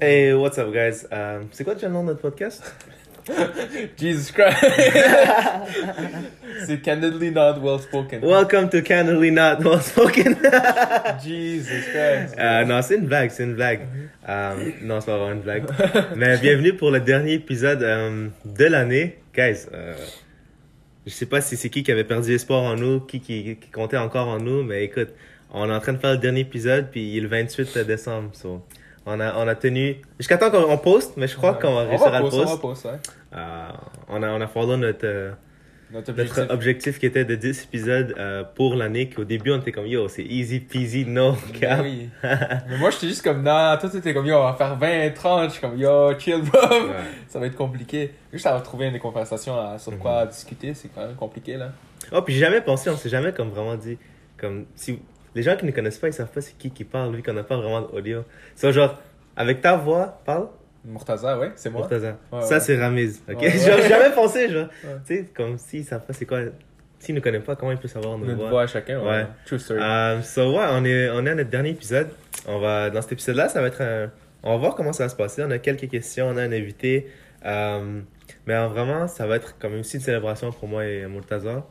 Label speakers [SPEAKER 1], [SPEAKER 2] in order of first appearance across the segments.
[SPEAKER 1] Hey, what's up, guys? Um, c'est quoi déjà le nom de notre podcast?
[SPEAKER 2] Jesus Christ. c'est candidly not well spoken.
[SPEAKER 1] Welcome to Candidly Not Well Spoken.
[SPEAKER 2] Jesus Christ.
[SPEAKER 1] Euh, non, c'est une blague, c'est une blague. Euh, non, c'est pas vraiment une blague. Mais bienvenue pour le dernier épisode euh, de l'année. Guys, euh, je sais pas si c'est qui qui avait perdu espoir en nous, qui, qui, qui comptait encore en nous, mais écoute, on est en train de faire le dernier épisode, puis il est le 28 décembre. so, on, a, on a tenu... Jusqu'à temps qu'on on poste, mais je crois qu'on va réussir à le
[SPEAKER 2] post, On va ouais.
[SPEAKER 1] Euh, on, a, on a follow notre... euh,
[SPEAKER 2] Notre
[SPEAKER 1] Notre
[SPEAKER 2] objectif.
[SPEAKER 1] qui était de 10 épisodes euh, pour l'année, qu'au début on était comme yo, c'est easy peasy, no cap.
[SPEAKER 2] oui. Mais moi, j'étais juste comme, non, toi, t'étais comme, yo, on va faire 20, 30. Je suis comme, yo, chill, bro.
[SPEAKER 1] Ouais.
[SPEAKER 2] Ça va être compliqué. Juste à trouver des conversations à- sur quoi
[SPEAKER 1] Mhm.
[SPEAKER 2] discuter, c'est quand même compliqué, là.
[SPEAKER 1] Oh, puis j'ai jamais pensé, on s'est jamais comme vraiment dit, comme si les gens qui ne connaissent pas, ils savent pas c'est qui qui parle, vu qu'on n'a pas vraiment d'audio. C'est genre, avec ta voix, parle,
[SPEAKER 2] Murtaza, ouais, c'est moi.
[SPEAKER 1] Murtaza.
[SPEAKER 2] Ouais,
[SPEAKER 1] Ça
[SPEAKER 2] ouais.
[SPEAKER 1] c'est Ramiz, ok?
[SPEAKER 2] Ouais,
[SPEAKER 1] j'ai jamais pensé, genre, tu sais, comme s'ils savent pas c'est quoi, s'ils ne connaissent pas, comment ils peuvent savoir nos
[SPEAKER 2] Notre
[SPEAKER 1] voix?
[SPEAKER 2] voix à chacun, ouais. True story.
[SPEAKER 1] Euh, so ouais, on est, on est à notre dernier épisode. On va, dans cet épisode-là, ça va être un, on va voir comment ça va se passer. On a quelques questions, on a un invité. Euh, mais vraiment, ça va être comme aussi une célébration pour moi et Murtaza.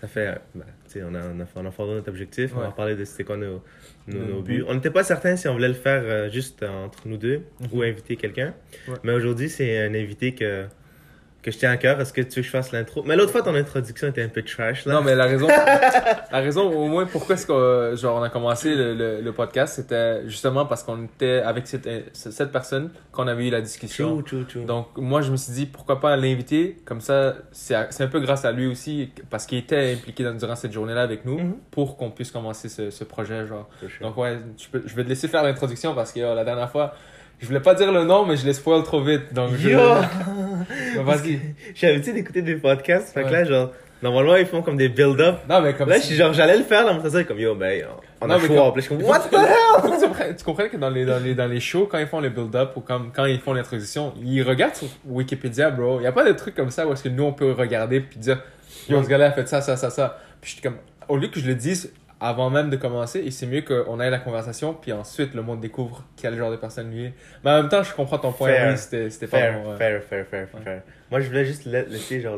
[SPEAKER 1] Ça fait, ben, on a, on a, on a notre objectif. On
[SPEAKER 2] Ouais.
[SPEAKER 1] parler de c'était quoi nos, nos,
[SPEAKER 2] buts.
[SPEAKER 1] On n'était pas certain si on voulait le faire euh, juste entre nous deux
[SPEAKER 2] Mhm.
[SPEAKER 1] ou inviter quelqu'un.
[SPEAKER 2] Ouais.
[SPEAKER 1] Mais aujourd'hui, c'est un invité que, que je tiens à cœur. Est-ce que tu veux que je fasse l'intro? Mais l'autre fois, ton introduction était un peu trash, là.
[SPEAKER 2] Non, mais la raison, la raison au moins pourquoi est-ce genre, on a commencé le, le, le podcast, c'était justement parce qu'on était avec cette, cette personne qu'on avait eu la discussion. Donc, moi, je me suis dit, pourquoi pas l'inviter? Comme ça, c'est un peu grâce à lui aussi, parce qu'il était impliqué dans- durant cette journée-là avec nous,
[SPEAKER 1] Mhm.
[SPEAKER 2] pour qu'on puisse commencer ce, ce projet, genre.
[SPEAKER 1] Sure.
[SPEAKER 2] Donc, ouais, tu peux- je vais te laisser faire l'introduction parce que euh, la dernière fois, je voulais pas dire le nom, mais je l'ai spoil trop vite. Donc, je...
[SPEAKER 1] Yo!
[SPEAKER 2] Vas-y.
[SPEAKER 1] J'ai l'habitude d'écouter des podcasts, fait que
[SPEAKER 2] Ouais.
[SPEAKER 1] là, genre, normalement, ils font comme des build-up.
[SPEAKER 2] Non, mais comme
[SPEAKER 1] Là,
[SPEAKER 2] ça-
[SPEAKER 1] je suis genre, j'allais le faire, là, mon frère, comme, yo, ben, on
[SPEAKER 2] Non,
[SPEAKER 1] a
[SPEAKER 2] mais
[SPEAKER 1] choix.
[SPEAKER 2] comme-
[SPEAKER 1] Puis je suis comme, what the hell?
[SPEAKER 2] tu comprennes que dans les, dans, les, dans les shows, quand ils font le build-up ou comme, quand ils font l'introduction, ils regardent sur Wikipédia, bro. Il n'y a pas de truc comme ça où est-ce que nous, on peut regarder puis dire, yo, ce gars-là a fait ça, ça, ça, ça. Puis je suis comme, au lieu que je le dise avant même de commencer, et c'est mieux qu'on ait la conversation, puis ensuite le monde découvre quel genre de personne lui est. Mais en même temps, je comprends ton point,
[SPEAKER 1] Fair.
[SPEAKER 2] oui, c'était c'était pas
[SPEAKER 1] Fair,
[SPEAKER 2] bon.
[SPEAKER 1] fair, fair, fair,
[SPEAKER 2] Ouais.
[SPEAKER 1] fair. Moi, je voulais juste la- laisser, genre,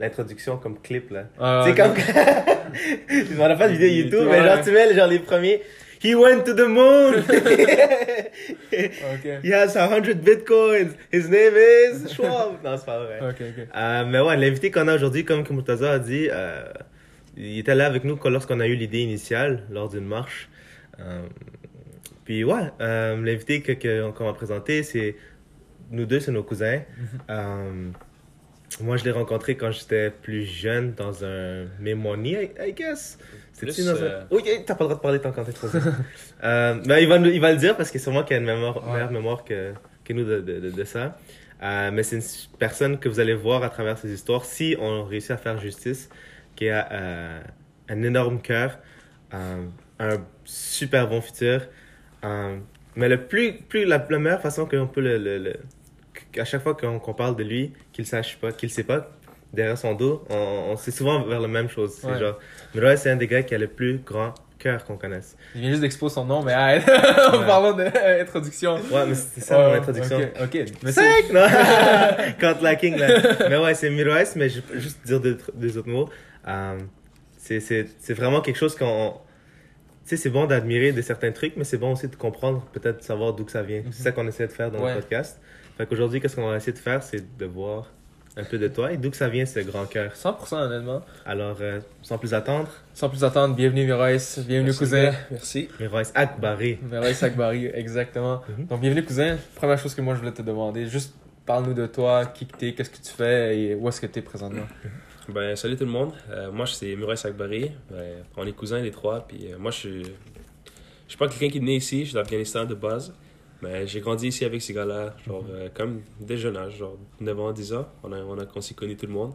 [SPEAKER 1] l'introduction comme clip, là.
[SPEAKER 2] Ah,
[SPEAKER 1] c'est comme, on n'a pas de vidéo YouTube, mais genre, tu mets, genre, les premiers, he went to the moon!
[SPEAKER 2] Ok,
[SPEAKER 1] He has 100 bitcoins! His name is Schwab! Non, c'est pas vrai. Euh, mais ouais, l'invité qu'on a aujourd'hui, comme Murtaza a dit, euh, il était là avec nous lorsqu'on a eu l'idée initiale lors d'une marche. Euh, puis ouais, euh, l'invité que- que- qu'on va présenter, c'est nous deux, c'est nos cousins. Euh, moi, je l'ai rencontré quand j'étais plus jeune dans un mémonie, I, I guess. C'était dans
[SPEAKER 3] euh,
[SPEAKER 1] un... Oui, t'as pas le droit de parler tant quand t'es trop jeune. euh, mais il va, il va le dire parce que c'est moi qui a une mémoire,
[SPEAKER 2] Ouais.
[SPEAKER 1] meilleure mémoire que, que nous de, de, de, de ça. Euh, mais c'est une personne que vous allez voir à travers ses histoires si on réussit à faire justice, qui a euh, un énorme cœur, euh, un super bon futur. euh, mais le plus, plus la, la meilleure façon qu'on peut le, le, le- à chaque fois qu'on parle de lui, qu'il sache pas, qu'il sait pas, derrière son dos, on, on sait souvent vers la même chose. C'est
[SPEAKER 2] Ouais.
[SPEAKER 1] genre, Miroy, c'est un des gars qui a le plus grand cœur qu'on connaisse.
[SPEAKER 2] Il vient juste d'exposer son nom, mais arrête. en
[SPEAKER 1] Ouais.
[SPEAKER 2] parlant d'introduction.
[SPEAKER 1] Ouais, mais c'est ça mon introduction.
[SPEAKER 2] Ok. Mais c'est-
[SPEAKER 1] Cinq, non? Quand la king, là. Mais ouais, c'est Miroès, mais je peux juste dire deux, deux autres mots. Euh, c'est- c'est c'est vraiment quelque chose qu'on. Tu sais, c'est bon d'admirer de certains trucs, mais c'est bon aussi de comprendre, peut-être de savoir d'où que ça vient. C'est ça qu'on essaie de faire dans
[SPEAKER 2] Ouais.
[SPEAKER 1] le podcast. Fait qu'aujourd'hui, qu'est-ce qu'on va essayer de faire, c'est de voir un peu de toi et d'où que ça vient ce grand cœur.
[SPEAKER 2] 100% honnêtement.
[SPEAKER 1] Alors, euh, sans plus attendre,
[SPEAKER 2] Sans plus attendre, bienvenue Miroès, bienvenue
[SPEAKER 3] Merci,
[SPEAKER 2] cousin.
[SPEAKER 3] Merci.
[SPEAKER 1] Miroès Akbari.
[SPEAKER 2] Miroès Akbari, exactement.
[SPEAKER 1] Mhm.
[SPEAKER 2] Donc bienvenue cousin. Première chose que moi je voulais te demander, juste parle-nous de toi, qui que t'es, qu'est-ce que tu fais et où est-ce que t'es présentement.
[SPEAKER 3] Ben, salut tout le monde. Euh, moi, c'est Murray Sakbari. Ben, on est cousins les trois. Puis euh, moi, je suis. Je suis pas quelqu'un qui est né ici. Je suis d'Afghanistan de base. Mais j'ai grandi ici avec ces gars-là. Genre, euh, comme dès jeune âge, genre 9 ans, 10 ans. On a, on a on s'est connu tout le monde.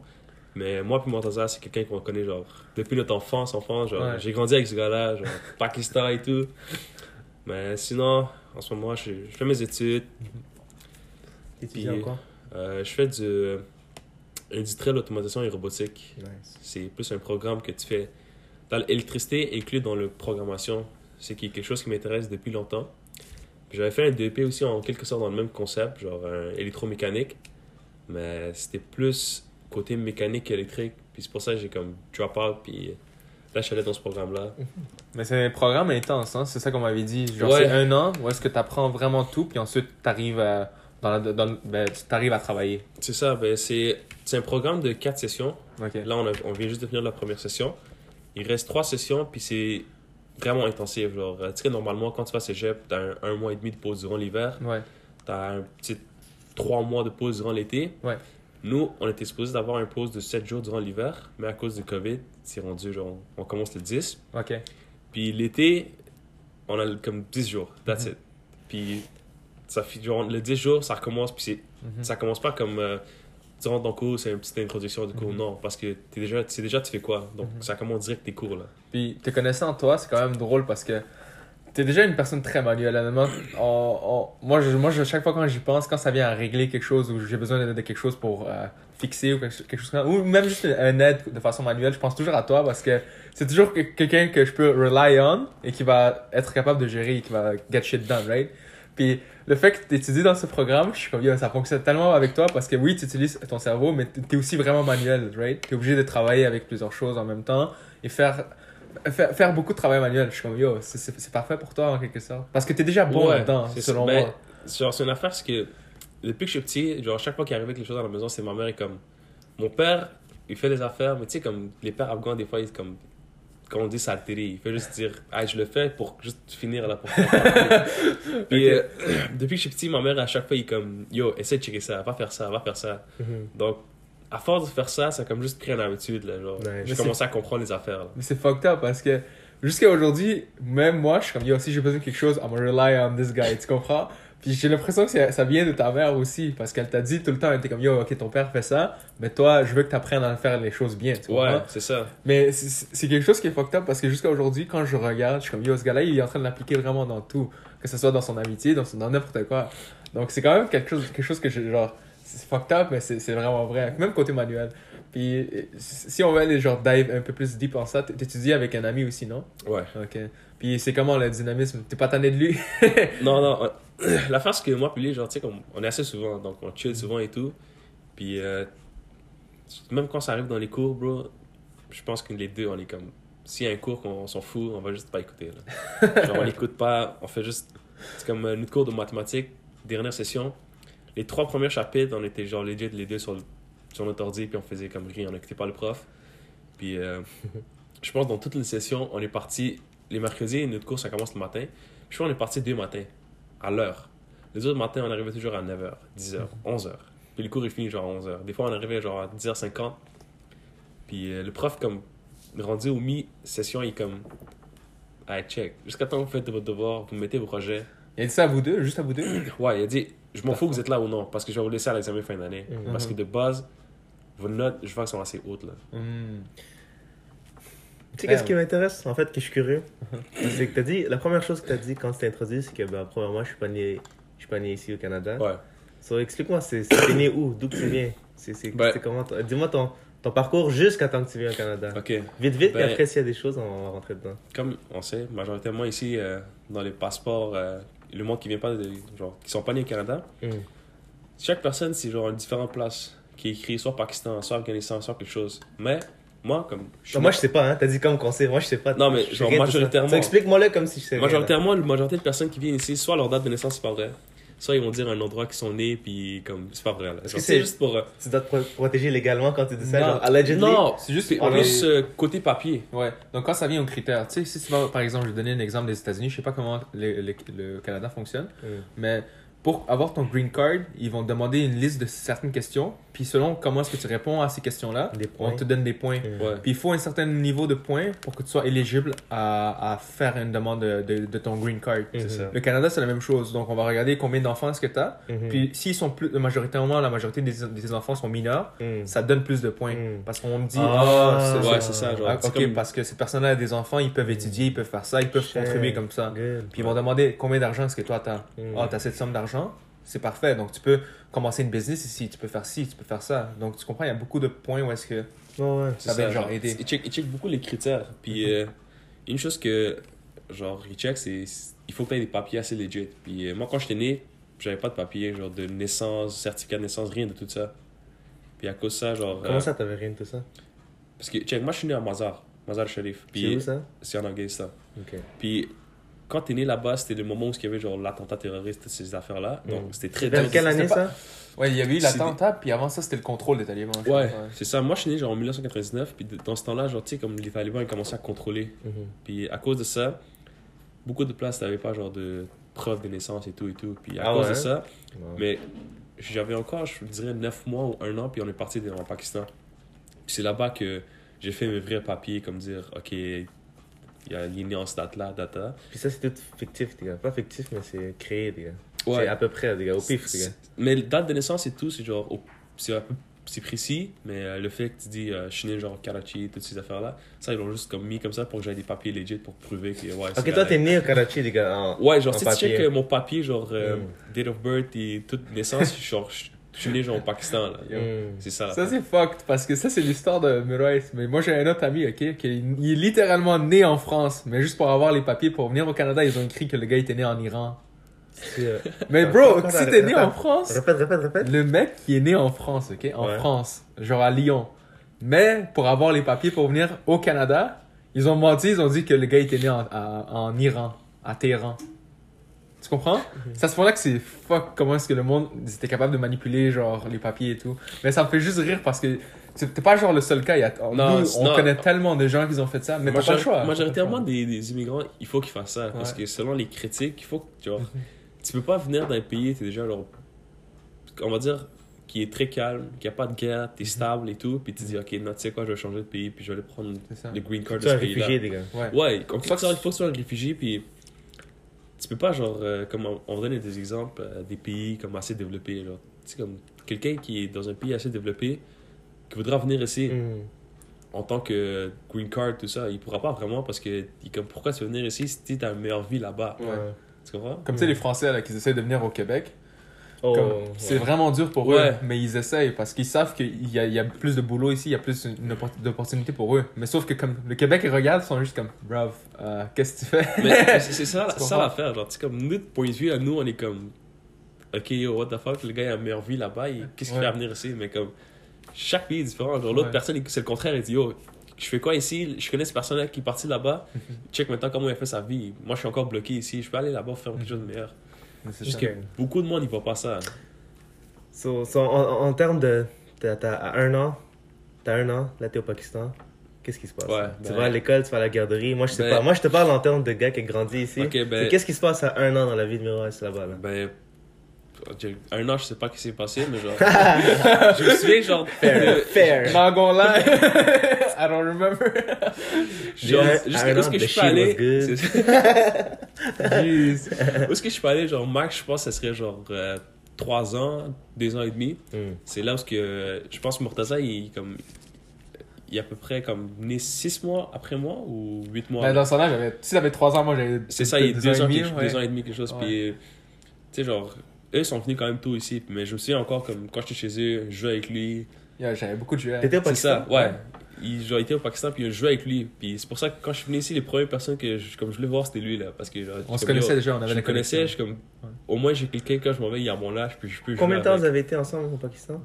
[SPEAKER 3] Mais moi puis Mortaza, c'est quelqu'un qu'on connaît genre depuis notre enfance, enfant. Genre,
[SPEAKER 2] Ouais.
[SPEAKER 3] j'ai grandi avec ce gars-là, genre Pakistan et tout. Mais sinon, en ce moment, je, je fais mes études.
[SPEAKER 1] Étudiant
[SPEAKER 3] Puis-
[SPEAKER 1] quoi?
[SPEAKER 3] Euh, je fais du industriel, automatisation et robotique.
[SPEAKER 1] Nice.
[SPEAKER 3] C'est plus un programme que tu fais dans l'électricité inclus dans la programmation. C'est quelque chose qui m'intéresse depuis longtemps. J'avais fait un DEP aussi en quelque sorte dans le même concept, genre un électromécanique. Mais c'était plus côté mécanique électrique. Puis c'est pour ça que j'ai comme drop out. Puis là, je suis allé dans ce programme-là.
[SPEAKER 2] Mais c'est un programme intense, hein? c'est ça qu'on m'avait dit. Genre,
[SPEAKER 3] Ouais.
[SPEAKER 2] c'est un an où est-ce que tu apprends vraiment tout, puis ensuite tu arrives à, dans ben, tu t'arrives à travailler.
[SPEAKER 3] C'est ça, ben, c'est un programme de quatre sessions. Là, on, a- on vient juste de finir la première session. Il reste trois sessions, puis c'est vraiment intensif. Genre, euh, tu sais, normalement, quand tu vas à cégep, t'as un, un mois et demi de pause durant l'hiver.
[SPEAKER 2] Ouais.
[SPEAKER 3] T'as un petit trois mois de pause durant l'été.
[SPEAKER 2] Ouais.
[SPEAKER 3] Nous, on était supposé d'avoir une pause de 7 jours durant l'hiver, mais à cause du COVID, c'est rendu, genre, on commence le 10.
[SPEAKER 2] Ok.
[SPEAKER 3] Puis l'été, on a comme 10 jours, that's
[SPEAKER 2] Mhm.
[SPEAKER 3] it. Puis ça fait, genre, le 10 jours, ça recommence, puis
[SPEAKER 2] Mhm.
[SPEAKER 3] ça commence pas comme euh, tu rentres dans le cours, c'est une petite introduction du cours.
[SPEAKER 2] Mhm.
[SPEAKER 3] Non, parce que es déjà, tu sais déjà tu fais quoi. Donc
[SPEAKER 2] Mhm.
[SPEAKER 3] ça commence direct tes cours là.
[SPEAKER 2] Puis te connaissant toi, c'est quand même drôle parce que t'es déjà une personne très manuelle. Honnêtement, On- on- moi, je, moi je- chaque fois quand j'y pense, quand ça vient à régler quelque chose ou j'ai besoin de, de quelque chose pour euh, fixer ou quelque, quelque chose comme ça, ou même juste un aide de façon manuelle, je pense toujours à toi parce que c'est toujours que- quelqu'un que je peux rely on et qui va être capable de gérer et qui va get shit done, right? Puis le fait que tu étudies dans ce programme, je suis comme, yo, ça fonctionne tellement avec toi parce que oui, tu utilises ton cerveau, mais tu es aussi vraiment manuel, right? Tu es obligé de travailler avec plusieurs choses en même temps et faire, faire, faire beaucoup de travail manuel. Je suis comme, yo, c'est- parfait pour toi en quelque sorte. Parce que tu es déjà bon
[SPEAKER 3] Ouais,
[SPEAKER 2] là-dedans, selon.
[SPEAKER 3] Ben,
[SPEAKER 2] moi.
[SPEAKER 3] Genre, c'est une affaire, c'est que depuis que je suis petit, genre chaque fois qu'il arrive quelque chose à la maison, c'est ma mère est comme. Mon père, il fait des affaires, mais tu sais, comme les pères afghans, des fois, ils comme. Quand on dit saltérer, il fait juste dire, ah, je le fais pour juste finir faire. Puis euh, depuis que je suis petit, ma mère, à chaque fois, il est comme, yo, essaie de checker ça, va faire ça, va faire ça. Donc, à force de faire ça, ça a comme juste pris une habitude, là. Genre,
[SPEAKER 1] Nice.
[SPEAKER 3] j'ai commencé à comprendre les affaires, là.
[SPEAKER 2] Mais c'est fucked up parce que jusqu'à aujourd'hui, même moi, je suis comme, yo, si j'ai besoin de quelque chose, I'm gonna rely on this guy, tu comprends? Puis j'ai l'impression que ça vient de ta mère aussi, parce qu'elle t'a dit tout le temps, elle était comme, yo, ok, ton père fait ça, mais toi, je veux que tu apprennes à faire les choses bien, tu?
[SPEAKER 3] Ouais, c'est ça.
[SPEAKER 2] Mais c'est quelque chose qui est fucked up parce que jusqu'à aujourd'hui, quand je regarde, je suis comme, yo, ce gars-là, il est en train de l'appliquer vraiment dans tout, que ce soit dans son amitié, dans, son- dans n'importe quoi. Donc c'est quand même quelque chose, quelque chose que je, genre, c'est fucked up, mais c'est vraiment vrai, même côté manuel. Puis si on veut aller genre dive un peu plus deep en ça, t'étudies avec un ami aussi, non?
[SPEAKER 3] Ouais.
[SPEAKER 2] Ok. Puis c'est comment le dynamisme? T'es pas tanné de lui?
[SPEAKER 3] Non, non. L'affaire, c'est que moi, puis lui, genre, tu sais, comme, on est assez souvent, donc on chill souvent et tout. Puis, euh, même quand ça arrive dans les cours, bro, je pense que les deux, on est comme. S'il y a un cours qu'on s'en fout, on va juste pas écouter. Genre, on n'écoute pas, on fait juste. C'est comme euh, notre cours de mathématiques, dernière session. Les trois premiers chapitres, on était genre legit les deux sur, sur notre ordi, puis on faisait comme rien, on n'écoutait pas le prof. Puis, euh, je pense dans toutes les sessions, on est parti. Les mercredis, notre cours, ça commence le matin. Je crois qu'on est parti deux matins, à l'heure. Les autres matins, on arrivait toujours à 9h, 10h, 11h. Puis le cours, il finit genre à 11h. Des fois, on arrivait genre à 10h50. Puis euh, le prof, comme, rendu au mi-session, il est comme, hey, check, jusqu'à temps que vous faites votre devoir, vous mettez vos projets.
[SPEAKER 2] Il a dit ça à vous deux, juste à vous deux?
[SPEAKER 3] Ouais, il a dit, je m'en fous que vous êtes là ou non, parce que je vais vous laisser à l'examen fin d'année.
[SPEAKER 1] Mhm.
[SPEAKER 3] Parce que de base, vos notes, je vois qu'elles sont assez hautes, là.
[SPEAKER 2] Hmm.
[SPEAKER 1] Tu sais, qu'est-ce qui m'intéresse, en fait, que je suis curieux? C'est que t'as dit, la première chose que t'as dit quand tu t'es introduit, c'est que, bah, premièrement, je suis pas né, je suis pas né ici au Canada.
[SPEAKER 3] Ouais.
[SPEAKER 1] So, explique-moi, c'est t'es né où? D'où que tu viens? C'est c'est-
[SPEAKER 3] Ben-
[SPEAKER 1] c'est comment Dis-moi ton, ton parcours jusqu'à temps que tu viens au Canada.
[SPEAKER 3] Ok.
[SPEAKER 1] Vite, vite,
[SPEAKER 3] Ben-
[SPEAKER 1] et après, s'il y a des choses, on va rentrer dedans.
[SPEAKER 3] comme on sait, majoritairement ici, euh, dans les passeports, euh, le monde qui vient pas de, genre, qui sont pas nés au Canada,
[SPEAKER 1] Mm.
[SPEAKER 3] chaque personne, c'est genre une différente place qui est écrit soit Pakistan, soit Afghanistan, soit quelque chose. Mais moi, comme. je
[SPEAKER 1] Non, moi, je sais pas, hein. T'as dit comme qu'on sait. Moi, je sais pas.
[SPEAKER 3] Non, mais genre,
[SPEAKER 1] sais
[SPEAKER 3] majoritairement-
[SPEAKER 1] So, Explique-moi-le comme si je savais.
[SPEAKER 3] Majoritairement, la majorité de personnes qui viennent ici, soit leur date de naissance, c'est pas vrai. Soit ils vont dire un endroit qu'ils sont nés, puis comme, c'est pas vrai. Là. C'est juste pour. euh,
[SPEAKER 1] Tu dois te pro- protéger légalement quand tu dis ça,
[SPEAKER 2] Non.
[SPEAKER 1] genre, allegedly?
[SPEAKER 3] Non,
[SPEAKER 2] C'est juste pour
[SPEAKER 3] plus
[SPEAKER 2] les-
[SPEAKER 3] euh, côté papier.
[SPEAKER 2] Ouais. Donc quand ça vient aux critères, tu sais, si tu vas, par exemple, je vais donner un exemple des États-Unis, je sais pas comment le, le- le Canada fonctionne,
[SPEAKER 1] Mm.
[SPEAKER 2] mais pour avoir ton green card, ils vont te demander une liste de certaines questions, puis selon comment est-ce que tu réponds à ces questions-là, on
[SPEAKER 1] points.
[SPEAKER 2] te donne des points.
[SPEAKER 3] Ouais.
[SPEAKER 2] Puis il faut un certain niveau de points pour que tu sois éligible à, à faire une demande de, de, de ton green card.
[SPEAKER 3] Mhm.
[SPEAKER 1] ça.
[SPEAKER 2] Le Canada, c'est la même chose. Donc, on va regarder combien d'enfants est-ce que tu as.
[SPEAKER 1] Mhm.
[SPEAKER 2] Puis, s'ils sont plus, majoritairement, la majorité des, des enfants sont mineurs,
[SPEAKER 1] Mm.
[SPEAKER 2] ça donne plus de points.
[SPEAKER 1] Mm.
[SPEAKER 2] Parce qu'on dit,
[SPEAKER 1] Ah,
[SPEAKER 2] ah, c'est-
[SPEAKER 3] Ouais, c'est ça. Genre,
[SPEAKER 2] ah, ok,
[SPEAKER 3] comme-
[SPEAKER 2] parce que ces personnes-là ont des enfants, ils peuvent étudier, ils peuvent faire ça, ils peuvent
[SPEAKER 1] Shit.
[SPEAKER 2] contribuer comme ça.
[SPEAKER 1] Good.
[SPEAKER 2] Puis ils vont demander combien d'argent est-ce que toi t'as. Ah, t'as cette somme d'argent, c'est parfait. Donc tu peux commencer une business ici, tu peux faire ci, tu peux faire ça. Donc tu comprends, il y a beaucoup de points où est-ce que.
[SPEAKER 1] Ouais, ouais.
[SPEAKER 3] C'est
[SPEAKER 2] Ça va genre aider.
[SPEAKER 3] Ils check, ils check beaucoup les critères. Puis, euh, une chose que, genre, ils check, c'est il faut que tu aies des papiers assez legit. Puis euh, moi, quand j'étais né, j'avais pas de papiers, genre de naissance, certificat de naissance, rien de tout ça. Puis à cause de ça, genre.
[SPEAKER 1] Comment
[SPEAKER 3] euh,
[SPEAKER 1] ça, t'avais rien de tout ça?
[SPEAKER 3] Parce que, check, moi, je suis né à Mazar, Mazar Sharif.
[SPEAKER 1] C'est
[SPEAKER 3] Puis
[SPEAKER 1] où ça?
[SPEAKER 3] c'est en Afghanistan.
[SPEAKER 1] Ok.
[SPEAKER 3] Puis quand t'es né là-bas, c'était le moment où il y avait genre l'attentat terroriste, ces affaires-là. Donc
[SPEAKER 1] Mm.
[SPEAKER 3] c'était très
[SPEAKER 1] Vers
[SPEAKER 3] dur.
[SPEAKER 1] quelle année
[SPEAKER 2] pas-
[SPEAKER 1] ça
[SPEAKER 2] Ouais, il y avait eu l'attentat, puis avant ça, c'était le contrôle des talibans.
[SPEAKER 3] Ouais, c'est ça. Moi, je suis né genre en 1999, puis dans ce temps-là, genre, tu sais, comme les talibans, ils commençaient à contrôler.
[SPEAKER 1] Mhm.
[SPEAKER 3] Puis à cause de ça, beaucoup de places, t'avais pas genre de preuves de naissance et tout et tout. Puis à
[SPEAKER 1] Ah
[SPEAKER 3] cause
[SPEAKER 1] ouais?
[SPEAKER 3] de ça,
[SPEAKER 1] Wow.
[SPEAKER 3] mais j'avais encore, je dirais, 9 mois ou un an, puis on est parti en Pakistan. Puis c'est là-bas que j'ai fait mes vrais papiers, comme dire, ok, il y a il est né en ce date-là, date-là.
[SPEAKER 1] Puis ça, c'est tout fictif, les gars. Pas fictif, mais c'est créé, les gars.
[SPEAKER 3] Ouais.
[SPEAKER 1] C'est à peu près, les gars, au pif, les gars.
[SPEAKER 3] Mais date de naissance et tout, c'est genre, au- c'est un peu c'est précis, mais euh, le fait que tu dis euh, je suis né genre Karachi, toutes ces affaires-là, ça ils l'ont juste comme mis comme ça pour que j'aie des papiers legit pour prouver que ouais.
[SPEAKER 1] Ok, toi, t'es né au Karachi, les gars. en-
[SPEAKER 3] Ouais, genre
[SPEAKER 1] en
[SPEAKER 3] si tu
[SPEAKER 1] papier.
[SPEAKER 3] check euh, mon papier, genre euh,
[SPEAKER 1] Mm.
[SPEAKER 3] date of birth et toute naissance, genre je je suis né genre au Pakistan là. C'est ça.
[SPEAKER 2] Ça, c'est fucked, parce que ça, c'est l'histoire de Murais. Mais moi, j'ai un autre ami, ok, qui est, il est littéralement né en France, mais juste pour avoir les papiers pour venir au Canada, ils ont écrit que le gars était né en Iran.
[SPEAKER 1] Euh,
[SPEAKER 2] Mais bro, si t'es né en France,
[SPEAKER 1] Répète, répète, répète.
[SPEAKER 2] le mec qui est né en France, ok, en
[SPEAKER 1] Ouais.
[SPEAKER 2] France, genre à Lyon, mais pour avoir les papiers pour venir au Canada, ils ont menti, ils ont dit que le gars était né en, à- en Iran, à Téhéran. Tu comprends? C'est à ce moment-là que c'est fuck comment est-ce que le monde était capable de manipuler genre les papiers et tout. Mais ça me fait juste rire parce que t'es pas genre le seul cas. Il y a,
[SPEAKER 3] Non,
[SPEAKER 2] nous,
[SPEAKER 3] c'est-
[SPEAKER 2] on
[SPEAKER 3] non.
[SPEAKER 2] connaît tellement de gens qui ont fait ça, mais t'as pas le choix.
[SPEAKER 3] Majoritairement des, des immigrants, il faut qu'ils fassent ça. Parce que selon les critiques, il faut que, genre, tu peux pas venir d'un pays, t'es déjà, genre, on va dire, qui est très calme, qui a pas de guerre, t'es stable et tout, puis tu dis, ok, non, tu sais quoi, je vais changer de pays, puis je vais aller prendre le green card de
[SPEAKER 1] Tu
[SPEAKER 3] ce pays-là.
[SPEAKER 2] Ouais.
[SPEAKER 3] Ouais, tu il faut que tu sois un réfugié, puis tu peux pas, genre, euh, comme on, on donne des exemples, euh, des pays comme assez développés, genre, tu sais, comme quelqu'un qui est dans un pays assez développé, qui voudra venir ici
[SPEAKER 1] Hmm.
[SPEAKER 3] en tant que green card, tout ça, il pourra pas vraiment parce que, comme, pourquoi tu veux venir ici si tu as une meilleure vie là-bas?
[SPEAKER 2] Ouais.
[SPEAKER 3] Tu comprends?
[SPEAKER 2] Comme tu sais, les Français là, qui essaient de venir au Québec,
[SPEAKER 1] Oh, ouais.
[SPEAKER 2] C'est vraiment dur pour
[SPEAKER 3] Ouais.
[SPEAKER 2] eux, mais ils essayent parce qu'ils savent qu'il y a, il y a plus de boulot ici, il y a plus d'opportunités pour eux. Mais sauf que comme le Québec, ils regardent, ils sont juste comme, bravo, euh, qu'est-ce que tu fais?
[SPEAKER 3] C'est ça, ça l'affaire. Genre, tu comme notre point de vue, à nous, on est comme, ok, yo, what the fuck, le gars il a une meilleure vie là-bas, qu'est-ce qu'il
[SPEAKER 2] Ouais.
[SPEAKER 3] fait à venir ici? Mais comme, chaque pays est différent. Genre, l'autre personne, c'est le contraire, il dit, yo, je fais quoi ici? Je connais cette personne-là qui est partie là-bas, check maintenant comment il a fait sa vie. Moi, je suis encore bloqué ici, je peux aller là-bas faire quelque chose de meilleur.
[SPEAKER 1] Juste que-
[SPEAKER 3] Beaucoup de monde, ils voient pas ça.
[SPEAKER 1] So, so, en, en termes de. T'as, un an, t'as un an, là t'es au Pakistan. Qu'est-ce qui se passe?
[SPEAKER 3] Ouais,
[SPEAKER 1] tu
[SPEAKER 3] ben-
[SPEAKER 1] vas à l'école, tu vas à la garderie. Moi, je sais
[SPEAKER 3] Ben-
[SPEAKER 1] pas. Moi, je te parle en termes de gars qui a grandi ici.
[SPEAKER 3] Ben-
[SPEAKER 1] qu'est-ce qui se passe à un an dans la vie de Miroir là-bas? Là?
[SPEAKER 3] Un an, je sais pas ce qui s'est passé, mais genre. je me souviens, genre. de-
[SPEAKER 1] Fair.
[SPEAKER 2] Not gonna lie, I don't remember.
[SPEAKER 3] Genre, jusqu'à où est-ce que je c'est-
[SPEAKER 2] Jeez.
[SPEAKER 3] Où est-ce que je peux aller? Genre, max, je pense que ça serait genre 3 ans, 2 ans et demi.
[SPEAKER 1] Hmm.
[SPEAKER 3] C'est là où que je pense que Murtaza, il, comme, il est à peu près comme né 6 mois après moi ou 8 mois.
[SPEAKER 2] Ben, dans temps-là, j'avais, si j'avais 3 ans, moi j'avais.
[SPEAKER 3] c'est ça, il y a
[SPEAKER 2] deux
[SPEAKER 3] 2 ans,
[SPEAKER 2] et demi,
[SPEAKER 3] quelque-
[SPEAKER 2] ouais.
[SPEAKER 3] deux ans et demi, quelque chose.
[SPEAKER 2] Ouais.
[SPEAKER 3] Puis, tu sais, genre, eux sont venus quand même tôt ici. Mais je me souviens encore, comme quand j'étais chez eux, je jouais avec lui.
[SPEAKER 2] Yeah, j'avais beaucoup de jeux.
[SPEAKER 1] T'étais au
[SPEAKER 3] C'est
[SPEAKER 1] Pakistan?
[SPEAKER 3] ça, ouais. Il, genre, il était au Pakistan, puis je jouais avec lui. Puis c'est pour ça que quand je suis venu ici, les premières personnes que je, comme je voulais voir, c'était lui, là. Parce que, genre,
[SPEAKER 2] On se connaissait déjà, on avait
[SPEAKER 3] Je
[SPEAKER 2] la
[SPEAKER 3] connaissais, je comme. Au moins, j'ai quelqu'un quand je m'en vais, il est à mon âge, puis je peux
[SPEAKER 1] Combien de temps
[SPEAKER 3] avec.
[SPEAKER 1] vous avez été ensemble au Pakistan?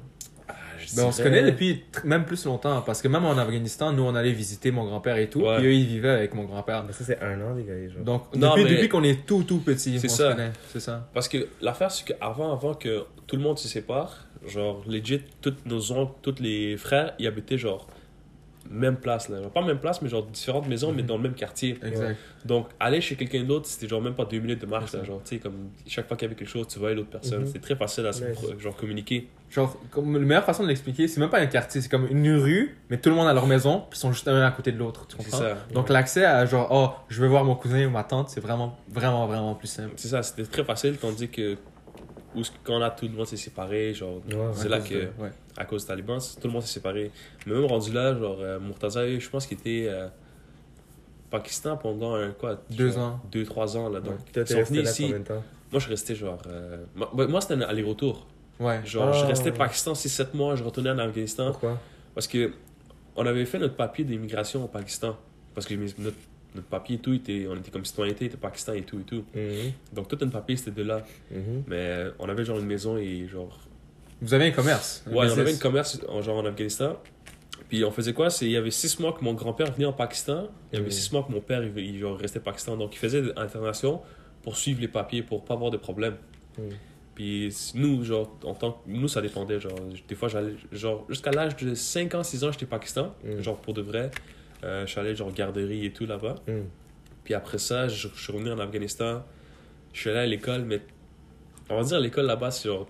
[SPEAKER 3] Je
[SPEAKER 2] Ben, on se connaît depuis même plus longtemps parce que même en Afghanistan, nous on allait visiter mon grand-père et tout,
[SPEAKER 3] Ouais.
[SPEAKER 2] puis eux ils vivaient avec mon grand-père.
[SPEAKER 1] Mais ça, c'est un an, les gars. Genre.
[SPEAKER 2] Donc
[SPEAKER 3] Non,
[SPEAKER 2] depuis,
[SPEAKER 3] mais-
[SPEAKER 2] depuis qu'on est tout tout petit,
[SPEAKER 3] C'est
[SPEAKER 2] on
[SPEAKER 3] ça.
[SPEAKER 2] se connaît, c'est ça.
[SPEAKER 3] Parce que l'affaire, c'est qu'avant avant que tout le monde se sépare, genre, legit, tous nos oncles, tous les frères, ils habitaient, genre, même place, là. Genre, pas même place, mais genre différentes maisons, mais dans le même quartier.
[SPEAKER 2] Exact.
[SPEAKER 3] Donc, aller chez quelqu'un d'autre, c'était genre même pas deux minutes de marche,
[SPEAKER 2] C'est
[SPEAKER 3] là. Genre, tu sais, comme chaque fois qu'il y avait quelque chose, tu voyais l'autre personne.
[SPEAKER 1] Mhm.
[SPEAKER 3] C'était très facile à se
[SPEAKER 1] Nice.
[SPEAKER 3] pro- genre, communiquer.
[SPEAKER 2] Genre comme la meilleure façon de l'expliquer, c'est même pas un quartier, c'est comme une rue, mais tout le monde a leur maison, puis ils sont juste un à côté de l'autre, tu
[SPEAKER 3] C'est
[SPEAKER 2] comprends?
[SPEAKER 3] ça.
[SPEAKER 2] Donc l'accès à genre oh, je veux voir mon cousin ou ma tante, c'est vraiment vraiment vraiment plus simple.
[SPEAKER 3] C'est ça, c'était très facile, tandis que où, quand là, tout le monde s'est séparé, genre,
[SPEAKER 1] Ouais,
[SPEAKER 3] c'est là que.
[SPEAKER 2] de- ouais.
[SPEAKER 3] à cause des talibans, tout le monde s'est séparé. Mais même rendu là, genre, euh, Murtaza, je pense qu'il était euh, Pakistan pendant un, quoi
[SPEAKER 2] Deux
[SPEAKER 3] genre,
[SPEAKER 2] ans.
[SPEAKER 3] Deux, trois ans. Là, donc,
[SPEAKER 1] Toi,
[SPEAKER 3] ils sont venus ici.
[SPEAKER 1] combien de temps?
[SPEAKER 3] Moi, je restais genre. euh, moi, moi, c'était un aller-retour.
[SPEAKER 2] Ouais.
[SPEAKER 3] Genre, je
[SPEAKER 1] Ah.
[SPEAKER 3] restais Pakistan 6-7 mois, je retournais en Afghanistan.
[SPEAKER 1] Pourquoi?
[SPEAKER 3] Parce que on avait fait notre papier d'immigration au Pakistan. Parce que notre, notre papier et tout, était, on était comme citoyenneté, était Pakistan et tout et tout.
[SPEAKER 1] Mhm.
[SPEAKER 3] Donc tout notre papier c'était de là.
[SPEAKER 1] Mhm.
[SPEAKER 3] Mais euh, on avait genre une maison et genre.
[SPEAKER 2] Vous avez un commerce. un
[SPEAKER 3] Ouais, on
[SPEAKER 2] business.
[SPEAKER 3] avait une commerce en, genre en Afghanistan. Puis on faisait quoi? C'est il y avait six mois que mon grand-père venait en Pakistan. Il y avait
[SPEAKER 1] Mhm.
[SPEAKER 3] six mois que mon père il, il, genre, restait au Pakistan. Donc il faisait de l'internation pour suivre les papiers, pour pas avoir de problème. Puis nous, genre, en tant que. Nous, ça dépendait. Genre, des fois, j'allais. Genre, jusqu'à l'âge de 5 ans, 6 ans, j'étais Pakistan. Genre, pour de vrai. Euh, je suis allé, genre, garderie et tout là-bas.
[SPEAKER 1] Mhm.
[SPEAKER 3] Puis après ça, je, je suis revenu en Afghanistan. Je suis allé à l'école, mais on va dire l'école là-bas, c'est genre.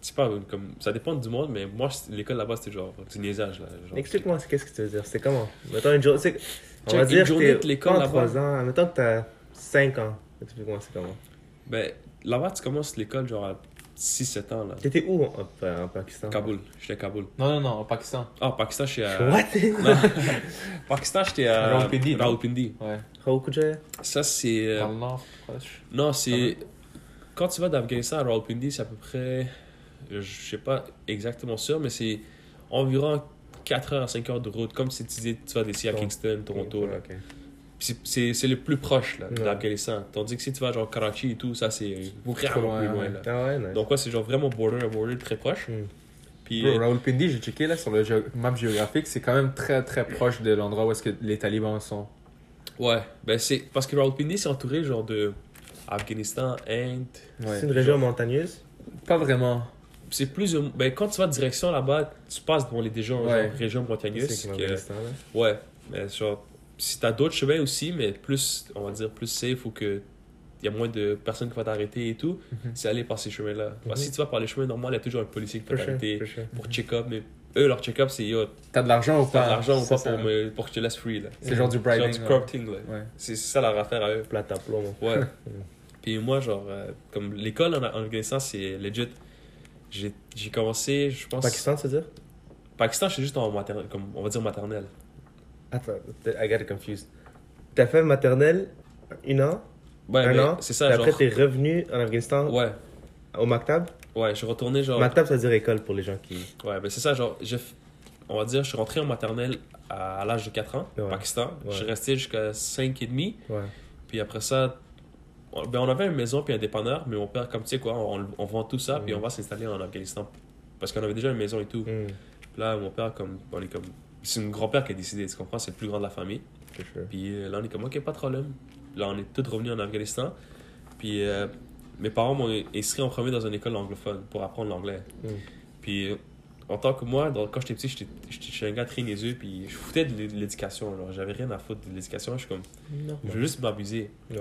[SPEAKER 3] C'est pas comme. Ça dépend du monde, mais moi, l'école là-bas, c'était genre du niaisage.
[SPEAKER 1] Explique-moi, qu'est-ce que tu veux dire? C'est comment? Mettons une journée. c'est- On
[SPEAKER 3] Check,
[SPEAKER 1] va
[SPEAKER 3] une
[SPEAKER 1] dire
[SPEAKER 3] journée
[SPEAKER 1] que
[SPEAKER 3] de l'école là-bas.
[SPEAKER 1] 3 ans. Mettons que t'as 5 ans. Explique-moi, c'est comment?
[SPEAKER 3] Ben, là-bas, tu commences l'école genre à 6-7 ans. là.
[SPEAKER 1] T'étais où en, en- en Pakistan?
[SPEAKER 3] Kaboul. J'étais à Kaboul.
[SPEAKER 2] Non, non, non, au Pakistan.
[SPEAKER 3] Ah, Pakistan, j'étais à.
[SPEAKER 1] What?
[SPEAKER 3] Non. Pakistan, j'étais à.
[SPEAKER 2] Rawalpindi?
[SPEAKER 3] Rawalpindi.
[SPEAKER 2] Ouais.
[SPEAKER 1] Raoukouja?
[SPEAKER 3] Ça, c'est. euh,
[SPEAKER 2] Dans le nord, proche.
[SPEAKER 3] Non, c'est. Quand tu vas d'Afghanistan à Rawalpindi, c'est à peu près. Je sais pas exactement sûr, mais c'est environ 4 heures à 5 heures de route. Comme si tu disais, tu vas d'ici à. Kingston, Toronto. là.
[SPEAKER 1] Ok.
[SPEAKER 3] C'est- C'est c'est le plus proche là, de
[SPEAKER 1] Ouais.
[SPEAKER 3] l'Afghanistan. Tandis que si tu vas genre Karachi et tout, ça c'est vraiment
[SPEAKER 2] loin,
[SPEAKER 3] plus loin.
[SPEAKER 2] ouais.
[SPEAKER 3] là.
[SPEAKER 1] Ah nice.
[SPEAKER 3] Donc, ouais, c'est genre vraiment border à border très proche.
[SPEAKER 1] Hmm.
[SPEAKER 3] Puis.
[SPEAKER 2] Bro,
[SPEAKER 3] euh,
[SPEAKER 2] Rawalpindi, j'ai checké là sur le géo- map géographique, c'est quand même très très proche de l'endroit où est-ce que les talibans sont.
[SPEAKER 3] Ouais, ben c'est. Parce que Rawalpindi, c'est entouré genre de. Afghanistan, Inde.
[SPEAKER 1] C'est une région montagneuse?
[SPEAKER 2] Pas vraiment.
[SPEAKER 3] C'est plus. Ben, quand tu vas direction là-bas, tu passes devant les déjà
[SPEAKER 2] Ouais.
[SPEAKER 3] genre, régions montagneuses.
[SPEAKER 1] C'est comme
[SPEAKER 3] que-. Ouais, mais genre, si t'as d'autres chemins aussi, mais plus, on va dire, plus safe ou que il y a moins de personnes qui vont t'arrêter et tout,
[SPEAKER 2] Mhm.
[SPEAKER 3] c'est aller par ces chemins-là. Parce que
[SPEAKER 1] Mhm.
[SPEAKER 3] si tu vas par les chemins normaux, il y a toujours un policier qui peut t'arrêter
[SPEAKER 1] for sure.
[SPEAKER 3] pour check-up, mais eux, leur check-up, c'est yo,
[SPEAKER 2] T'as de l'argent ou
[SPEAKER 3] t'as
[SPEAKER 2] pas?
[SPEAKER 3] de l'argent ou pas pour, me, pour que je te laisse free, là.
[SPEAKER 2] C'est genre du
[SPEAKER 3] Genre
[SPEAKER 2] bribing.
[SPEAKER 3] du
[SPEAKER 2] là.
[SPEAKER 3] corrupting, là.
[SPEAKER 2] Ouais.
[SPEAKER 3] C'est c'est ça leur affaire à eux.
[SPEAKER 1] Plate à plomb.
[SPEAKER 3] Ouais. Puis moi, genre, euh, comme l'école en, en Afghanistan, c'est legit. J'ai j'ai commencé, je pense.
[SPEAKER 1] Pakistan, tu veux dire?
[SPEAKER 3] Pakistan, je suis juste en maternelle, comme on va dire maternelle.
[SPEAKER 1] Attends, I got it confused. T'as fait maternelle une an,
[SPEAKER 3] Ouais,
[SPEAKER 1] un
[SPEAKER 3] mais
[SPEAKER 1] an,
[SPEAKER 3] c'est ça,
[SPEAKER 1] puis
[SPEAKER 3] genre.
[SPEAKER 1] après t'es revenu en Afghanistan?
[SPEAKER 3] Ouais,
[SPEAKER 1] au Maktab?
[SPEAKER 3] ouais, je suis retourné, genre.
[SPEAKER 1] Maktab, ça veut dire école pour les gens qui.
[SPEAKER 3] Ouais, ben c'est ça, genre, f- on va dire, je suis rentré en maternelle à, l'âge de 4 ans, au
[SPEAKER 1] Ouais.
[SPEAKER 3] Pakistan.
[SPEAKER 1] Ouais.
[SPEAKER 3] Je suis resté jusqu'à 5 et demi.
[SPEAKER 1] Ouais.
[SPEAKER 3] Puis après ça, on, ben on avait une maison puis un dépanneur, mais mon père, comme tu sais quoi, on, on vend tout ça, puis
[SPEAKER 1] Mm.
[SPEAKER 3] on va s'installer en Afghanistan. Parce qu'on avait déjà une maison et tout. Puis là, mon père, comme, on est comme. C'est mon grand-père qui a décidé, tu comprends, c'est le plus grand de la famille.
[SPEAKER 1] sure.
[SPEAKER 3] Puis euh, là, on est comme, ok, pas de problème. Là, on est tous revenus en Afghanistan. Puis euh, mes parents m'ont inscrit en premier dans une école anglophone pour apprendre l'anglais.
[SPEAKER 1] Mm.
[SPEAKER 3] Puis en tant que moi, dans- quand j'étais petit, j'étais- un gars très niaiseux, puis je foutais de l'é- de l'éducation. genre. J'avais rien à foutre de l'éducation. Je suis comme,
[SPEAKER 1] Non.
[SPEAKER 3] je veux juste m'abuser.
[SPEAKER 1] Ouais.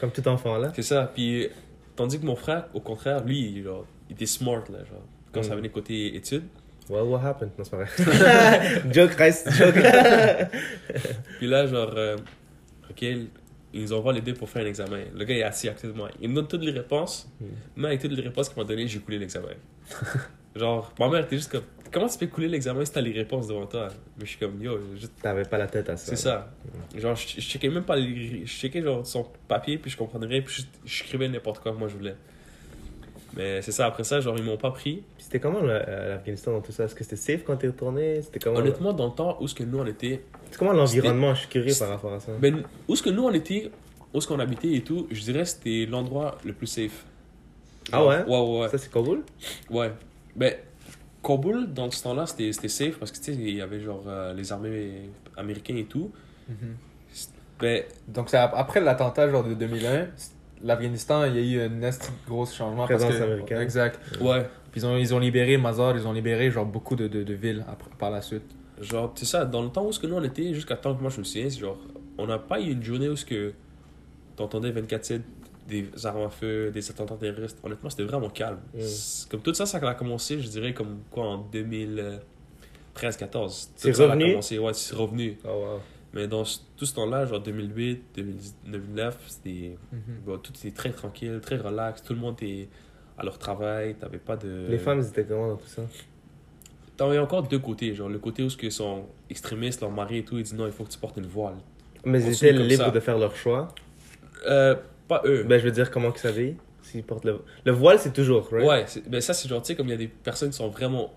[SPEAKER 1] Comme tout enfant là.
[SPEAKER 3] C'est ça. Puis tandis que mon frère, au contraire, lui, il, genre, il était smart, là, genre. Quand ça
[SPEAKER 1] Mm.
[SPEAKER 3] venait côté études.
[SPEAKER 1] Well, what happened? Non, c'est pas vrai. joke, reste joke.
[SPEAKER 3] Puis là, genre, euh, ok, ils nous envoient les deux pour faire un examen. Le gars est assis à côté de moi. Il me donne toutes les réponses.
[SPEAKER 1] Mm.
[SPEAKER 3] Mais avec toutes les réponses qu'il m'a données, j'ai coulé l'examen. genre, ma mère était juste comme, comment tu peux couler l'examen si t'as les réponses devant toi? Mais je suis comme, yo, juste-
[SPEAKER 1] T'avais pas la tête à ça.
[SPEAKER 3] c'est ça. Genre, je, je checkais même pas les. Je checkais genre son papier, puis je comprenais rien, puis je, je écrivais n'importe quoi que moi je voulais. Mais c'est ça, après ça, genre, ils m'ont pas pris.
[SPEAKER 1] C'était comment euh, l'Afghanistan dans tout ça? Est-ce que c'était safe quand t'es retourné? C'était comment
[SPEAKER 3] Honnêtement, dans le temps où ce que nous on était.
[SPEAKER 1] C'est comment l'environnement? Je suis curieux par rapport à ça.
[SPEAKER 3] Ben, où ce que nous on était, où ce qu'on habitait et tout, je dirais que c'était l'endroit le plus safe.
[SPEAKER 1] Ah ouais?
[SPEAKER 3] Ouais, ouais, ouais.
[SPEAKER 1] Ça c'est Kaboul
[SPEAKER 3] Ouais. Ben, Kaboul, dans ce temps-là, c'était c'était safe parce que tu sais, il y avait genre euh, les armées américaines et tout. Ben,
[SPEAKER 2] Donc, c'est ap- après l'attentat genre de 2001, c- l'Afghanistan, il y a eu un gros changement. parce
[SPEAKER 1] Présence
[SPEAKER 2] que-
[SPEAKER 1] américaine.
[SPEAKER 2] Exact.
[SPEAKER 3] ouais.
[SPEAKER 2] Puis ils ont, ils ont libéré Mazar, ils ont libéré genre beaucoup de, de, de villes après, par la suite.
[SPEAKER 3] Genre, c'est ça, dans le temps où ce que nous on était, jusqu'à temps que moi je me souviens, c'est genre, on n'a pas eu une journée où ce que t'entendais 24-7 des armes à feu, des attentats terroristes. Honnêtement, c'était vraiment calme.
[SPEAKER 1] Mm.
[SPEAKER 3] Comme tout ça, ça a commencé, je dirais, comme quoi en 2013-14.
[SPEAKER 1] C'est revenu?
[SPEAKER 3] ouais, c'est revenu.
[SPEAKER 1] Oh wow.
[SPEAKER 3] Mais dans tout ce temps-là, genre 2008, 2009, c'était. Bon, tout était très tranquille, très relax. Tout le monde était à leur travail. T'avais pas de.
[SPEAKER 1] Les femmes ils étaient comment dans tout ça
[SPEAKER 3] T'avais encore deux côtés. Genre le côté où ils sont extrémistes, leur mari et tout, ils disent non, il faut que tu portes une voile.
[SPEAKER 1] Mais ils étaient libres
[SPEAKER 3] ça.
[SPEAKER 1] de faire leur choix.
[SPEAKER 3] Euh, pas eux.
[SPEAKER 1] Ben je veux dire comment qu'ils s'habillent. S'ils portent le... le voile c'est toujours, right?
[SPEAKER 3] Ouais, ben ça c'est genre, tu sais, comme il y a des personnes qui sont vraiment.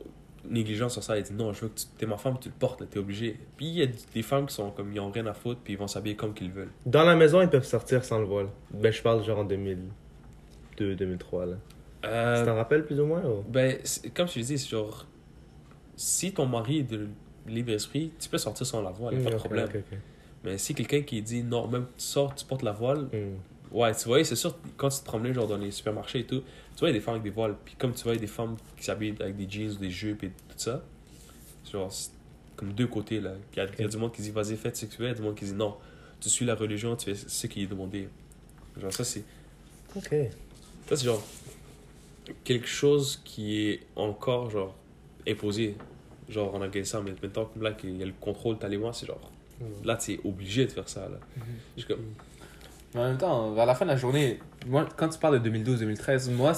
[SPEAKER 3] Négligent sur ça. Il dit non, je veux que tu t'es ma femme, tu le portes, t'es obligé. Puis il y a des femmes qui sont comme, ils ont rien à foutre, puis ils vont s'habiller comme qu'ils veulent.
[SPEAKER 1] Dans la maison, ils peuvent sortir sans le voile. Ben, je parle genre en 2002, 2003, là.
[SPEAKER 3] Euh,
[SPEAKER 1] Tu t'en rappelles plus ou moins ou?
[SPEAKER 3] Ben, comme je te dis, c'est genre, si ton mari est de libre esprit, tu peux sortir sans la voile, a pas de problème. Mais si quelqu'un qui dit non, même tu sors, tu portes la voile,
[SPEAKER 1] Mm.
[SPEAKER 3] ouais, tu vois, c'est sûr, quand tu te promenais genre dans les supermarchés et tout, tu vois, il y a des femmes avec des voiles. Puis comme tu vois, il y a des femmes qui s'habillent avec des jeans ou des jupes et tout ça, genre, c'est comme deux côtés là. Il y, a, il y a du monde qui dit vas-y, fais ce que tu veux, il y a du monde qui dit non, tu suis la religion, tu fais ce qui est demandé. Genre, ça, c'est.
[SPEAKER 1] Ok.
[SPEAKER 3] Ça, c'est genre quelque chose qui est encore genre imposé. Genre en Afghanistan, mais maintenant, comme là, qu'il y a le contrôle taliban, c'est genre là, tu es obligé de faire ça. Là. Suis comme,
[SPEAKER 2] Mais en même temps, vers la fin de la journée, moi, quand tu parles de 2012-2013, moi,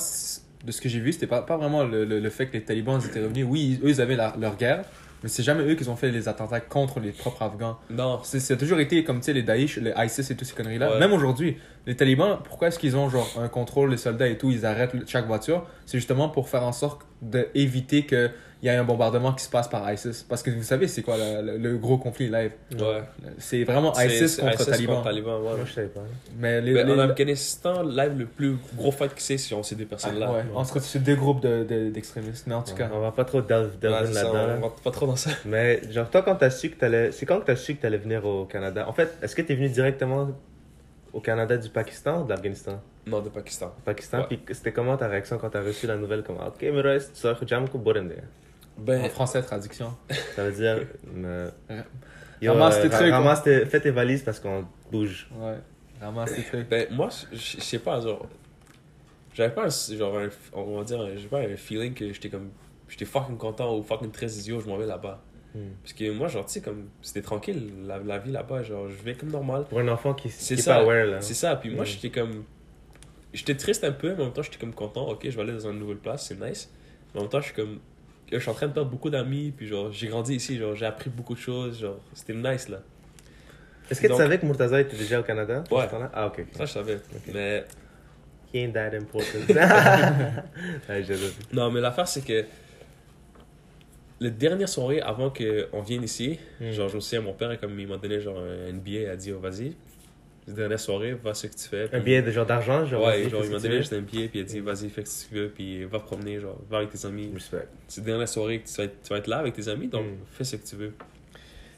[SPEAKER 2] de ce que j'ai vu, c'était pas, pas vraiment le, le, le fait que les talibans étaient revenus. Oui, eux, ils avaient la- leur guerre, mais c'est jamais eux qui ont fait les attentats contre les propres Afghans.
[SPEAKER 3] non,
[SPEAKER 2] C'est toujours été comme, tu sais, les Daesh, les ISIS et toutes ces conneries-là.
[SPEAKER 3] Ouais.
[SPEAKER 2] Même aujourd'hui, les talibans, pourquoi est-ce qu'ils ont genre un contrôle, les soldats et tout, ils arrêtent chaque voiture? C'est justement pour faire en sorte d'éviter qu'il y ait un bombardement qui se passe par ISIS. Parce que vous savez, c'est quoi le, le- le gros conflit live?
[SPEAKER 3] Ouais.
[SPEAKER 2] C'est vraiment ISIS
[SPEAKER 3] c'est
[SPEAKER 2] contre
[SPEAKER 3] ISIS
[SPEAKER 2] talibans.
[SPEAKER 3] contre Taliban, ouais.
[SPEAKER 1] Moi, je savais pas.
[SPEAKER 2] Mais les,
[SPEAKER 3] Mais
[SPEAKER 2] les-
[SPEAKER 3] en Afghanistan, live, le plus gros fight que c'est, c'est ces deux personnes-là.
[SPEAKER 2] Ah, ouais, entre ces deux groupes de- de- d'extrémistes. mais en tout cas,
[SPEAKER 1] On va pas trop delve, delve
[SPEAKER 3] Ouais, c'est ça,
[SPEAKER 1] là-dedans.
[SPEAKER 3] on
[SPEAKER 1] là.
[SPEAKER 3] rentre pas trop dans ça.
[SPEAKER 1] Mais genre, toi, quand t'as su que t'allais. C'est quand que t'as su que t'allais venir au Canada? En fait, est-ce que t'es venu directement au Canada du Pakistan ou de l'Afghanistan?
[SPEAKER 3] Non, de Pakistan.
[SPEAKER 1] Pakistan.
[SPEAKER 3] Ouais.
[SPEAKER 1] Puis c'était comment ta réaction quand t'as reçu la nouvelle comme Ok, mais reste, tu sors, jam ko borende.
[SPEAKER 2] en
[SPEAKER 3] Ben,
[SPEAKER 2] français, traduction.
[SPEAKER 1] Ça veut dire. euh,
[SPEAKER 2] Ramasse tes
[SPEAKER 1] ra-
[SPEAKER 2] trucs,
[SPEAKER 1] Ramasse tes, fais tes valises parce qu'on bouge.
[SPEAKER 2] Ouais, ramasse tes trucs.
[SPEAKER 3] ben moi, je sais pas, genre. J'avais pas un, genre, un- on va dire, j'ai pas un feeling que j'étais comme. J'étais fucking content ou fucking très idiot, je m'en vais là-bas.
[SPEAKER 1] Hmm.
[SPEAKER 3] Parce que moi, genre, tu sais, comme. C'était tranquille, la, la vie là-bas, genre, je vais comme normal.
[SPEAKER 1] Pour un enfant qui,
[SPEAKER 3] C'est
[SPEAKER 1] qui est
[SPEAKER 3] ça.
[SPEAKER 1] pas aware là.
[SPEAKER 3] C'est ça, puis moi,
[SPEAKER 1] Mm.
[SPEAKER 3] j'étais comme. J'étais triste un peu, mais en même temps, j'étais comme content. Ok, je vais aller dans une nouvelle place, c'est nice. Mais en même temps, je suis comme. Je suis en train de perdre beaucoup d'amis, puis genre, j'ai grandi ici, genre, j'ai appris beaucoup de choses, genre, c'était nice là.
[SPEAKER 1] Est-ce que
[SPEAKER 3] Donc-
[SPEAKER 1] tu savais que Murtaza était déjà au Canada?
[SPEAKER 3] Ouais.
[SPEAKER 1] ce? Ah, ok.
[SPEAKER 3] Ça, je savais. Mais.
[SPEAKER 1] He ain't that important? vu.
[SPEAKER 3] Non, mais l'affaire, c'est que. La dernière soirée avant qu'on vienne ici,
[SPEAKER 1] Mm.
[SPEAKER 3] genre, je me souviens, mon père, comme il m'a donné genre un billet, il a dit, oh, vas-y, la dernière soirée, va ce que tu fais.
[SPEAKER 1] Un billet de genre d'argent, genre.
[SPEAKER 3] Ouais, genre, il m'a donné juste un billet, puis il a dit, vas-y, fais ce que tu veux, puis va promener, genre, va avec tes amis.
[SPEAKER 1] Respect.
[SPEAKER 3] C'est la dernière soirée que tu vas, être, tu vas être là avec tes amis, donc
[SPEAKER 1] Mm.
[SPEAKER 3] fais ce que tu veux.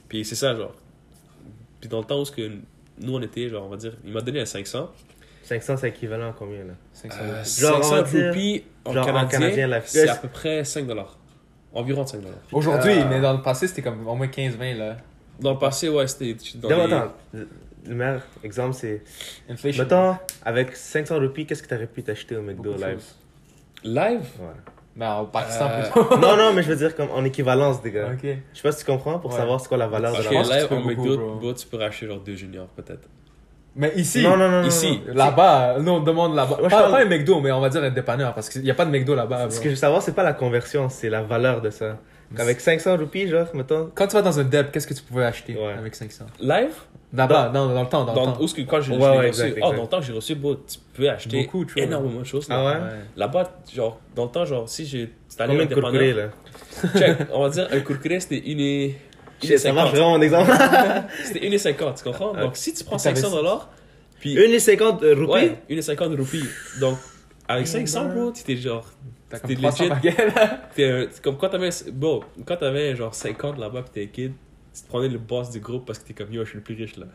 [SPEAKER 3] Puis c'est ça, genre. Puis dans le temps où ce que nous on était, genre, on va dire, il m'a donné un 500.
[SPEAKER 1] 500, c'est équivalent à combien là?
[SPEAKER 2] 500
[SPEAKER 3] Euh,
[SPEAKER 1] Genre, on
[SPEAKER 3] 500
[SPEAKER 1] va dire-
[SPEAKER 3] roupies en canadien,
[SPEAKER 1] canadien,
[SPEAKER 3] c'est à peu près 5 dollars. Environ 5 dollars.
[SPEAKER 2] Aujourd'hui,
[SPEAKER 1] Ah.
[SPEAKER 2] mais dans le passé, c'était comme au moins 15-20 là.
[SPEAKER 3] Dans le passé, ouais, c'était. dans
[SPEAKER 1] Non,
[SPEAKER 3] les-
[SPEAKER 1] attends. Le le meilleur exemple, c'est.
[SPEAKER 2] Inflation.
[SPEAKER 1] Mettons, avec 500 roupies, qu'est-ce que t'aurais pu t'acheter au McDo
[SPEAKER 2] Beaucoup
[SPEAKER 1] live?
[SPEAKER 3] Live?
[SPEAKER 1] Ouais.
[SPEAKER 2] Ben, au Pakistan
[SPEAKER 3] Euh,
[SPEAKER 2] plutôt.
[SPEAKER 1] Non, non, mais je veux dire comme en équivalence, des gars.
[SPEAKER 2] ok.
[SPEAKER 1] Je sais pas si tu comprends pour
[SPEAKER 2] Ouais.
[SPEAKER 1] savoir c'est quoi la valeur
[SPEAKER 3] Parce
[SPEAKER 1] de la
[SPEAKER 3] live, au McDo,
[SPEAKER 2] bro.
[SPEAKER 3] tu peux racheter genre deux juniors, peut-être.
[SPEAKER 2] Mais ici,
[SPEAKER 1] Non, non, non, non.
[SPEAKER 3] Ici.
[SPEAKER 2] là-bas, non, on demande là-bas.
[SPEAKER 1] Moi, je
[SPEAKER 2] pas,
[SPEAKER 1] parle-
[SPEAKER 2] pas un McDo, mais on va dire un dépanneur, parce qu'il n'y a pas de McDo là-bas.
[SPEAKER 1] Ce
[SPEAKER 2] bro.
[SPEAKER 1] que je veux savoir, c'est pas la conversion, c'est la valeur de ça. Avec 500 roupies, genre, mettons.
[SPEAKER 2] Quand tu vas dans un Deb, qu'est-ce que tu pouvais acheter
[SPEAKER 1] Ouais.
[SPEAKER 2] avec 500
[SPEAKER 3] Live,
[SPEAKER 2] Là-bas, dans, dans le temps, dans,
[SPEAKER 3] dans,
[SPEAKER 2] le temps.
[SPEAKER 3] où que quand je,
[SPEAKER 1] Ouais, ouais,
[SPEAKER 3] reçu,
[SPEAKER 1] exact,
[SPEAKER 3] oh,
[SPEAKER 1] exact.
[SPEAKER 3] dans le temps que j'ai reçu, bro, tu peux acheter
[SPEAKER 2] Beaucoup, tu vois.
[SPEAKER 3] énormément de choses. là.
[SPEAKER 1] Ah.
[SPEAKER 3] Là-bas, genre, dans le temps, genre, si j'ai.
[SPEAKER 1] Combien
[SPEAKER 3] un dépanneur,
[SPEAKER 1] là?
[SPEAKER 3] Check, on va dire, un courkuré, c'était une et. une et
[SPEAKER 1] Ça marche
[SPEAKER 3] 50.
[SPEAKER 1] vraiment, mon exemple.
[SPEAKER 3] C'était une et 50, tu comprends? Donc, si tu prends
[SPEAKER 2] Et t'avais
[SPEAKER 3] 500 dollars, puis.
[SPEAKER 1] 1,50 roupies
[SPEAKER 3] Ouais, une et 50 roupies. Donc, avec 500, bro, t'étais genre.
[SPEAKER 2] T'as comme
[SPEAKER 3] T'es
[SPEAKER 2] 300
[SPEAKER 3] legit. T'es comme quand t'avais. Bon, quand t'avais genre 50 là-bas, pis t'es kid, tu te prenais le boss du groupe parce que t'es comme yo, je suis le plus riche là.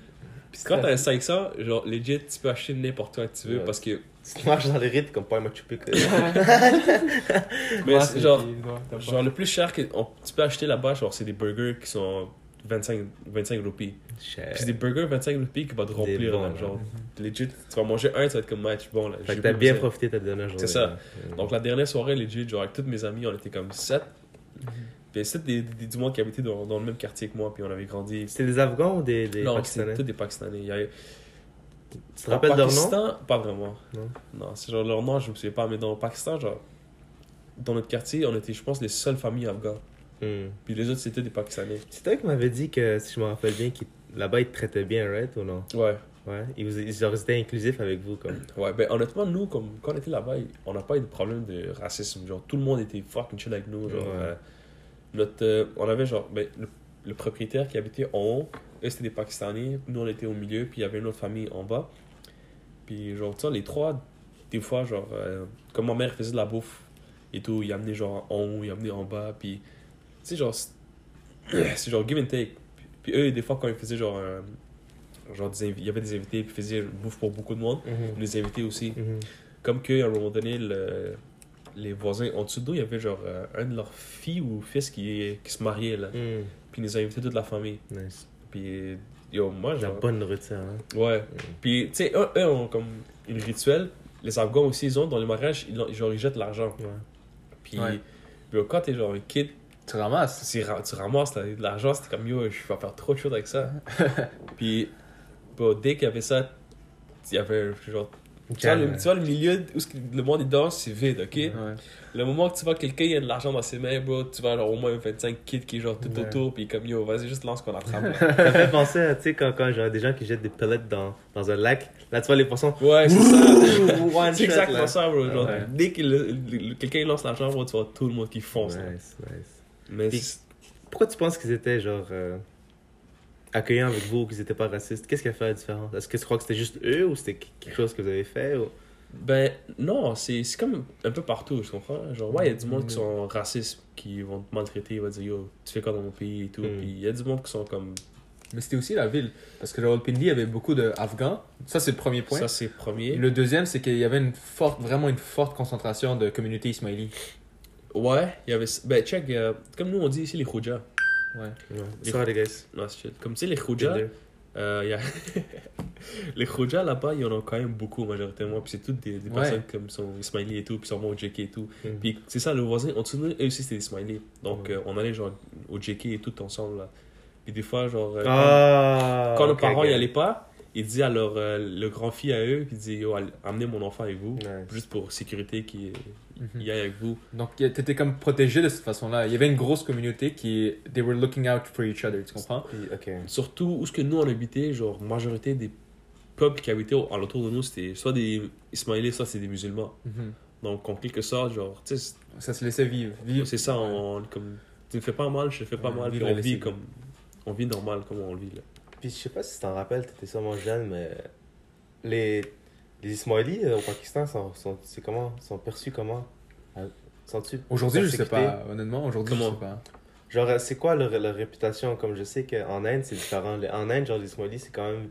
[SPEAKER 3] Puis quand t'as 500, genre legit, tu peux acheter n'importe quoi que tu veux
[SPEAKER 1] Ouais.
[SPEAKER 3] parce que.
[SPEAKER 1] Tu marches dans les rites comme pas un Machu.
[SPEAKER 3] Mais genre. Genre le plus cher que on- tu peux acheter là-bas, genre c'est des burgers qui sont 25, 25 roupies. C'est des burgers 25 roupies qui vont te remplir
[SPEAKER 1] bons,
[SPEAKER 3] là.
[SPEAKER 1] ouais.
[SPEAKER 3] Genre legit, tu vas manger un, tu vas être comme match bon là.
[SPEAKER 1] Fait que t'as bien profité de ta dernière journée.
[SPEAKER 3] C'est ça.
[SPEAKER 1] là.
[SPEAKER 3] Donc la dernière soirée, legit, genre avec tous mes amis, on était comme 7. Puis c'est des, des, du monde qui habitait dans, dans le même quartier que moi, puis on avait grandi.
[SPEAKER 1] C'était des Afghans ou des, des
[SPEAKER 3] non,
[SPEAKER 1] Pakistanais?
[SPEAKER 3] c'était tous des Pakistanais. Il y avait-
[SPEAKER 1] Tu te rappelles
[SPEAKER 3] Au
[SPEAKER 1] leur nom?
[SPEAKER 3] Pakistan, pas vraiment.
[SPEAKER 1] Non.
[SPEAKER 3] Non, c'est genre leur nom, je me souviens pas, mais dans le Pakistan, genre, dans notre quartier, on était, je pense, les seules familles afghanes.
[SPEAKER 1] Hmm.
[SPEAKER 3] Puis les autres, c'était des Pakistanais.
[SPEAKER 1] C'est toi qui m'avais dit que, si je me rappelle bien, là-bas ils te traitaient bien, right ou non?
[SPEAKER 3] Ouais.
[SPEAKER 1] Ouais. Ils, vous, ils genre, ils étaient inclusifs avec vous, comme.
[SPEAKER 3] Ouais, ben honnêtement, nous, comme, quand on était là-bas, on n'a pas eu de problème de racisme. Genre, tout le monde était fucking chill avec nous. Genre,
[SPEAKER 1] Ouais.
[SPEAKER 3] euh, notre, euh, on avait genre, ben, le, le propriétaire qui habitait en haut, eux c'était des Pakistanais, nous on était au milieu, puis il y avait une autre famille en bas. Puis genre, tu vois, les trois, des fois, genre, euh, comme ma mère faisait de la bouffe et tout, il amenait genre en haut, il amenait en bas, puis, sais, genre, c'est genre give and take. Puis, puis eux, des fois, quand ils faisaient genre, euh, genre il y avait des invités, puis ils faisaient bouffe pour beaucoup de monde,
[SPEAKER 1] Mhm.
[SPEAKER 3] les invités aussi.
[SPEAKER 1] Mhm.
[SPEAKER 3] Comme qu'à un moment donné, le- les voisins en dessous d'eux, il y avait genre euh, un de leurs filles ou fils qui, qui se mariait là.
[SPEAKER 1] Mhm.
[SPEAKER 3] Puis ils nous a invités toute la famille.
[SPEAKER 1] Nice.
[SPEAKER 3] Puis yo, moi,
[SPEAKER 1] La
[SPEAKER 3] genre.
[SPEAKER 1] bonne nourriture, hein.
[SPEAKER 3] Ouais. Puis tu sais, eux, eux ont comme une rituel. Les Afghans aussi, ils ont dans les mariages, ils, ont- genre, ils jettent l'argent.
[SPEAKER 1] Ouais.
[SPEAKER 3] Puis
[SPEAKER 2] Ouais.
[SPEAKER 3] yo, quand t'es genre un kid,
[SPEAKER 2] Tu ramasses.
[SPEAKER 3] tu, tu ramasses l'argent, c'était comme yo, je vais faire trop de choses avec ça. Puis bon, dès qu'il y avait ça, il y avait genre. Tu vois, le, tu vois, le milieu où le monde il danse, c'est vide, ok?
[SPEAKER 2] Ouais.
[SPEAKER 3] Le moment que tu vois que quelqu'un il a de l'argent dans ses mains, bro, tu vois genre au moins 25 kids qui est genre tout
[SPEAKER 1] Ouais.
[SPEAKER 3] autour, puis comme yo, vas-y, juste lance qu'on attrape.
[SPEAKER 1] Ça fait penser à, tu sais, quand, quand genre, des gens qui jettent des pellets dans, dans un lac. Là, tu vois les poissons.
[SPEAKER 3] ouais, c'est ça. C'est exactement
[SPEAKER 1] là.
[SPEAKER 3] ça, bro. Genre,
[SPEAKER 2] Ouais.
[SPEAKER 3] dès que quelqu'un lance l'argent, bro, tu vois tout le monde qui fonce.
[SPEAKER 1] Nice, nice.
[SPEAKER 3] Mais
[SPEAKER 1] Puis- Pourquoi tu penses qu'ils étaient, genre, euh, accueillants avec vous ou qu'ils étaient pas racistes? Qu'est-ce qui a fait la différence? Est-ce que tu crois que c'était juste eux ou c'était quelque chose que vous avez fait ou...
[SPEAKER 3] ben non, c'est c'est comme un peu partout, je comprends. Genre, ouais, il y a du monde qui sont racistes, qui vont te maltraiter, ils vont dire yo, tu fais quoi dans mon pays et tout.
[SPEAKER 1] Mm.
[SPEAKER 3] Puis il y a du monde qui sont comme.
[SPEAKER 2] Mais c'était aussi la ville. Parce que Rawalpindi, il y avait beaucoup d'Afghans. Ça, c'est le premier point.
[SPEAKER 3] Ça, c'est premier.
[SPEAKER 2] Le deuxième, c'est qu'il y avait une forte, vraiment une forte concentration de communauté ismaili.
[SPEAKER 3] Ouais, il y avait. Ben, check, euh, comme nous on dit ici les Khouja.
[SPEAKER 2] Ouais.
[SPEAKER 3] Les-
[SPEAKER 1] Sorry, guys.
[SPEAKER 3] Non, c'est shit. Comme tu sais, les Khouja. Euh, y a... les Khouja là-bas, il y en a quand même beaucoup majoritairement. Puis c'est toutes des, des
[SPEAKER 2] Ouais.
[SPEAKER 3] personnes comme sont Ismaili et tout, puis sûrement au JK et tout.
[SPEAKER 1] Mhm.
[SPEAKER 3] Puis c'est ça, le voisin, en dessous de nous, eux aussi c'était des Ismaili. Donc euh, on allait genre au JK et tout ensemble là. Puis des fois, genre, euh,
[SPEAKER 1] Ah
[SPEAKER 3] quand, quand nos parents
[SPEAKER 1] ok.
[SPEAKER 3] y allaient pas, disaient à leur euh, le grand-fille à eux, disaient Yo, allez, amenez mon enfant avec vous.
[SPEAKER 1] Nice.
[SPEAKER 3] Juste pour sécurité qu'il
[SPEAKER 2] Mhm.
[SPEAKER 3] y aille avec vous.
[SPEAKER 2] Donc, tu étais comme protégé de cette façon-là. Il y avait une grosse communauté qui. They were looking out for each other, tu comprends?
[SPEAKER 1] Puis, ok.
[SPEAKER 3] Surtout où ce que nous on habitait, genre, majorité des peuples qui habitaient au- alentour de nous, c'était soit des Ismaélites, soit c'est des musulmans.
[SPEAKER 2] Mhm.
[SPEAKER 3] Donc, en quelque sorte, genre, tu sais,
[SPEAKER 2] Ça se laissait vivre. vivre.
[SPEAKER 3] c'est ça, on, comme, tu me fais pas mal, je te fais pas
[SPEAKER 2] Ouais,
[SPEAKER 3] mal, on vit comme, on vit normal comme on le vit, là.
[SPEAKER 1] Puis je sais pas si tu t'en rappelles, t'étais sûrement jeune, mais les, les Ismaélis euh, au Pakistan sont, sont, c'est comment, sont perçus comment? Euh, Sont-tu
[SPEAKER 2] Aujourd'hui, je sais pas. Honnêtement, aujourd'hui, je
[SPEAKER 3] Comment?
[SPEAKER 2] sais pas.
[SPEAKER 1] Genre, euh, c'est quoi leur, leur réputation? Comme je sais qu'en Inde, c'est différent. Les- En Inde, genre, les Ismaélis, c'est quand même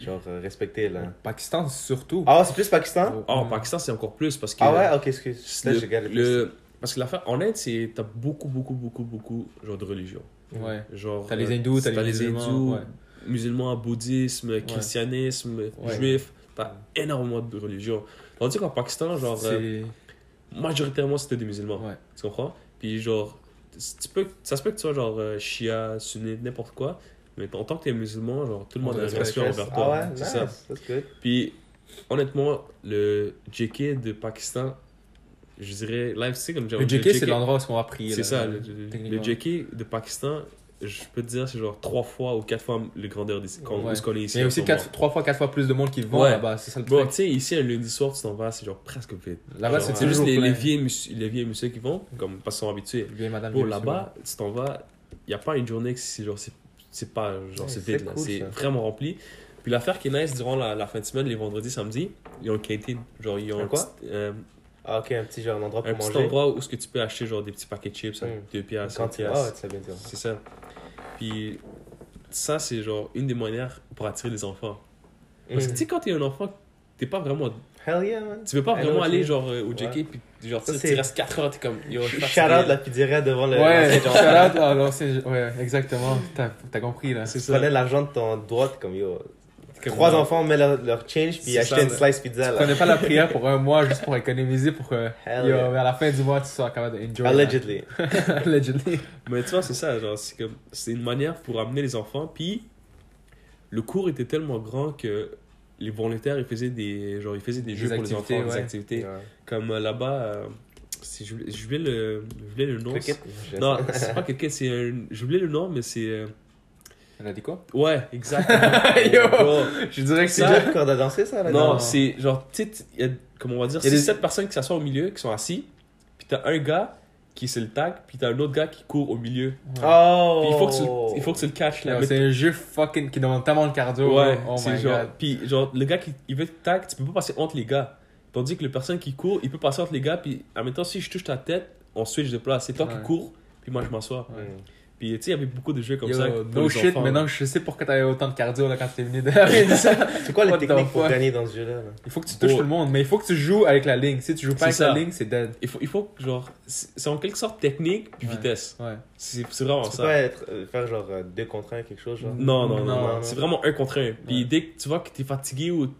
[SPEAKER 1] genre euh, respecté là.
[SPEAKER 2] Pakistan, surtout.
[SPEAKER 1] Ah, c'est plus Pakistan?
[SPEAKER 3] Ah, au Pakistan, c'est encore plus parce que.
[SPEAKER 1] Ah ouais, ok, excuse. Là,
[SPEAKER 3] le- le- parce que l'affaire, en Inde, c'est, t'as beaucoup, beaucoup, beaucoup, beaucoup, genre, de religions.
[SPEAKER 2] Ouais.
[SPEAKER 3] Genre,
[SPEAKER 2] T'as les hindous, t'as les,
[SPEAKER 3] les hindous,
[SPEAKER 2] ouais.
[SPEAKER 3] Musulmans, bouddhisme, christianisme,
[SPEAKER 2] Ouais.
[SPEAKER 3] juif, t'as énormément de religions. Tandis qu'en Pakistan, genre, euh, majoritairement c'était des musulmans.
[SPEAKER 2] Ouais.
[SPEAKER 3] Tu comprends? Puis genre, tu peux, ça se peut que tu sois genre euh, shia, sunnite, n'importe quoi, mais en tant que tu es musulman, genre tout le
[SPEAKER 2] On
[SPEAKER 3] monde a
[SPEAKER 2] respecte.
[SPEAKER 3] respect envers
[SPEAKER 1] Ah
[SPEAKER 3] toi.
[SPEAKER 1] ouais,
[SPEAKER 3] c'est
[SPEAKER 1] nice.
[SPEAKER 3] ça. Puis honnêtement, le JK de Pakistan, je dirais, live, c'est comme genre.
[SPEAKER 2] Le JK, c'est l'endroit où on a prié.
[SPEAKER 3] C'est ça,
[SPEAKER 2] là,
[SPEAKER 3] le, le- le
[SPEAKER 2] techniquement.
[SPEAKER 3] JK de Pakistan, je peux te dire, c'est genre trois fois ou quatre fois le grandeur des quand,
[SPEAKER 2] Ouais.
[SPEAKER 3] qu'on est ici.
[SPEAKER 2] Il y a aussi
[SPEAKER 3] ce
[SPEAKER 2] quatre,
[SPEAKER 3] moment.
[SPEAKER 2] trois fois, quatre fois plus de monde qui vont
[SPEAKER 3] Ouais.
[SPEAKER 2] là-bas. C'est ça le
[SPEAKER 3] Bon,
[SPEAKER 2] truc.
[SPEAKER 3] tu sais, ici, un lundi soir, tu t'en vas, c'est genre presque vide.
[SPEAKER 2] Là-bas, c'est
[SPEAKER 3] c'est juste les, les, vieilles les vieilles messieurs qui vont, comme, parce qu'ils sont habitués.
[SPEAKER 2] Madame.
[SPEAKER 3] Bon, là-bas, tu t'en vas, il n'y a pas une journée que c'est genre, c'est, c'est pas, genre, c'est vide,
[SPEAKER 1] cool,
[SPEAKER 3] c'est vraiment rempli. Puis l'affaire qui est nice durant la, la fin de semaine, les vendredis, samedis, ils ont un canteen, genre, ils ont
[SPEAKER 1] quoi?
[SPEAKER 3] euh,
[SPEAKER 1] Ah, ok, un petit genre un endroit
[SPEAKER 3] un
[SPEAKER 1] pour
[SPEAKER 3] petit
[SPEAKER 1] manger.
[SPEAKER 3] endroit où ce que tu peux acheter, genre, des petits paquets de chips à
[SPEAKER 1] Mm.
[SPEAKER 3] 2 piastres,
[SPEAKER 1] Quand
[SPEAKER 3] 5
[SPEAKER 1] tu... Ah, ouais,
[SPEAKER 3] piastres.
[SPEAKER 1] tu sais bien dire.
[SPEAKER 3] C'est ça. Puis ça, c'est genre une des manières pour attirer les enfants. Parce que
[SPEAKER 1] Mm.
[SPEAKER 3] tu sais, quand t'es un enfant, t'es pas vraiment.
[SPEAKER 1] Hell yeah, man.
[SPEAKER 3] Tu veux pas vraiment aller genre euh, au JK,
[SPEAKER 1] Ouais.
[SPEAKER 3] puis genre,
[SPEAKER 1] Ça,
[SPEAKER 3] tu tu restes 4 heures, t'es comme. Yo, je suis
[SPEAKER 1] Shout out la pizzeria devant le.
[SPEAKER 2] Ouais, shout
[SPEAKER 1] genre.
[SPEAKER 2] out Ouais, exactement. T'as t'as compris là.
[SPEAKER 3] C'est
[SPEAKER 1] Tu
[SPEAKER 3] ça.
[SPEAKER 1] prenais l'argent de ton droite comme yo. Trois
[SPEAKER 3] euh,
[SPEAKER 1] enfants mettent leur, leur change puis
[SPEAKER 3] ça,
[SPEAKER 1] une slice pizza
[SPEAKER 2] Tu prenais pas la prière pour un mois juste pour économiser pour que yo,
[SPEAKER 1] yeah.
[SPEAKER 2] à la fin du mois tu sois capable d'enjoy.
[SPEAKER 1] Allegedly.
[SPEAKER 2] là. Allegedly.
[SPEAKER 3] Mais tu vois, c'est ça, genre, c'est comme. C'est une manière pour amener les enfants, puis le cours était tellement grand que les volontaires, ils faisaient des, genre, ils faisaient des,
[SPEAKER 2] Des
[SPEAKER 3] jeux pour les enfants, des activités.
[SPEAKER 1] Ouais.
[SPEAKER 3] Comme euh, là-bas, euh, si je, je voulais le, je voulais le nom.
[SPEAKER 1] Cricket?
[SPEAKER 3] Non, c'est pas cricket, c'est un. J'oubliais le nom, mais c'est.
[SPEAKER 2] Elle a dit quoi?
[SPEAKER 3] Ouais, exactement.
[SPEAKER 2] Yo. Je dirais que
[SPEAKER 1] C'est
[SPEAKER 2] c'est
[SPEAKER 1] déjà le corde à danser ça là
[SPEAKER 3] Non, c'est genre, tu sais, il y a, comment on va dire,
[SPEAKER 2] Il y a
[SPEAKER 3] c'est
[SPEAKER 2] des-
[SPEAKER 3] sept personnes qui s'assoient au milieu, qui sont assis, puis t'as un gars qui c'est le tag, puis t'as un autre gars qui court au milieu.
[SPEAKER 1] Oh!
[SPEAKER 3] Puis il faut que tu, il faut que tu le catches là.
[SPEAKER 2] C'est un jeu fucking qui demande tellement de cardio.
[SPEAKER 3] Ouais,
[SPEAKER 2] oh
[SPEAKER 3] c'est
[SPEAKER 2] my
[SPEAKER 3] genre.
[SPEAKER 2] god.
[SPEAKER 3] Puis genre, le gars qui il veut te tag, tu peux pas passer entre les gars. Tandis que le personne qui court, il peut passer entre les gars, puis en même temps, si je touche ta tête, on switch de place. C'est toi
[SPEAKER 2] Ouais.
[SPEAKER 3] qui cours, puis moi je m'assois.
[SPEAKER 2] Ouais.
[SPEAKER 3] Puis tu sais, il y avait beaucoup de jeux comme
[SPEAKER 2] Yo,
[SPEAKER 3] ça. pour
[SPEAKER 2] no
[SPEAKER 3] les
[SPEAKER 2] shit,
[SPEAKER 3] enfants,
[SPEAKER 2] maintenant
[SPEAKER 3] là.
[SPEAKER 2] je sais pourquoi t'avais autant de cardio là, quand t'es venu de ça.
[SPEAKER 1] C'est quoi
[SPEAKER 2] the
[SPEAKER 1] techniques pour gagner dans ce jeu-là? là?
[SPEAKER 2] Il faut que tu touches
[SPEAKER 3] Bro.
[SPEAKER 2] tout le monde, mais il faut que tu joues avec la ligne. Si tu joues pas avec
[SPEAKER 3] C'est
[SPEAKER 2] la
[SPEAKER 3] ça.
[SPEAKER 2] ligne, c'est dead.
[SPEAKER 3] Il faut, il faut que, genre, c'est en quelque sorte technique puis
[SPEAKER 2] Ouais.
[SPEAKER 3] vitesse.
[SPEAKER 2] Ouais.
[SPEAKER 3] C'est vraiment
[SPEAKER 1] Tu peux
[SPEAKER 3] ça.
[SPEAKER 1] pas être, euh, faire genre euh, deux contre un, quelque chose, genre?
[SPEAKER 3] Non, non, non,
[SPEAKER 2] Non,
[SPEAKER 3] non.
[SPEAKER 1] non.
[SPEAKER 3] C'est vraiment un contre un. Puis
[SPEAKER 2] Ouais.
[SPEAKER 3] dès que tu vois que t'es fatigué ou.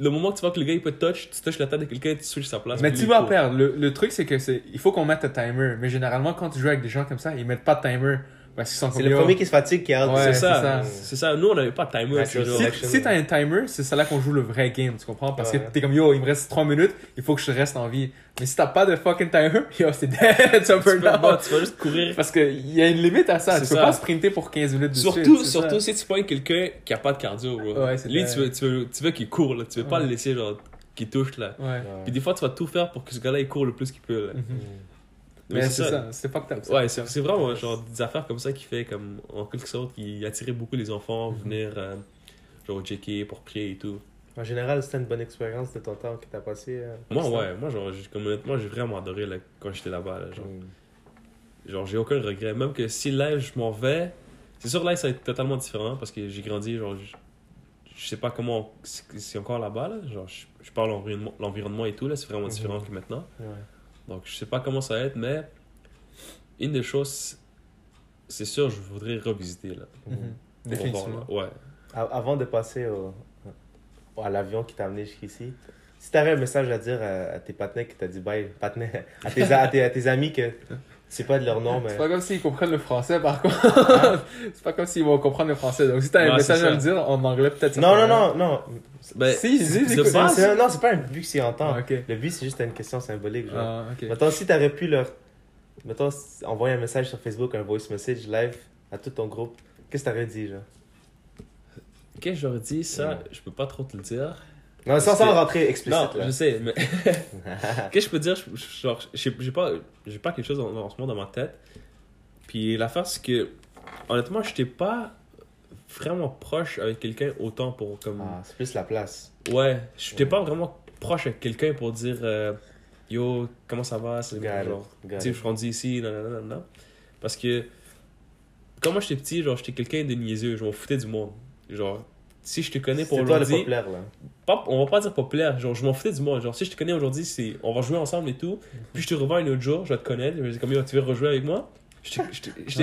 [SPEAKER 3] Le moment que tu vois que le gars il peut te touch, tu touches la tête de quelqu'un, tu switches sa place.
[SPEAKER 2] Mais tu vas perdre. Le, le truc, c'est que c'est il faut qu'on mette un timer. Mais généralement, quand tu joues avec des gens comme ça, ils mettent pas de timer.
[SPEAKER 1] C'est le premier qui se fatigue qui a
[SPEAKER 2] Ouais,
[SPEAKER 3] C'est
[SPEAKER 2] c'est
[SPEAKER 3] ça.
[SPEAKER 2] ça.
[SPEAKER 3] C'est ça. Nous, on n'avait pas de timer.
[SPEAKER 2] Si, t'as un timer, c'est ça là qu'on joue le vrai game, tu comprends? Parce
[SPEAKER 1] Ouais.
[SPEAKER 2] que t'es comme yo, il me reste 3 minutes, il faut que je reste en vie. Mais si t'as pas de fucking timer, yo, c'est dead,
[SPEAKER 3] tu,
[SPEAKER 2] peu
[SPEAKER 3] peux pas,
[SPEAKER 2] down.
[SPEAKER 3] tu vas juste courir.
[SPEAKER 2] Parce qu'il y a une limite à ça. Tu peux pas sprinter pour 15 minutes de
[SPEAKER 3] Surtout, surtout
[SPEAKER 2] ça.
[SPEAKER 3] si tu pognes quelqu'un qui a pas de cardio, bro. Lui, tu veux, tu veux, tu veux qu'il court, là. Tu veux pas le laisser, genre, qu'il touche, là.
[SPEAKER 2] Ouais.
[SPEAKER 1] Ouais.
[SPEAKER 3] Puis des fois, tu vas tout faire pour que ce gars-là, il court le plus qu'il peut, là.
[SPEAKER 2] Mhm. Mais c'est ça, c'est pas que t'as
[SPEAKER 3] Ouais, c'est vraiment genre des affaires comme ça qui fait comme en quelque sorte qui attirait beaucoup les enfants à venir euh, genre JK pour prier et tout.
[SPEAKER 1] En général, c'était une bonne expérience de ton temps que t'as passé. euh,
[SPEAKER 3] Moi
[SPEAKER 1] ça?
[SPEAKER 3] ouais, moi genre comme honnêtement, j'ai vraiment adoré là, quand j'étais là-bas là, genre.
[SPEAKER 1] Mm.
[SPEAKER 3] Genre j'ai aucun regret même que si là je m'en vais, c'est sûr là ça va être totalement différent parce que j'ai grandi genre je, sais pas comment c'est encore là-bas là, genre je, je parle l'environnement l'environnement et tout là, c'est vraiment
[SPEAKER 1] Mhm.
[SPEAKER 3] différent que maintenant.
[SPEAKER 1] Ouais.
[SPEAKER 3] Donc, je sais pas comment ça va être, mais une des choses, c'est sûr, je voudrais revisiter là.
[SPEAKER 1] Mm.
[SPEAKER 2] Mhm.
[SPEAKER 3] Pour
[SPEAKER 2] Définitivement.
[SPEAKER 3] voir, là. Ouais.
[SPEAKER 1] Avant de passer au, à l'avion qui t'a amené jusqu'ici, si t'avais un message à dire à, à tes partenaires qui t'a dit bye, partenaires, à tes, à, tes, à tes amis que c'est pas de leur nom, mais.
[SPEAKER 2] C'est pas comme s'ils comprennent le français, par contre. c'est pas comme s'ils vont comprendre le français. Donc, si t'as un message à me dire en anglais, peut-être
[SPEAKER 1] Non, non, non, non.
[SPEAKER 3] Ben,
[SPEAKER 2] Si, si,
[SPEAKER 3] de
[SPEAKER 2] écoute,
[SPEAKER 3] base,
[SPEAKER 1] C'est- Non, c'est pas un but que s'y entend.
[SPEAKER 2] Ah.
[SPEAKER 1] Le but, c'est juste une question symbolique. Genre.
[SPEAKER 2] Ah, ok.
[SPEAKER 1] Mettons, si t'aurais pu leur. Mettons, envoyer un message sur Facebook, un voice message live à tout ton groupe, qu'est-ce que t'aurais dit, genre?
[SPEAKER 3] Qu'est-ce que j'aurais dit? Ça,
[SPEAKER 1] Ouais.
[SPEAKER 3] je peux pas trop te le dire.
[SPEAKER 1] Non, sans, sans rentrer explicite,
[SPEAKER 3] non,
[SPEAKER 1] là.
[SPEAKER 3] je sais, mais qu'est-ce que je peux dire? Genre, j'ai pas, j'ai pas quelque chose en, en ce moment dans ma tête. Puis l'affaire, c'est que, honnêtement, j'étais pas vraiment proche avec quelqu'un autant pour comme.
[SPEAKER 1] Ah, c'est plus la place.
[SPEAKER 3] Ouais, j'étais
[SPEAKER 1] Ouais.
[SPEAKER 3] pas vraiment proche avec quelqu'un pour dire euh, Yo, comment ça va? C'est genre, tu sais, je grandis ici, non, non, non, non. Parce que, quand moi j'étais petit, genre, j'étais quelqu'un de niaiseux, je m'en foutais du monde. Genre, si je te connais pour
[SPEAKER 1] le là.
[SPEAKER 3] Pas, on va pas dire populaire, genre, je m'en foutais du monde. Genre, si je te connais aujourd'hui, c'est on va jouer ensemble et tout, puis je te revois un autre jour, je vais te connaître, je vais dire comme Yo, tu veux rejouer avec moi? J'étais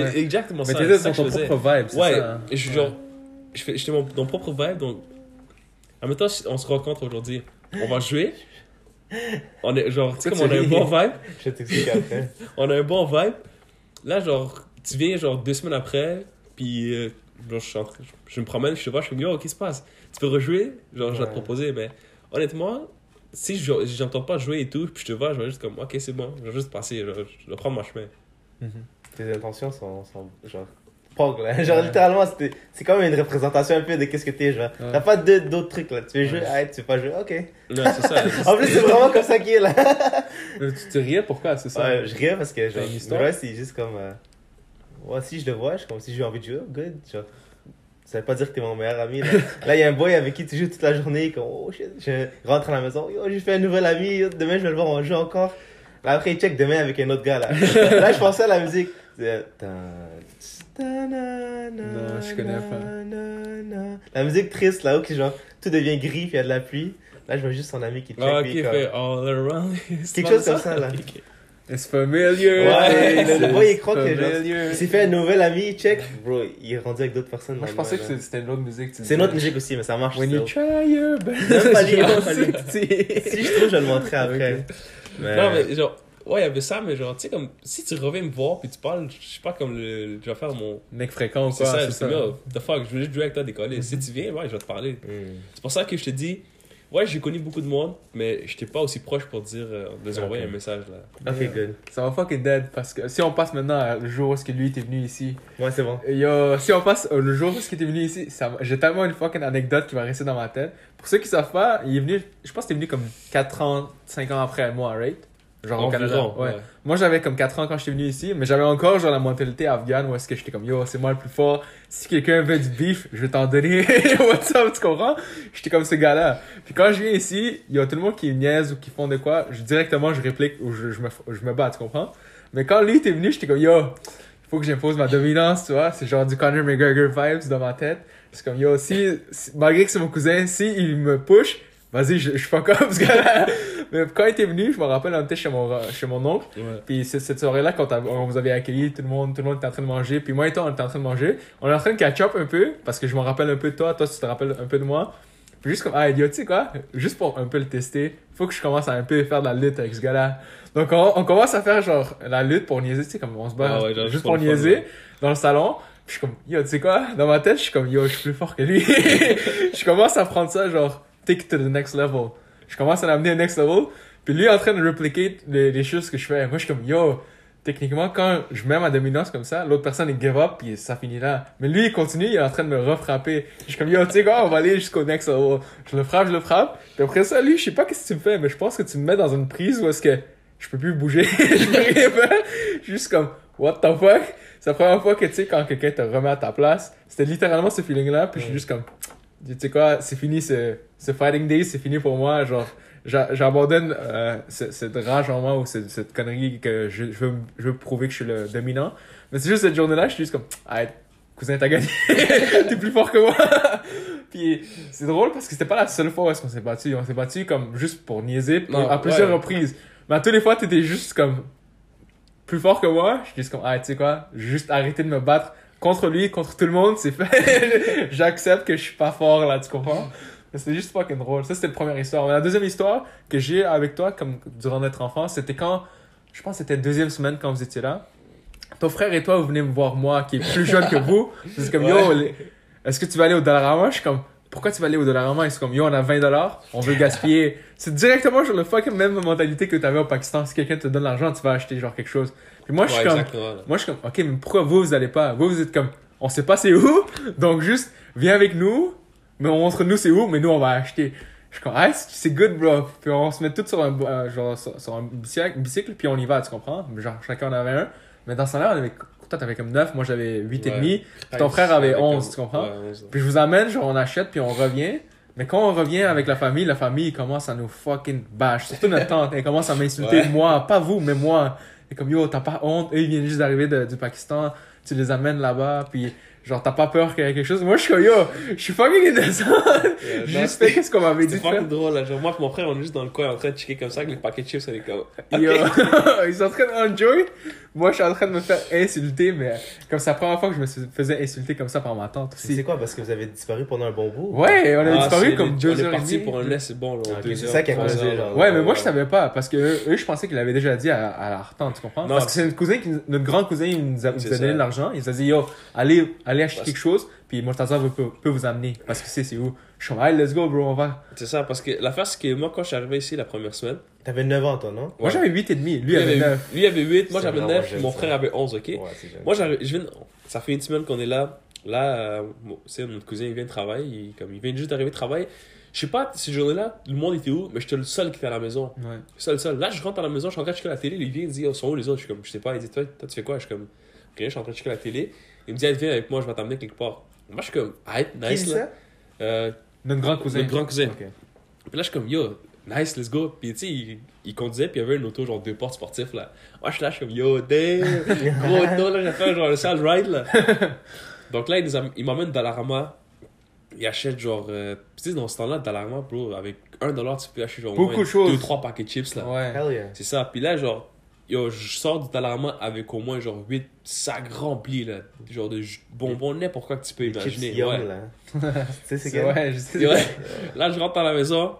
[SPEAKER 2] Ouais.
[SPEAKER 3] exactement
[SPEAKER 2] Mais
[SPEAKER 3] ça.
[SPEAKER 2] t'étais
[SPEAKER 3] c'est ça
[SPEAKER 2] dans ton propre vibe, c'est
[SPEAKER 3] Ouais,
[SPEAKER 2] ça. hein?
[SPEAKER 3] je, genre, j'étais dans mon propre vibe, donc. En même temps, on se rencontre aujourd'hui, on va jouer. On est, genre, tu sais, comme on a un bon vibe,
[SPEAKER 1] Je après.
[SPEAKER 3] on a un bon vibe. Là, genre, tu viens, genre, deux semaines après, puis, euh, genre, je, suis en train- je, je me promène, je te vois, je suis comme, yo, qu'est-ce qui se passe? Tu peux rejouer? Genre, je vais te proposer, mais honnêtement, si je- j'entends pas jouer et tout, puis je te vois, je vais juste comme, ok, c'est bon, je vais juste passer, je vais prendre mon chemin.
[SPEAKER 2] Mhm.
[SPEAKER 1] Tes intentions sont, sont genre. Pog, là. Genre,
[SPEAKER 2] Ouais.
[SPEAKER 1] littéralement, c'était- c'est comme une représentation un peu de qu'est-ce que t'es, genre.
[SPEAKER 2] Ouais.
[SPEAKER 1] T'as pas d'autres trucs, là. Tu veux jouer,
[SPEAKER 2] Ouais.
[SPEAKER 1] ah, tu veux pas jouer, ok.
[SPEAKER 3] Ouais, c'est ça.
[SPEAKER 1] En plus, c'est vraiment comme ça qu'il est, là.
[SPEAKER 2] Tu te riais, pourquoi C'est ça?
[SPEAKER 1] Ouais, je riais parce que, genre, c'est juste comme. euh, Ouais, si je le vois, je suis comme si j'ai envie de jouer, good. Genre, ça veut pas dire que t'es mon meilleur ami, là. Il y a un boy avec qui tu joues toute la journée, comme, oh shit, je rentre à la maison, yo, j'ai fait un nouvel ami, yo, demain je vais le voir, on joue encore. Là, après, il check demain avec un autre gars, là. là, je pensais à la musique.
[SPEAKER 2] Non, je connais pas.
[SPEAKER 1] La musique triste, là, où que, genre, tout devient gris, puis il y a de la pluie. Là, je vois juste son ami qui check,
[SPEAKER 3] Ah,
[SPEAKER 1] puis comme-
[SPEAKER 3] fait all around.
[SPEAKER 1] Quelque chose comme ça, là.
[SPEAKER 2] It's familiar.
[SPEAKER 1] Ouais, le- le boy, il croit que, s'est fait un nouvel ami, check. Bro, il est rendu avec d'autres personnes.
[SPEAKER 2] Moi, je pensais que c'était une autre musique. tu
[SPEAKER 1] C'est autre musique aussi, mais ça marche.
[SPEAKER 2] When you try your best.
[SPEAKER 1] Même pas lui,
[SPEAKER 2] je
[SPEAKER 1] même pas lui.
[SPEAKER 2] pense.
[SPEAKER 1] Si je trouve, je vais le montrer après.
[SPEAKER 3] Non, mais genre, ouais, il y avait ça, mais genre, tu sais, comme, si tu reviens me voir puis tu parles, je sais pas, comme le. Je vais faire mon.
[SPEAKER 2] Mec fréquent ou
[SPEAKER 3] C'est
[SPEAKER 2] quoi
[SPEAKER 3] ça,
[SPEAKER 2] c'est
[SPEAKER 3] c'est yo, the fuck, je veux juste jouer avec toi, décoller. Si tu viens, ouais, je vais te parler.
[SPEAKER 1] Hmm.
[SPEAKER 3] C'est pour ça que je te dis, ouais, j'ai connu beaucoup de monde, mais j'étais pas aussi proche pour dire, euh, de les envoyer un message là.
[SPEAKER 1] Ok, good.
[SPEAKER 2] Ça va fucking dead parce que si on passe maintenant à le jour où est-ce que lui était venu ici.
[SPEAKER 1] Ouais, c'est bon.
[SPEAKER 2] Yo, si on passe au le jour où est-ce qu'il était venu ici, j'ai tellement une fucking anecdote qui va rester dans ma tête. Pour ceux qui savent pas, il est venu, je pense qu'il est venu comme 4 ans, 5 ans après moi, right? Genre au Canada. Ouais.
[SPEAKER 3] ouais.
[SPEAKER 2] Moi, j'avais comme 4 ans quand j'étais venu ici, mais j'avais encore genre la mentalité afghane où est-ce que j'étais comme yo, c'est moi le plus fort. Si quelqu'un veut du beef, je vais t'en donner. What's up, tu comprends? J'étais comme ce gars-là. Puis quand je viens ici, il y a tout le monde qui niaise ou qui font de quoi, je, directement je réplique ou je, je, me, je me bats, tu comprends? Mais quand lui était venu, j'étais comme yo, il faut que j'impose ma dominance, tu vois? C'est genre du Conor McGregor vibes dans ma tête. C'est comme yo, si, si- malgré que c'est mon cousin, si il me push, vas-y, je, je fuck up ce gars-là. Mais quand il était venu, je me rappelle, on était chez mon, chez mon oncle.
[SPEAKER 3] Ouais.
[SPEAKER 2] Puis cette soirée-là, quand on vous avait accueilli, tout le monde, tout le monde était en train de manger. Puis moi et toi, on était en train de manger. On est en train de catch up un peu, parce que je me rappelle un peu de toi, toi, tu te rappelles un peu de moi. Puis juste comme, ah, idiot, tu sais quoi, juste pour un peu le tester, faut que je commence à un peu faire de la lutte avec ce gars-là. Donc on, on commence à faire genre la lutte pour niaiser, tu sais, comme on se bat
[SPEAKER 3] Ah ouais,
[SPEAKER 2] juste pour
[SPEAKER 3] fun,
[SPEAKER 2] niaiser
[SPEAKER 3] ouais.
[SPEAKER 2] dans le salon. Puis je suis comme, yo, tu sais quoi, dans ma tête, je suis comme, yo, je suis plus fort que lui. je commence à prendre ça, genre, take to the next level. Je commence à l'amener au next level. Puis lui est en train de replicate les, les choses que je fais. Moi, je suis comme, yo, techniquement, quand je mets ma dominance comme ça, l'autre personne, il give up, puis ça finit là. Mais lui, il continue, il est en train de me refrapper. Je suis comme, yo, tu sais quoi, on va aller jusqu'au next level. Je le frappe, je le frappe. Puis après ça, lui, je sais pas qu'est-ce que tu me fais, mais je pense que tu me mets dans une prise où est-ce que je peux plus bouger. je peux rien faire. Juste comme, what the fuck? C'est la première fois que, tu sais, quand quelqu'un te remet à ta place, c'était littéralement ce feeling-là, puis je suis juste comme, tu sais quoi, c'est fini ce, ce fighting day, c'est fini pour moi, genre, j'a- j'abandonne euh, ce- cette rage en moi ou cette, cette connerie que je, je, veux, je veux prouver que je suis le dominant. Mais c'est juste cette journée-là, je suis juste comme, ah, cousin, t'as gagné, t'es plus fort que moi. Puis c'est drôle parce que c'était pas la seule fois où est-ce qu'on s'est battu, on s'est battu comme juste pour niaiser puis
[SPEAKER 3] Non,
[SPEAKER 2] à plusieurs
[SPEAKER 3] ouais.
[SPEAKER 2] reprises. Mais à toutes les fois, t'étais juste comme plus fort que moi. Je suis juste comme, ah, tu sais quoi, juste arrêter de me battre contre lui, contre tout le monde, c'est fait. J'accepte que je suis pas fort là, tu comprends? C'était juste fucking drôle. Ça, c'était la première histoire. Mais la deuxième histoire que j'ai avec toi, comme durant notre enfance, c'était quand, je pense que c'était la deuxième semaine quand vous étiez là. Ton frère et toi, vous venez me voir, moi, qui est plus jeune que vous. C'est comme, yo, les- est-ce que tu vas aller au Dollarama? Je suis comme, pourquoi tu vas aller au Dollarama? Et c'est comme, yo, on a 20 dollars, on veut gaspiller. c'est directement genre le fucking même mentalité que tu avais au Pakistan. Si quelqu'un te donne l'argent, tu vas acheter genre quelque chose. Puis moi, je suis comme,
[SPEAKER 3] là.
[SPEAKER 2] moi, je suis comme, ok, mais pourquoi vous, vous allez pas? Vous, vous êtes comme, on sait pas c'est où, donc juste, viens avec nous, mais on montre nous c'est où, mais nous, on va acheter. Je suis comme, ah, c'est good, bro. Puis on se met tous sur un, euh, genre, sur, sur un bicycle, bicycle, puis on y va, tu comprends? Genre, chacun en avait un. Mais dans ce temps-là, on avait, toi, t'avais comme 9, moi, j'avais 8 et
[SPEAKER 3] Ouais.
[SPEAKER 2] demi. Puis ton frère avait
[SPEAKER 3] Avec
[SPEAKER 2] 11,
[SPEAKER 3] comme-
[SPEAKER 2] tu comprends?
[SPEAKER 3] Ouais, 11.
[SPEAKER 2] Puis je vous amène, genre, on achète, puis on revient. Mais quand on revient avec la famille, la famille commence à nous fucking bash. Surtout notre tante, elle commence à m'insulter,
[SPEAKER 3] Ouais.
[SPEAKER 2] moi, pas vous, mais moi. Et comme, yo, t'as pas honte, eux, ils viennent juste d'arriver du Pakistan, tu les amènes là-bas, puis genre, t'as pas peur qu'il y ait quelque chose? Moi, je suis comme, yo, je suis fucking innocent. J'ai juste fait qu'est-ce qu'on m'avait dit
[SPEAKER 3] C'est fucking drôle là. Genre, moi et mon frère, on est juste dans le coin en train de checker comme ça avec les paquets de chips. On est comme.
[SPEAKER 2] Yo, ils sont en train d'enjoy. Moi, je suis en train de me faire insulter, mais comme c'est la première fois que je me faisais insulter comme ça par ma tante
[SPEAKER 1] C'est quoi Parce que vous avez disparu pendant un bon bout?
[SPEAKER 2] Ouais, on a
[SPEAKER 3] Ah,
[SPEAKER 2] disparu comme
[SPEAKER 3] On
[SPEAKER 2] deux
[SPEAKER 3] est
[SPEAKER 2] heures et
[SPEAKER 3] parti
[SPEAKER 2] demie.
[SPEAKER 3] pour un lait, c'est bon. Deux
[SPEAKER 1] c'est ça qui a causé.
[SPEAKER 2] Ouais, mais moi je savais pas parce que eux, je pensais qu'il avait déjà dit à, à leur tante, tu comprends?
[SPEAKER 3] Non,
[SPEAKER 2] parce que c'est notre cousin, qui, notre grand cousin, il nous a, nous donné de l'argent. Il nous a dit, yo, allez, allez acheter
[SPEAKER 3] Parce-
[SPEAKER 2] quelque chose, puis Murtaza peut, peut, peut vous amener parce que c'est c'est où? Je suis comme, allez, let's go, bro, on va.
[SPEAKER 3] C'est ça, parce que l'affaire, c'est que moi, quand je suis arrivé ici la première semaine,
[SPEAKER 1] T'avais 9 ans, toi, non?
[SPEAKER 2] Moi
[SPEAKER 3] Ouais.
[SPEAKER 2] j'avais 8 et demi, lui
[SPEAKER 3] lui
[SPEAKER 2] avait
[SPEAKER 3] avait,
[SPEAKER 2] 9.
[SPEAKER 3] lui avait 8, moi j'avais
[SPEAKER 1] vraiment
[SPEAKER 3] 9,
[SPEAKER 1] jeune,
[SPEAKER 3] mon frère avait 11, ok?
[SPEAKER 1] Ouais.
[SPEAKER 3] Moi, je viens, ça fait une semaine qu'on est là. Là, euh, bon, c'est notre cousin, il vient de travail. Il, comme, il vient juste d'arriver de travail. Je sais pas, cette journée-là, le monde était où, mais j'étais le seul qui était à la maison.
[SPEAKER 2] Ouais.
[SPEAKER 3] Seul, seul. Là, je rentre à la maison, je suis en train de checker la télé. Il vient, il dit, oh, sont où les autres? Je suis comme, je sais pas. Il dit, toi, toi, tu fais quoi? Je suis comme, rien, je suis en train de checker la télé. Il me dit, viens avec moi, je vais t'amener quelque part. Moi, je suis comme, ah,
[SPEAKER 1] Qui
[SPEAKER 3] nice là. Euh,
[SPEAKER 2] Notre grand cousin.
[SPEAKER 3] Notre grand cousin.
[SPEAKER 2] Ok.
[SPEAKER 3] puis là, je suis comme, yo, nice, let's go. Puis tu sais, il, il conduisait, puis il y avait une auto, genre deux portes sportifs là. Moi, je suis là, je suis comme, yo, damn, gros auto, là, j'ai fait genre le sale ride là. Donc là, il, nous am- il m'emmène dans la Rama. Il achète genre, euh, tu sais, dans ce temps-là, dans la Rama, bro, avec un dollar, tu peux acheter genre au
[SPEAKER 2] Beaucoup de choses.
[SPEAKER 3] deux, trois paquets de chips là.
[SPEAKER 2] Ouais.
[SPEAKER 1] Hell yeah.
[SPEAKER 3] C'est ça. Puis là, genre, yo, je sors du Dalarama avec au moins genre 8 sacs remplis là. Genre de bonbons, n'importe quoi que tu peux
[SPEAKER 1] chips
[SPEAKER 3] imaginer.
[SPEAKER 1] Young,
[SPEAKER 3] ouais.
[SPEAKER 1] là. tu sais, c'est
[SPEAKER 2] Ouais, je sais.
[SPEAKER 3] Ouais, là, je rentre à la maison,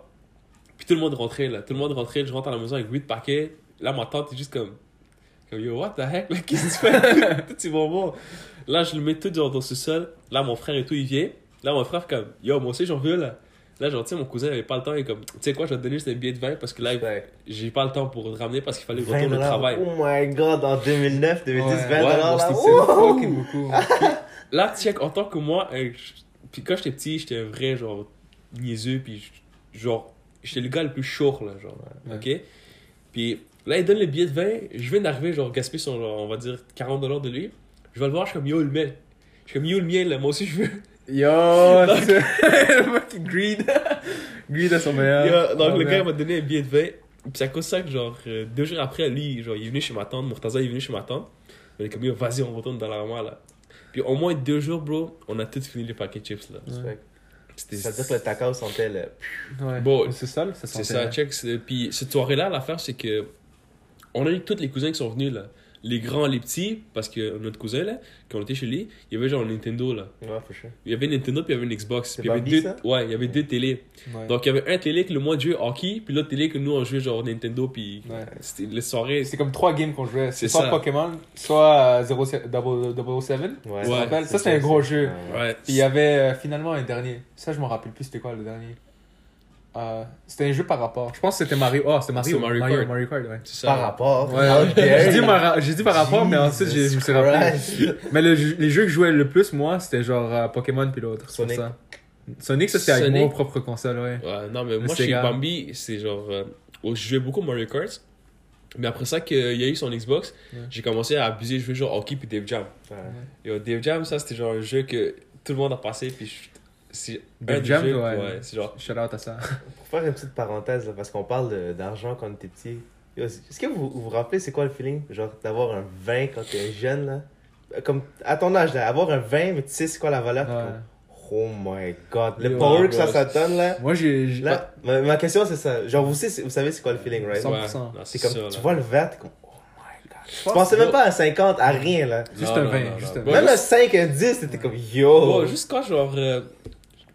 [SPEAKER 3] puis tout le monde rentrait, là. Tout le monde rentrait, je rentre à la maison avec 8 paquets. Là, ma tante est juste comme, comme yo, what the heck, là, qu'est-ce que tu fais? Tous ces bonbons. Là, je le mets tout genre dans ce sol. Là, mon frère et tout, il vient. Là, mon frère, comme, yo, moi aussi, j'en veux, là. Là, genre, tu sais, mon cousin avait pas le temps, il est comme, tu sais quoi, je vais te donner juste un billet de 20 parce que là,
[SPEAKER 1] Ouais.
[SPEAKER 3] j'ai pas le temps pour le ramener parce qu'il fallait
[SPEAKER 1] 20
[SPEAKER 3] retourner au travail.
[SPEAKER 1] Oh my god, en 2009, 2010,
[SPEAKER 2] Ouais.
[SPEAKER 1] 20
[SPEAKER 3] Ouais,
[SPEAKER 1] dollars
[SPEAKER 3] bon,
[SPEAKER 1] là.
[SPEAKER 3] c'est-
[SPEAKER 2] beaucoup.
[SPEAKER 3] Là, check, en tant que moi, euh, je- puis quand j'étais petit, j'étais un vrai, genre, niaiseux, puis genre, j'étais le gars le plus chaud, là, genre,
[SPEAKER 2] Ouais.
[SPEAKER 3] ok? Puis Là, il donne les billets de 20. Je viens d'arriver, genre, gaspiller son, genre, on va dire, 40 dollars de lui. Je vais le voir, je suis comme, yo, le mien. Je suis comme, yo, le mien, là, moi aussi, je veux.
[SPEAKER 2] Yo, c'est fucking greed. greed à son meilleur.
[SPEAKER 3] Yo, donc,
[SPEAKER 2] Oh,
[SPEAKER 3] le gars m'a donné un billet de 20. Puis c'est à cause de ça que, genre, euh, deux jours après, lui, genre, il est venu chez ma tante. Murtaza, il est venu chez ma tante. Il est comme, yo, vas-y, on retourne dans la maman, là. Puis au moins deux jours, bro, on a tout fini les paquets de chips, là.
[SPEAKER 2] Ouais.
[SPEAKER 3] C'était
[SPEAKER 1] Ça veut dire que le tacos sentait le.
[SPEAKER 2] Ouais.
[SPEAKER 3] Bon,
[SPEAKER 2] c'est ça, ça
[SPEAKER 3] C'est
[SPEAKER 2] sentait-
[SPEAKER 3] ça, check. c'est- Puis cette soirée-là, l'affaire, c'est que on a eu tous les cousins qui sont venus, là. Les grands, les petits, parce que notre cousin, là, quand on était chez lui, il y avait genre un Nintendo, là.
[SPEAKER 1] Ouais, sure.
[SPEAKER 3] Il y avait une Nintendo, puis il y avait une Xbox. Puis il y avait deux,
[SPEAKER 1] ça?
[SPEAKER 3] ouais, il y avait deux télés.
[SPEAKER 2] Ouais.
[SPEAKER 3] Donc il y avait un télé que le moi, je jouais hockey, puis l'autre télé que nous, on jouait genre Nintendo, puis
[SPEAKER 2] Ouais.
[SPEAKER 3] c'était les soirées.
[SPEAKER 2] C'est comme trois games qu'on jouait. C'est soit
[SPEAKER 3] ça.
[SPEAKER 2] Pokémon, soit euh, 007. Double- double 007.
[SPEAKER 1] Ouais.
[SPEAKER 2] Tu te
[SPEAKER 3] Ouais.
[SPEAKER 2] rappelles? Ça,
[SPEAKER 1] C'est
[SPEAKER 2] c'était un gros jeu. Puis il y avait euh, finalement un dernier. Ça, je me rappelle plus c'était quoi le dernier. Euh, c'était un jeu par rapport. Je pense que c'était Mario. Oh, c'était Mario.
[SPEAKER 3] C'est Mario
[SPEAKER 2] Mario,
[SPEAKER 3] Kart.
[SPEAKER 2] Mario Kart, ouais.
[SPEAKER 3] C'est ça.
[SPEAKER 1] Par rapport.
[SPEAKER 2] Ouais,
[SPEAKER 1] dare
[SPEAKER 2] j'ai dit, par rapport, mais ensuite je me suis rappelé. Mais le les jeux que je jouais le plus, moi, c'était genre euh, Pokémon puis l'autre.
[SPEAKER 1] Sonic.
[SPEAKER 2] ça. Sonic, ça c'était avec mon propre console, ouais.
[SPEAKER 3] Ouais, non, mais moi, chez. Bambi, c'est genre. euh, je jouais beaucoup Mario Kart. Mais après ça, qu'il y a eu son Xbox,
[SPEAKER 2] Ouais.
[SPEAKER 3] j'ai commencé à abuser, jouer genre hockey puis Dave Jam.
[SPEAKER 1] Ouais.
[SPEAKER 3] Yo, Dave Jam, ça, c'était genre un jeu que tout le monde a passé. Puis je- c'est un des
[SPEAKER 2] Jam,
[SPEAKER 3] jeux-
[SPEAKER 2] ouais.
[SPEAKER 3] c'est genre.
[SPEAKER 2] Shout out à ça.
[SPEAKER 1] Pour faire une petite parenthèse, là, parce qu'on parle d'argent quand on était petit. Yo, Est-ce que vous vous vous rappelez c'est quoi le feeling Genre d'avoir un vin quand t'es jeune là? Comme à ton âge là, avoir un vin mais tu sais c'est quoi la valeur
[SPEAKER 2] Ouais.
[SPEAKER 1] comme, Oh my god, le
[SPEAKER 2] Yo,
[SPEAKER 1] power que ça, ça donne là.
[SPEAKER 2] Moi, j'ai.
[SPEAKER 1] Là, ma, ma question c'est ça. Genre vous, savez- vous savez c'est quoi le feeling, right?
[SPEAKER 2] 100%.
[SPEAKER 3] Ouais, non,
[SPEAKER 1] C'est comme
[SPEAKER 3] ça,
[SPEAKER 1] tu
[SPEAKER 3] là.
[SPEAKER 1] vois le verre, t'es comme Oh my god.
[SPEAKER 2] Je
[SPEAKER 1] pensais même pas à 50, à rien là.
[SPEAKER 2] Juste
[SPEAKER 3] Non,
[SPEAKER 2] un
[SPEAKER 3] non,
[SPEAKER 2] vin,
[SPEAKER 3] non,
[SPEAKER 2] juste
[SPEAKER 3] non.
[SPEAKER 2] un
[SPEAKER 3] Bon,
[SPEAKER 2] vin.
[SPEAKER 1] Même
[SPEAKER 3] juste-
[SPEAKER 1] à 5, un 10, t'étais comme Yo.
[SPEAKER 3] Bon, juste quand genre. euh,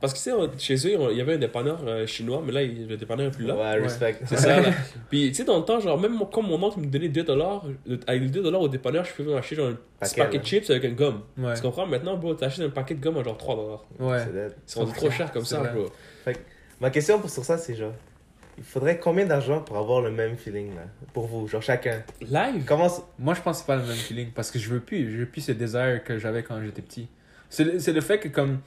[SPEAKER 3] parce que tu sais, on- chez eux, on- il y avait un dépanneur euh, chinois, mais là, il- le dépanneur est plus là.
[SPEAKER 1] Ouais, respect.
[SPEAKER 3] C'est ça, là. Puis, tu sais, dans le temps, genre, même comme mon oncle me donnait 2 dollars, avec les 2 dollars au dépanneur, je pouvais m'acheter genre un petit
[SPEAKER 1] Paquet,
[SPEAKER 3] paquet de chips avec une gomme.
[SPEAKER 2] Ouais.
[SPEAKER 3] Tu comprends? Maintenant, bro, t'achètes un paquet de gomme à genre 3 dollars.
[SPEAKER 2] Ouais.
[SPEAKER 1] C'est
[SPEAKER 3] rendu trop cher comme ça,
[SPEAKER 2] vrai.
[SPEAKER 3] bro.
[SPEAKER 1] Ma question pour sur ça, c'est genre, il faudrait combien d'argent pour avoir le même feeling là? Pour vous, genre chacun?
[SPEAKER 3] Live?
[SPEAKER 1] Comment
[SPEAKER 2] Moi, je pense que c'est pas le même feeling parce que je veux plus. Je veux plus ce désir que j'avais quand j'étais petit. C'est le, c'est le fait que, comme,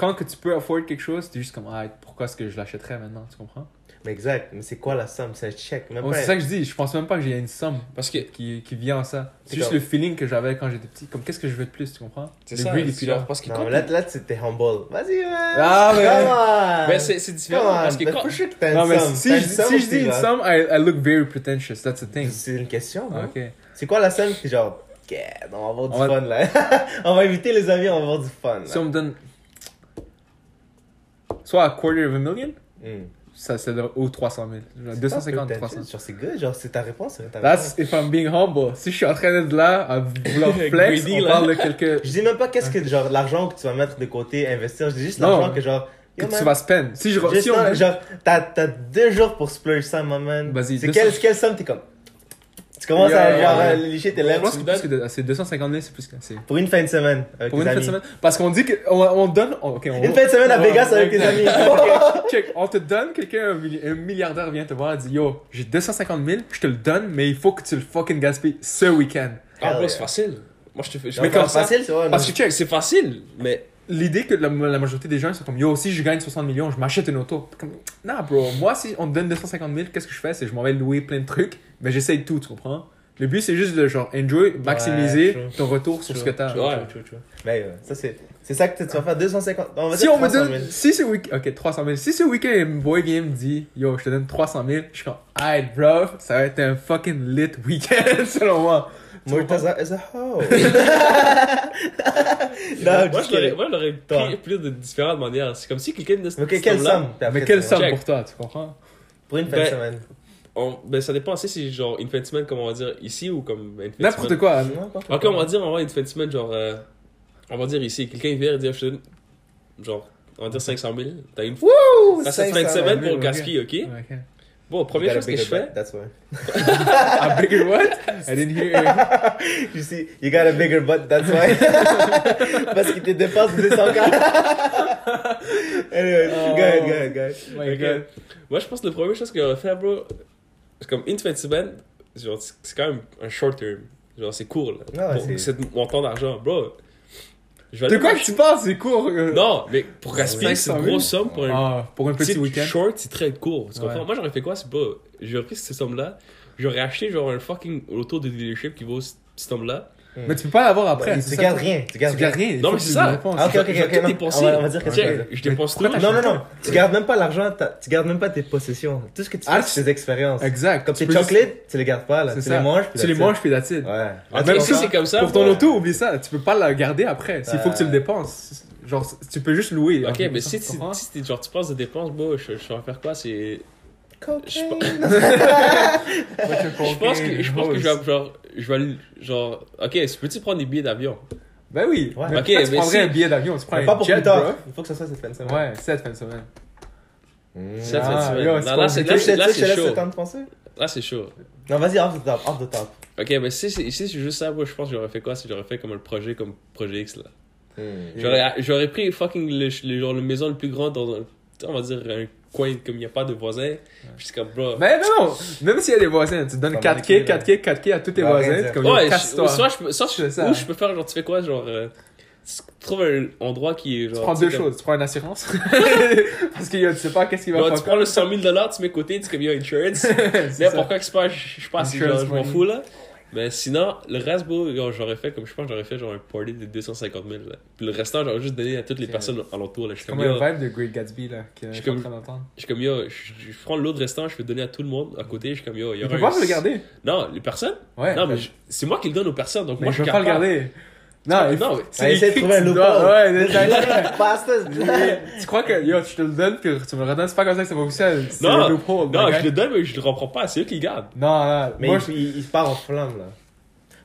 [SPEAKER 2] quand que tu peux afford quelque chose, t'es juste comme, ah, pourquoi est-ce que je l'achèterais maintenant Tu comprends?
[SPEAKER 1] Mais exact, mais c'est quoi la somme? C'est un check, même pas.
[SPEAKER 2] C'est ça que je dis. Je pense même pas que j'ai une somme
[SPEAKER 3] Parce que,
[SPEAKER 2] qui, qui vient en ça. C'est juste
[SPEAKER 1] comme-
[SPEAKER 2] le feeling que j'avais quand j'étais petit. Comme, qu'est-ce que je veux de plus Tu comprends?
[SPEAKER 3] C'est ça,
[SPEAKER 2] greed est
[SPEAKER 3] genre,
[SPEAKER 2] là.
[SPEAKER 3] parce que
[SPEAKER 1] Non,
[SPEAKER 3] quand.
[SPEAKER 1] mais là, là c'était humble. Vas-y, man.
[SPEAKER 2] Ah, mais-
[SPEAKER 1] Come on.
[SPEAKER 3] Ben, c'est c'est
[SPEAKER 1] Come
[SPEAKER 3] différent,
[SPEAKER 1] on.
[SPEAKER 3] parce que
[SPEAKER 1] Mais
[SPEAKER 3] quand.
[SPEAKER 1] for sure que t'as
[SPEAKER 2] Non,
[SPEAKER 1] une
[SPEAKER 2] mais
[SPEAKER 1] somme.
[SPEAKER 2] si,
[SPEAKER 1] T'as
[SPEAKER 2] je,
[SPEAKER 1] une
[SPEAKER 2] si
[SPEAKER 1] somme
[SPEAKER 2] je dis une
[SPEAKER 1] là.
[SPEAKER 2] somme, I, I look very pretentious. That's the thing.
[SPEAKER 1] C'est une question,
[SPEAKER 2] Ok.
[SPEAKER 1] C'est quoi la somme? Qui est genre, yeah, on va avoir du
[SPEAKER 2] On va-
[SPEAKER 1] fun là. on va inviter les amis, on va avoir du fun.
[SPEAKER 2] Si on me donne. Soit a quarter of a million,
[SPEAKER 1] Hmm.
[SPEAKER 2] ça c'est ou 300 000. Genre 250, 300.
[SPEAKER 1] Genre, c'est good, genre, c'est ta réponse. ta
[SPEAKER 2] That's
[SPEAKER 1] réponse.
[SPEAKER 2] if I'm being humble. Si je suis en train d'être là à vouloir flex, on parle de.
[SPEAKER 1] Je dis même pas qu'est-ce que, genre, l'argent que tu vas mettre de côté, investir. Je dis juste l'argent que, genre,
[SPEAKER 2] que tu vas spend. Si je.
[SPEAKER 1] Juste
[SPEAKER 2] Si on
[SPEAKER 1] genre, t'as, t'as deux jours pour splurge ça, my man.
[SPEAKER 2] Vas-y,
[SPEAKER 1] C'est
[SPEAKER 2] 200.
[SPEAKER 1] quelle, quelle somme t'es comme. Commences
[SPEAKER 2] Yo,
[SPEAKER 1] à genre
[SPEAKER 2] ouais.
[SPEAKER 1] à licher tes
[SPEAKER 2] Je
[SPEAKER 1] lèvres
[SPEAKER 2] pense que que de- c'est 250 000, c'est plus qu'assez.
[SPEAKER 1] pour une fin de semaine avec
[SPEAKER 2] Pour une fin de semaine. Parce qu'on dit qu'on on donne. on- ok, on
[SPEAKER 1] Une fin de semaine à
[SPEAKER 2] Ouais,
[SPEAKER 1] Vegas avec tes
[SPEAKER 2] ouais.
[SPEAKER 1] amis.
[SPEAKER 2] Ok, Check, on te donne, quelqu'un, un, milli- un milliardaire vient te voir et dit Yo, j'ai 250 000, je te le donne, mais il faut que tu le fucking gaspilles ce week-end.
[SPEAKER 3] Ah, bro,
[SPEAKER 1] Hell
[SPEAKER 3] c'est
[SPEAKER 1] yeah.
[SPEAKER 3] facile. Moi, je te fais. Je
[SPEAKER 1] Mais
[SPEAKER 3] fais comme
[SPEAKER 1] comme
[SPEAKER 3] ça.
[SPEAKER 1] facile, c'est vrai.
[SPEAKER 2] Parce que check,
[SPEAKER 3] C'est facile, mais.
[SPEAKER 2] L'idée que la, la majorité des gens ils sont comme Yo, si je gagne 60 millions, je m'achète une auto. Comme, nah, bro, moi, si on te donne 250 000, qu'est-ce que je fais? C'est je m'en vais louer plein de trucs, mais j'essaye tout, tu comprends? Le but, c'est juste de genre enjoy, maximiser ton retour sur ce que t'as.
[SPEAKER 3] Ouais.
[SPEAKER 1] Mais euh, ça, c'est, c'est ça que tu vas faire 250. On va
[SPEAKER 2] Si
[SPEAKER 1] dire
[SPEAKER 2] on me
[SPEAKER 1] 300 000.
[SPEAKER 2] donne, si ce week ok, 300 000. Si ce week-end, boy game me dit, yo, je te donne 300 000, je suis comme, alright, bro, ça va être un fucking lit week-end, selon moi.
[SPEAKER 1] Murtaza is a hoe. non,
[SPEAKER 3] moi, je l'aurais, moi, je l'aurais
[SPEAKER 1] Toi.
[SPEAKER 3] pris plus de différentes manières. C'est comme si quelqu'un de cette
[SPEAKER 1] Ok, quelle somme?
[SPEAKER 2] Mais quelle somme pour toi, tu comprends?
[SPEAKER 1] Pour une fin
[SPEAKER 3] Ben,
[SPEAKER 1] de semaine.
[SPEAKER 3] on- ben, ça dépend si c'est genre une fin de semaine, comme on va dire ici, ou comme une fin de
[SPEAKER 2] N'importe
[SPEAKER 3] semaine.
[SPEAKER 2] quoi.
[SPEAKER 3] Ok,
[SPEAKER 1] quoi.
[SPEAKER 3] on va dire, on va une fin de semaine, genre. euh, on va dire ici, quelqu'un vient et dit, je te donne. Genre, on va dire 500 000. T'as une
[SPEAKER 1] Wouh!
[SPEAKER 3] T'as cette fin de
[SPEAKER 1] 500
[SPEAKER 3] semaine
[SPEAKER 2] 000,
[SPEAKER 3] pour
[SPEAKER 2] ok.
[SPEAKER 3] gaspiller, ok?
[SPEAKER 2] Ok.
[SPEAKER 3] Bon, première
[SPEAKER 1] You
[SPEAKER 3] chose
[SPEAKER 1] a
[SPEAKER 3] que je
[SPEAKER 1] bigger
[SPEAKER 3] fais.
[SPEAKER 1] That's why.
[SPEAKER 2] A bigger what? I didn't hear.
[SPEAKER 1] You see, you got a bigger butt, that's why. Parce qu'il te dépasse de 200 Anyway,
[SPEAKER 2] Oh.
[SPEAKER 1] go ahead, go ahead, go ahead.
[SPEAKER 2] My
[SPEAKER 3] Ok.
[SPEAKER 2] god.
[SPEAKER 3] Moi, je pense que la première chose qu'on va faire, bro, c'est comme une fin de semaine, genre, c'est quand même un short term. Genre, c'est court, là.
[SPEAKER 1] Ah ouais,
[SPEAKER 3] pour
[SPEAKER 1] c'est-
[SPEAKER 3] cette montant d'argent, bro. Je vais
[SPEAKER 2] De quoi que tu parles? C'est court. euh.
[SPEAKER 3] Non, mais pour gaspiller
[SPEAKER 2] 500
[SPEAKER 3] cette
[SPEAKER 2] 000?
[SPEAKER 3] grosse somme pour un
[SPEAKER 2] Ah, pour un petit
[SPEAKER 3] petit
[SPEAKER 2] week-end.
[SPEAKER 3] short, c'est très court. Tu comprends?
[SPEAKER 2] Ouais.
[SPEAKER 3] Moi, j'aurais fait quoi? C'est pas. J'aurais pris cette somme-là, j'aurais acheté genre un fucking auto de dealership qui vaut ce ce nombre-là.
[SPEAKER 2] Mais tu peux pas l'avoir après.
[SPEAKER 1] Tu gardes rien. Tu gardes
[SPEAKER 2] Tu gardes
[SPEAKER 1] rien.
[SPEAKER 3] Non, mais
[SPEAKER 2] que
[SPEAKER 3] c'est
[SPEAKER 2] tu
[SPEAKER 3] ça.
[SPEAKER 1] Ah, ok, ok,
[SPEAKER 3] Je
[SPEAKER 1] ok.
[SPEAKER 3] dépenser.
[SPEAKER 1] On va- on va dire que
[SPEAKER 3] je dépense tout.
[SPEAKER 1] Non, non, non. Tu gardes même pas l'argent. Tu gardes même pas tes possessions. Tout ce que tu
[SPEAKER 2] Ah,
[SPEAKER 1] fais, c'est tes expériences.
[SPEAKER 2] Exact.
[SPEAKER 1] Comme
[SPEAKER 2] Tu
[SPEAKER 1] tes chocolates, tu les gardes pas, là. Tu
[SPEAKER 2] ça.
[SPEAKER 1] les manges, puis
[SPEAKER 2] Tu les manges, puis it.
[SPEAKER 1] Ouais.
[SPEAKER 3] Même
[SPEAKER 1] tu
[SPEAKER 3] si c'est comme ça.
[SPEAKER 2] Pour ton auto, oublie ça. Tu peux pas la garder après. Il faut que tu le dépenses. Genre, tu peux juste louer.
[SPEAKER 3] Ok, mais si,
[SPEAKER 2] tu
[SPEAKER 3] tu- genre, penses de dépenses, bon, je, je vais faire quoi? C'est.
[SPEAKER 1] Cocaine.
[SPEAKER 3] Je pense que je pense que je vais genre je vais aller- genre ok peux-tu prendre des billets d'avion?
[SPEAKER 2] Ben oui.
[SPEAKER 1] Ouais.
[SPEAKER 2] Mais
[SPEAKER 3] Ok,
[SPEAKER 2] pourquoi tu
[SPEAKER 3] mais
[SPEAKER 2] prendrais
[SPEAKER 3] si-
[SPEAKER 2] un billet d'avion. Tu prends
[SPEAKER 1] Mais
[SPEAKER 2] un
[SPEAKER 1] pas pour
[SPEAKER 2] jet,
[SPEAKER 1] plus tard. Il faut que ça soit cette fin de semaine.
[SPEAKER 2] Ouais, cette fin de semaine.
[SPEAKER 1] Mmh.
[SPEAKER 3] Cette
[SPEAKER 2] Ah,
[SPEAKER 3] fin de semaine. Non, là c'est là c'est chaud
[SPEAKER 1] le
[SPEAKER 3] là c'est chaud
[SPEAKER 1] Non, vas-y, off the top, off the top.
[SPEAKER 3] ok mais si c'est si c'est juste ça moi je pense que j'aurais fait quoi si j'aurais fait comme un projet comme projet X là?
[SPEAKER 1] Mmh.
[SPEAKER 3] j'aurais j'aurais pris fucking le, le genre le maison le plus grand dans un on va dire un coin comme il n'y a pas de voisins puis c'est comme bro
[SPEAKER 2] Mais non, non. Même s'il y a des voisins, tu donnes
[SPEAKER 1] Comme
[SPEAKER 2] 4K,
[SPEAKER 1] avec
[SPEAKER 2] 4K, 4K à tous tes voisins. comme, yo,
[SPEAKER 3] ouais je-
[SPEAKER 2] casse-toi.
[SPEAKER 3] soit je peux soit je, ou je peux faire genre tu fais quoi genre euh, tu trouves un endroit qui est genre
[SPEAKER 2] Tu prends deux
[SPEAKER 3] comme-
[SPEAKER 2] choses. Tu prends une assurance. Parce que yo, tu sais pas qu'est-ce qu'il va faire.
[SPEAKER 3] tu prends le 100 000 tu mets côté, tu dis comme il y a insurance.
[SPEAKER 2] Ça.
[SPEAKER 3] pourquoi que c'est pas, je je sais pas si
[SPEAKER 2] Insurance
[SPEAKER 3] genre, je m'en fous là. Mais sinon, le reste, j'aurais fait comme je pense, j'aurais fait genre un party de 250 000. Là. Puis le restant, j'aurais juste donné à toutes les personnes alentour. Là.
[SPEAKER 2] C'est
[SPEAKER 3] comme,
[SPEAKER 2] comme un vibe de Great Gatsby, là, que je
[SPEAKER 3] suis
[SPEAKER 2] en
[SPEAKER 3] comme-
[SPEAKER 2] train d'entendre.
[SPEAKER 3] je suis comme, yo, je, je prends l'autre restant, je vais donner à tout le monde à côté. Je suis comme, yo, il y aura
[SPEAKER 2] peut
[SPEAKER 3] un-
[SPEAKER 2] pas le garder.
[SPEAKER 3] Non, les personnes?
[SPEAKER 2] Ouais.
[SPEAKER 3] Non, mais je- c'est moi qui le donne aux personnes. Donc
[SPEAKER 2] Mais
[SPEAKER 3] moi,
[SPEAKER 2] je peux pas le garder. Non, il
[SPEAKER 3] Non,
[SPEAKER 2] c'est
[SPEAKER 1] essaie de trouver un loophole.
[SPEAKER 2] Ouais, tu crois que yo, je te le donne puis tu me le redonnes, c'est pas comme ça que ça va fonctionner. C'est
[SPEAKER 3] Non,
[SPEAKER 2] un loophole.
[SPEAKER 3] Non, je le donne, mais je le reprends pas. C'est eux qui le gardent.
[SPEAKER 2] Non, non.
[SPEAKER 1] Mais
[SPEAKER 2] moi,
[SPEAKER 1] il, il, il part en flamme, là.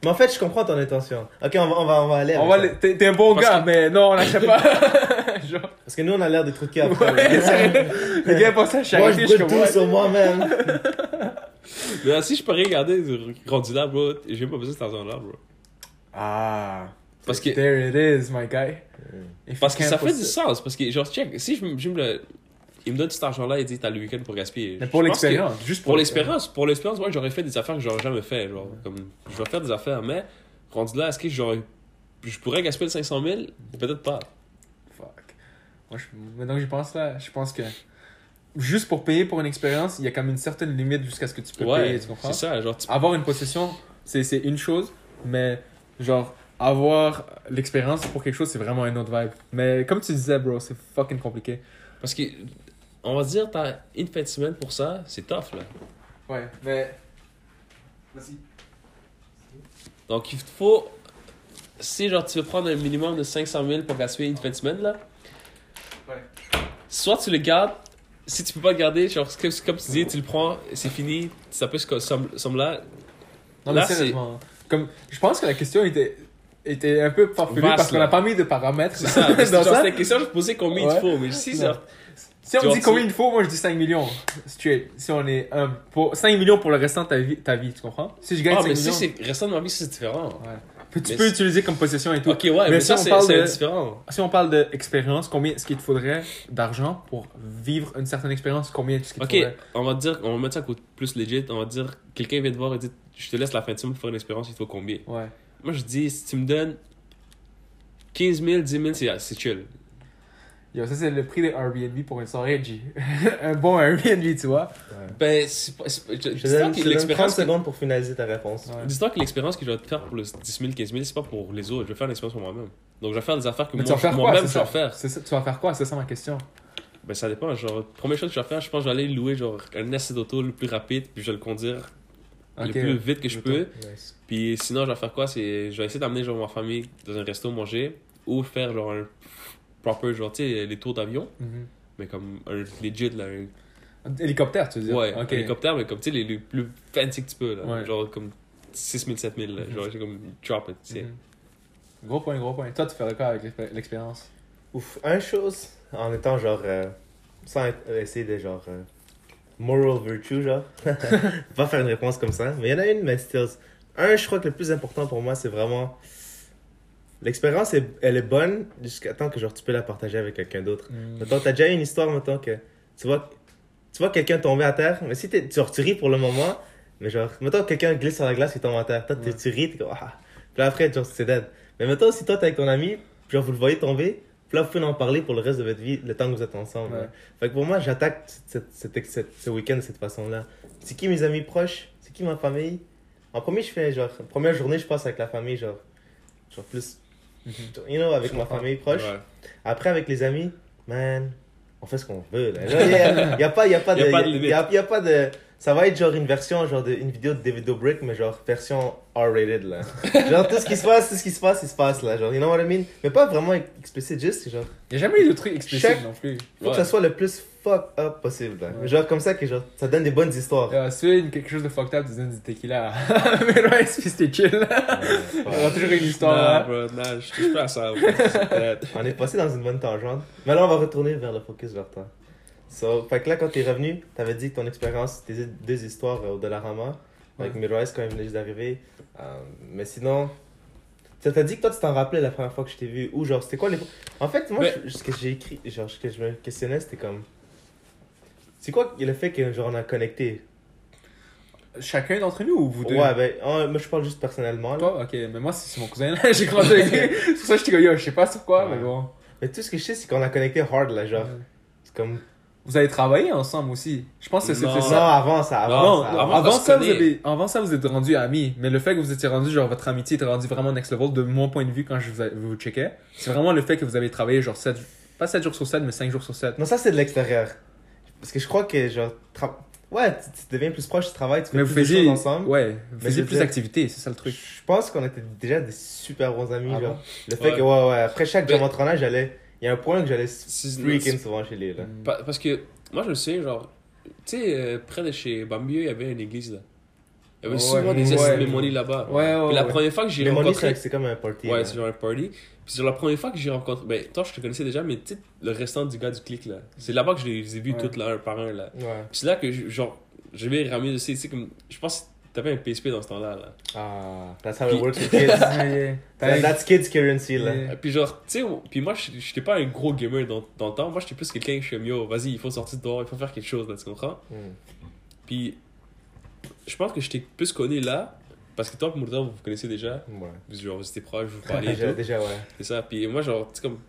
[SPEAKER 1] Mais en fait, je comprends ton intention. Ok, on va, on va, on va aller.
[SPEAKER 2] je- on va
[SPEAKER 1] ça.
[SPEAKER 2] T'es t'es un bon
[SPEAKER 3] Parce
[SPEAKER 2] gars,
[SPEAKER 3] que-
[SPEAKER 2] mais non, on l'achète pas. Genre,
[SPEAKER 1] Parce que nous, on a l'air des trucs qui après.
[SPEAKER 2] ouais, sérieux. Le gars à
[SPEAKER 1] Moi, je
[SPEAKER 2] je suis
[SPEAKER 1] brûle
[SPEAKER 2] comme
[SPEAKER 1] tout sur moi-même.
[SPEAKER 3] Si je peux regarder rendu là, bro, j'ai pas besoin de cet argent-là, bro.
[SPEAKER 2] Ah.
[SPEAKER 3] Parce que-
[SPEAKER 2] There it is, my guy. If
[SPEAKER 3] Parce que ça fait du sens. Parce que, genre, check, si je, me- je me le. Il me donne cet argent-là et dit t'as le week-end pour gaspiller.
[SPEAKER 2] Mais pour
[SPEAKER 3] Je
[SPEAKER 2] l'expérience, juste
[SPEAKER 3] Pour l'expérience, pour l'expérience, moi j'aurais fait des affaires que j'aurais jamais fait. Genre, comme, je vais faire des affaires, mais rendu là, est-ce que j'aurais. Je pourrais gaspiller le 500 000 Peut-être pas.
[SPEAKER 2] Fuck. Moi, je... maintenant que j'y pense là, je pense que juste pour payer pour une expérience, il y a comme une certaine limite jusqu'à ce que tu peux
[SPEAKER 3] Ouais,
[SPEAKER 2] payer, tu comprends?
[SPEAKER 3] c'est ça. Genre, tu-
[SPEAKER 2] Avoir une possession, c'est c'est une chose, mais genre avoir l'expérience pour quelque chose, c'est vraiment une autre vibe. Mais comme tu disais, bro, c'est fucking compliqué.
[SPEAKER 3] Parce que, on va se dire, t'as une fin de semaine pour ça, c'est tough là.
[SPEAKER 2] Ouais, mais. Vas-y.
[SPEAKER 3] Donc il te faut. Si genre tu veux prendre un minimum de 500 000 pour gaspiller une fin de semaine là,
[SPEAKER 2] Ouais.
[SPEAKER 3] soit tu le gardes, si tu peux pas le garder, genre comme, tu dis, tu le prends, c'est fini, ça peut se somme, là.
[SPEAKER 2] Non, mais
[SPEAKER 3] Là, c'est-
[SPEAKER 2] sérieusement. Comme, je pense que la question était, était un peu farfelue
[SPEAKER 3] Vaste,
[SPEAKER 2] parce qu'on n'a pas mis de paramètres.
[SPEAKER 3] C'est ça.
[SPEAKER 2] dans
[SPEAKER 3] genre,
[SPEAKER 2] ça.
[SPEAKER 3] c'est la question, je posais combien il
[SPEAKER 2] Ouais.
[SPEAKER 3] te faut, mais si
[SPEAKER 2] Non.
[SPEAKER 3] genre,
[SPEAKER 2] Si on me dit combien il faut, moi je dis 5 millions. Si on est un. Pour 5 millions pour le restant de ta vie, ta vie tu comprends? Si je gagne
[SPEAKER 3] Ah,
[SPEAKER 2] 5
[SPEAKER 3] mais si c'est restant de ma vie, c'est différent.
[SPEAKER 2] Ouais. Tu
[SPEAKER 3] Mais
[SPEAKER 2] peux utiliser comme possession et tout.
[SPEAKER 3] Ok, ouais, mais,
[SPEAKER 2] si
[SPEAKER 3] ça, c'est différent.
[SPEAKER 2] Si on parle d'expérience, combien est-ce qu'il te faudrait d'argent pour vivre une certaine expérience? Combien est-ce qu'il te
[SPEAKER 3] Ok,
[SPEAKER 2] faudrait?
[SPEAKER 3] on va dire, on va mettre ça plus legit. On va dire, quelqu'un vient te voir et dit, je te laisse la fin de semaine pour faire une expérience, il te faut combien?
[SPEAKER 2] Ouais.
[SPEAKER 3] Moi, je dis, si tu me donnes 15 000, 10 000, c'est- c'est chill.
[SPEAKER 2] Yo, ça c'est le prix de Airbnb pour une soirée, G. un bon Airbnb, tu vois.
[SPEAKER 3] Ben, c'est pas. c'est pas- je-
[SPEAKER 1] Je te
[SPEAKER 3] Dis-toi
[SPEAKER 1] donne,
[SPEAKER 3] que
[SPEAKER 1] je te donne 30
[SPEAKER 3] l'expérience. que-
[SPEAKER 1] secondes pour finaliser ta réponse.
[SPEAKER 2] Ouais.
[SPEAKER 3] Dis-toi que l'expérience que je vais te faire pour le 10 000, 15 000, c'est pas pour les autres. Je vais faire l'expérience pour moi-même. Donc, je vais faire des affaires que moi- moi-même
[SPEAKER 2] c'est
[SPEAKER 3] je vais faire.
[SPEAKER 2] Ça, tu vas faire quoi? C'est ça ma question.
[SPEAKER 3] Ben, ça dépend. Genre, première chose que je vais faire, je pense que je vais aller louer genre un essai d'auto le plus rapide, puis je vais le conduire Le plus vite que je peux.
[SPEAKER 1] Nice.
[SPEAKER 3] Puis sinon, je vais faire quoi? C'est je vais essayer d'amener genre ma famille dans un resto manger ou faire genre un proper genre tu sais les tours d'avion,
[SPEAKER 2] Mhm.
[SPEAKER 3] mais comme un legit là, un,
[SPEAKER 2] Hélicoptère, tu veux dire?
[SPEAKER 3] ouais,
[SPEAKER 2] Ok.
[SPEAKER 3] un hélicoptère mais comme tu sais les, les plus fancy que tu peux là,
[SPEAKER 2] Ouais.
[SPEAKER 3] genre comme 6000 7000 là, genre c'est comme drop it, tu sais.
[SPEAKER 2] Mhm. Gros point, gros point. Toi, tu ferais quoi avec l'expé- l'expérience?
[SPEAKER 1] Ouf, un chose, en étant genre. euh, sans essayer de genre. euh, moral virtue, genre. pas faire une réponse comme ça. Mais il y en a une, mais still. Un, je crois que le plus important pour moi, c'est vraiment. L'expérience, est- elle est bonne jusqu'à temps que genre, tu peux la partager avec quelqu'un d'autre.
[SPEAKER 2] Mhm.
[SPEAKER 1] Mettons, t'as déjà eu une histoire, mettons, que tu vois, tu vois quelqu'un tomber à terre, mais si t'es- tu, genre, tu ris pour le moment, mais genre, mettons, quelqu'un glisse sur la glace et tombe à terre, toi,
[SPEAKER 2] Ouais.
[SPEAKER 1] tu ris, t'es comme, ah. Puis après, genre, c'est dead. Mais mettons, si toi, t'es avec ton ami, puis genre, vous le voyez tomber, là, vous pouvez en parler pour le reste de votre vie, le temps que vous êtes ensemble.
[SPEAKER 2] Ouais.
[SPEAKER 1] là. Fait que pour moi, j'attaque cette- cette- cette- ce week-end de cette façon-là. C'est qui mes amis proches? C'est qui ma famille? En premier, je fais genre, première journée, je passe avec la famille, genre, genre plus, you know, avec
[SPEAKER 2] Je
[SPEAKER 1] ma
[SPEAKER 2] comprends.
[SPEAKER 1] famille proche.
[SPEAKER 3] Ouais.
[SPEAKER 1] Après, avec les amis, man, on fait ce qu'on veut. Il n'y a, y a pas, de. y a-
[SPEAKER 3] limite.
[SPEAKER 1] y a- y a pas de. Ça va être genre une version, genre de, une vidéo de David Dobrik, mais genre version R-rated là. genre tout ce qui se passe, tout ce qui se passe, il se passe là. Genre, you know what I mean? Mais pas vraiment explicite, juste genre.
[SPEAKER 2] Il n'y a jamais eu de truc explicite
[SPEAKER 1] Chaque-
[SPEAKER 2] non plus.
[SPEAKER 1] Faut que
[SPEAKER 3] Ouais.
[SPEAKER 1] ça soit le plus fuck up possible là.
[SPEAKER 2] Ouais.
[SPEAKER 1] Genre comme ça que genre, ça donne des bonnes histoires.
[SPEAKER 2] Euh, si tu veux quelque chose de fucked up, tu donnes du tequila à Meroïs, puis c'était chill. Il y aura toujours une histoire
[SPEAKER 3] Nah,
[SPEAKER 2] là.
[SPEAKER 3] bro, je touche pas à ça. bro.
[SPEAKER 1] On est passé dans une bonne tangente. Mais là, on va retourner vers le focus vers toi. So, fait que là, quand t'es revenu, t'avais dit que ton expérience, tes deux histoires euh, au Dollarama, avec
[SPEAKER 2] Ouais.
[SPEAKER 1] Mirrorless quand il venait juste d'arriver. Euh, mais sinon, ça t'a dit que toi, tu t'en rappelais la première fois que je t'ai vu. Ou genre, c'était quoi les. En fait, moi,
[SPEAKER 3] Mais-
[SPEAKER 1] je- ce que j'ai écrit, genre, ce que je me questionnais, c'était comme. C'est quoi le fait que genre on a connecté?
[SPEAKER 2] Chacun d'entre nous ou vous deux?
[SPEAKER 1] Ouais, ben, moi je parle juste personnellement.
[SPEAKER 2] Toi, ok, mais moi c'est mon cousin là, j'ai grandi avec lui. C'est pour ça que je dis, yo, je sais pas sur quoi,
[SPEAKER 1] Ouais.
[SPEAKER 2] mais bon.
[SPEAKER 1] Mais tout ce que je sais, c'est qu'on a connecté hard là, genre. C'est comme.
[SPEAKER 2] Vous avez travaillé ensemble aussi. Je pense que c'était
[SPEAKER 3] Non.
[SPEAKER 1] Non,
[SPEAKER 2] ça.
[SPEAKER 1] avant ça, avant
[SPEAKER 2] Non,
[SPEAKER 1] ça.
[SPEAKER 2] avant, ça, vous avez, avant ça, vous êtes rendus amis. Mais le fait que vous étiez rendu, genre, votre amitié était rendue vraiment next level, de mon point de vue, quand je vous, vous checkais, c'est vraiment le fait que vous avez travaillé, genre, 7, pas 7 jours sur 7, mais 5 jours sur 7.
[SPEAKER 1] Non, ça c'est de l'extérieur. Parce que je crois que genre. tra- Ouais, tu, tu deviens plus proche du travail, tu fais
[SPEAKER 2] Mais vous
[SPEAKER 1] plus de
[SPEAKER 2] faisiez,
[SPEAKER 1] choses ensemble.
[SPEAKER 2] ouais, vous
[SPEAKER 1] Mais
[SPEAKER 2] faisiez plus d'activités, c'est ça le truc.
[SPEAKER 1] Je pense qu'on était déjà des super bons amis.
[SPEAKER 2] Ah
[SPEAKER 1] genre.
[SPEAKER 2] bon?
[SPEAKER 1] Le fait
[SPEAKER 3] Ouais.
[SPEAKER 1] que, ouais, ouais, après chaque entraînage, j'allais. Il y a un point que j'allais freaking souvent chez les là.
[SPEAKER 3] Pa- Parce que moi, je me souviens, genre, tu sais, euh, près de chez Bambieu, il y avait une église là. Il y avait
[SPEAKER 2] Ouais,
[SPEAKER 3] souvent des
[SPEAKER 2] ouais.
[SPEAKER 3] de Mémonie là-bas.
[SPEAKER 2] Ouais, ouais,
[SPEAKER 3] Puis la
[SPEAKER 2] ouais.
[SPEAKER 3] première fois que j'ai
[SPEAKER 1] Les
[SPEAKER 3] rencontré.
[SPEAKER 1] c'est c'est comme un party.
[SPEAKER 3] Ouais,
[SPEAKER 1] là.
[SPEAKER 3] c'est genre un party. Puis c'est la première fois que j'ai rencontré. Ben, toi, je te connaissais déjà, mais tu sais, le restant du gars du clic là. C'est là-bas que je les ai vus
[SPEAKER 2] Ouais.
[SPEAKER 3] tous là, un par un là.
[SPEAKER 1] Ouais.
[SPEAKER 3] Puis c'est là que, je- genre, j'avais ramené aussi, tu sais, comme. Je pense t'avais un PSP dans ce temps-là. Là.
[SPEAKER 1] Ah, that's how it works with kids.
[SPEAKER 2] Ouais,
[SPEAKER 1] That- that's kids currency là.
[SPEAKER 2] Yeah.
[SPEAKER 3] Puis genre, tu sais, puis moi, je- j'étais pas un gros gamer dans, dans le temps. Moi, j'étais plus quelqu'un que je suis comme, yo, vas-y, il faut sortir dehors, il faut faire quelque chose, là, tu comprends?
[SPEAKER 1] Hmm.
[SPEAKER 3] Puis, je pense que j'étais plus connu là, parce que toi et Mourdan, vous vous connaissez déjà.
[SPEAKER 1] Ouais.
[SPEAKER 3] Vous, genre, vous étiez proches, vous parlez
[SPEAKER 1] Déjà, déjà, ouais.
[SPEAKER 3] C'est ça. Puis moi, genre, tu sais, comme,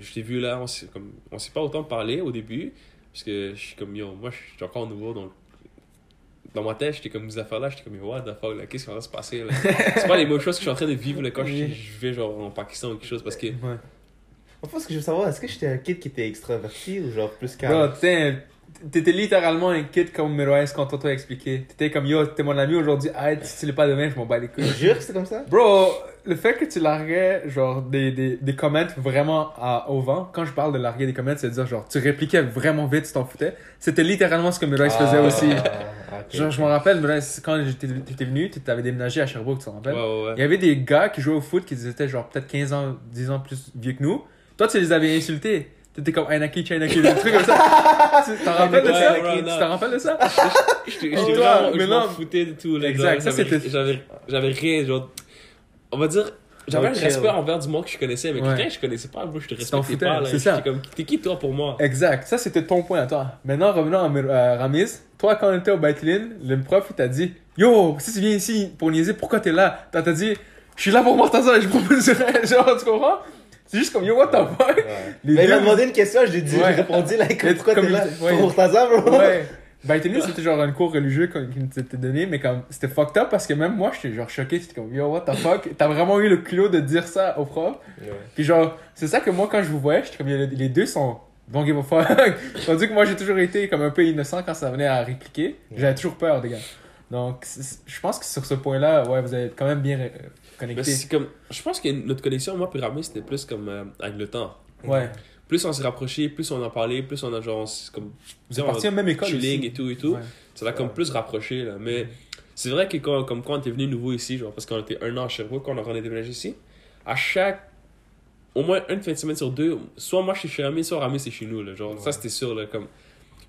[SPEAKER 3] je t'ai vu là, on s'est comme, on s'est pas autant parlé au début, parce que je suis comme, yo, moi, je suis encore nouveau, donc. Dans ma tête, j'étais comme, ces affaires-là, j'étais comme, what the fuck, là, qu'est-ce qui va se passer, là? C'est pas les mêmes choses que je suis en train de vivre, là, quand je, je vais, genre, en Pakistan ou quelque chose, parce que.
[SPEAKER 2] Ouais.
[SPEAKER 1] En fait, ce que je veux savoir, est-ce que j'étais un kid qui était extraverti ou genre plus calme?
[SPEAKER 2] t'sais, t'étais littéralement un kid comme Meroïs quand Toto a expliqué. T'étais comme yo, t'es mon ami aujourd'hui, arrête, si tu l'es pas demain, je m'en bats les couilles.
[SPEAKER 1] Je jure que c'est comme ça
[SPEAKER 2] Bro, le fait que tu larguais genre des, des, des comments vraiment à, au vent, quand je parle de larguer des comments, c'est dire genre tu répliquais vraiment vite, tu t'en foutais. C'était littéralement ce que Meroïs faisait
[SPEAKER 1] Ah,
[SPEAKER 2] aussi. Genre, je me rappelle, Meroïs, quand t'étais venu, t'avais déménagé à Sherbrooke, tu te
[SPEAKER 3] Ouais,
[SPEAKER 2] rappelles?
[SPEAKER 3] ouais, ouais.
[SPEAKER 2] Il y avait des gars qui jouaient au foot qui étaient genre peut-être 15 ans, 10 ans plus vieux que nous. Toi, tu les avais insultés. T'étais comme Ainaki, Chainaki, des trucs comme ça. tu t'en rappelles de ça? Tu t'en rappelles de ça?
[SPEAKER 3] J'étais
[SPEAKER 2] Oh,
[SPEAKER 3] vraiment, je
[SPEAKER 2] non.
[SPEAKER 3] m'en foutais de tout.
[SPEAKER 2] Exact, ça,
[SPEAKER 3] j'avais-
[SPEAKER 2] c'était-
[SPEAKER 3] J'avais rien, genre. On va dire. J'avais un respect envers du monde que je connaissais, mais quelqu'un que je connaissais pas, moi je te respectais pas. là.
[SPEAKER 2] c'est ça.
[SPEAKER 3] Comme, t'es qui toi pour moi
[SPEAKER 2] Exact, ça c'était ton point à toi. Maintenant, revenons à, Ramiz. Toi, quand on était au Baitlin, le prof il t'a dit Yo, si tu viens ici pour niaiser, pourquoi t'es là T'as t'as dit Je suis là pour Mortaza et je propose Genre, tu comprends C'est juste comme Yo, what the fuck?
[SPEAKER 1] Ouais.
[SPEAKER 2] Les
[SPEAKER 1] Mais il
[SPEAKER 2] deux-
[SPEAKER 1] m'a demandé une question, je lui ai dit, j'ai répondu, là,
[SPEAKER 2] Mais
[SPEAKER 1] pourquoi
[SPEAKER 2] comme
[SPEAKER 1] t'es là? Pour Taza, bro
[SPEAKER 2] Ouais. Baitlin, c'était genre un cours religieux qu'on- qui nous était donné, mais comme c'était fucked up parce que même moi j'étais genre choqué. C'était comme Yo, what the fuck? T'as vraiment eu le culot de dire ça au prof? Puis genre, c'est ça que moi, quand je vous voyais, j'étais comme, les deux sont don't give a fuck. Tandis que moi, j'ai toujours été comme un peu innocent quand ça venait à répliquer. J'avais toujours peur, des gars. Donc, je pense que sur ce point-là, ouais, vous êtes quand même bien
[SPEAKER 3] comme. Je pense que notre connexion, moi, puis Rami, c'était plus comme euh, avec le temps.
[SPEAKER 2] Ouais.
[SPEAKER 3] Plus on s'est rapprochés, plus on en parlait, plus on a genre. comme.
[SPEAKER 2] Vous êtes partis à la même école
[SPEAKER 3] chilling et tout et tout.
[SPEAKER 2] Ouais.
[SPEAKER 3] Ça l'a comme plus rapproché, là. Mais c'est vrai que quand, comme quand on était venu nouveau ici, genre, parce qu'on était un an à Sherbrooke, quand on a déménagé ici, à chaque. Au moins une fin de semaine sur deux, soit moi je suis chez Rami, soit Rami c'est chez nous, là. Genre, ça c'était sûr, là. Comme...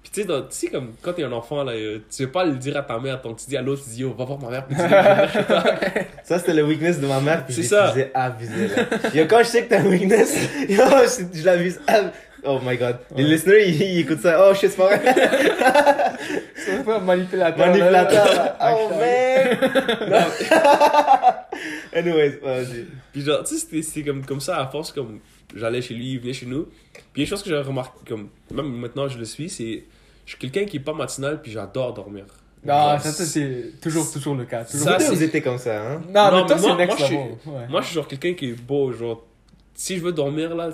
[SPEAKER 3] Puis tu sais, sais, comme quand t'es un enfant, là, euh, tu veux pas le dire à ta mère, donc tu dis à l'autre, tu dis, oh, va voir ma mère, puis tu dis, Je.
[SPEAKER 1] Ça, c'était le weakness de ma mère, puis
[SPEAKER 3] C'est
[SPEAKER 1] je abusé, là. Yo, quand je sais que t'as un weakness, yo, je, je l'abuse. ab- Oh my god. Les
[SPEAKER 2] Ouais.
[SPEAKER 1] listeners, ils, ils écoutent ça. Oh shit, c'est pas vrai.
[SPEAKER 2] C'est un peu manipulateur.
[SPEAKER 1] Manipulateur,
[SPEAKER 2] là.
[SPEAKER 1] là. Oh man. Anyways, vas-y.
[SPEAKER 3] Puis genre, tu sais, c'était- c'était comme, comme ça, à force, comme j'allais chez lui, il venait chez nous. Puis une chose que j'ai remarqué, comme même maintenant je le suis, c'est je suis quelqu'un qui est pas matinal, puis j'adore dormir.
[SPEAKER 2] Non, ça, ça, c'est toujours, toujours le cas. Toujours.
[SPEAKER 3] Ça,
[SPEAKER 1] Vous, étiez comme ça, hein?
[SPEAKER 2] Non,
[SPEAKER 3] Non,
[SPEAKER 2] mais toi,
[SPEAKER 3] mais
[SPEAKER 2] c'est
[SPEAKER 3] moi-
[SPEAKER 2] next
[SPEAKER 3] moi, je
[SPEAKER 2] level. Ouais.
[SPEAKER 3] Moi, je suis genre quelqu'un qui est beau, genre. Si je veux dormir là,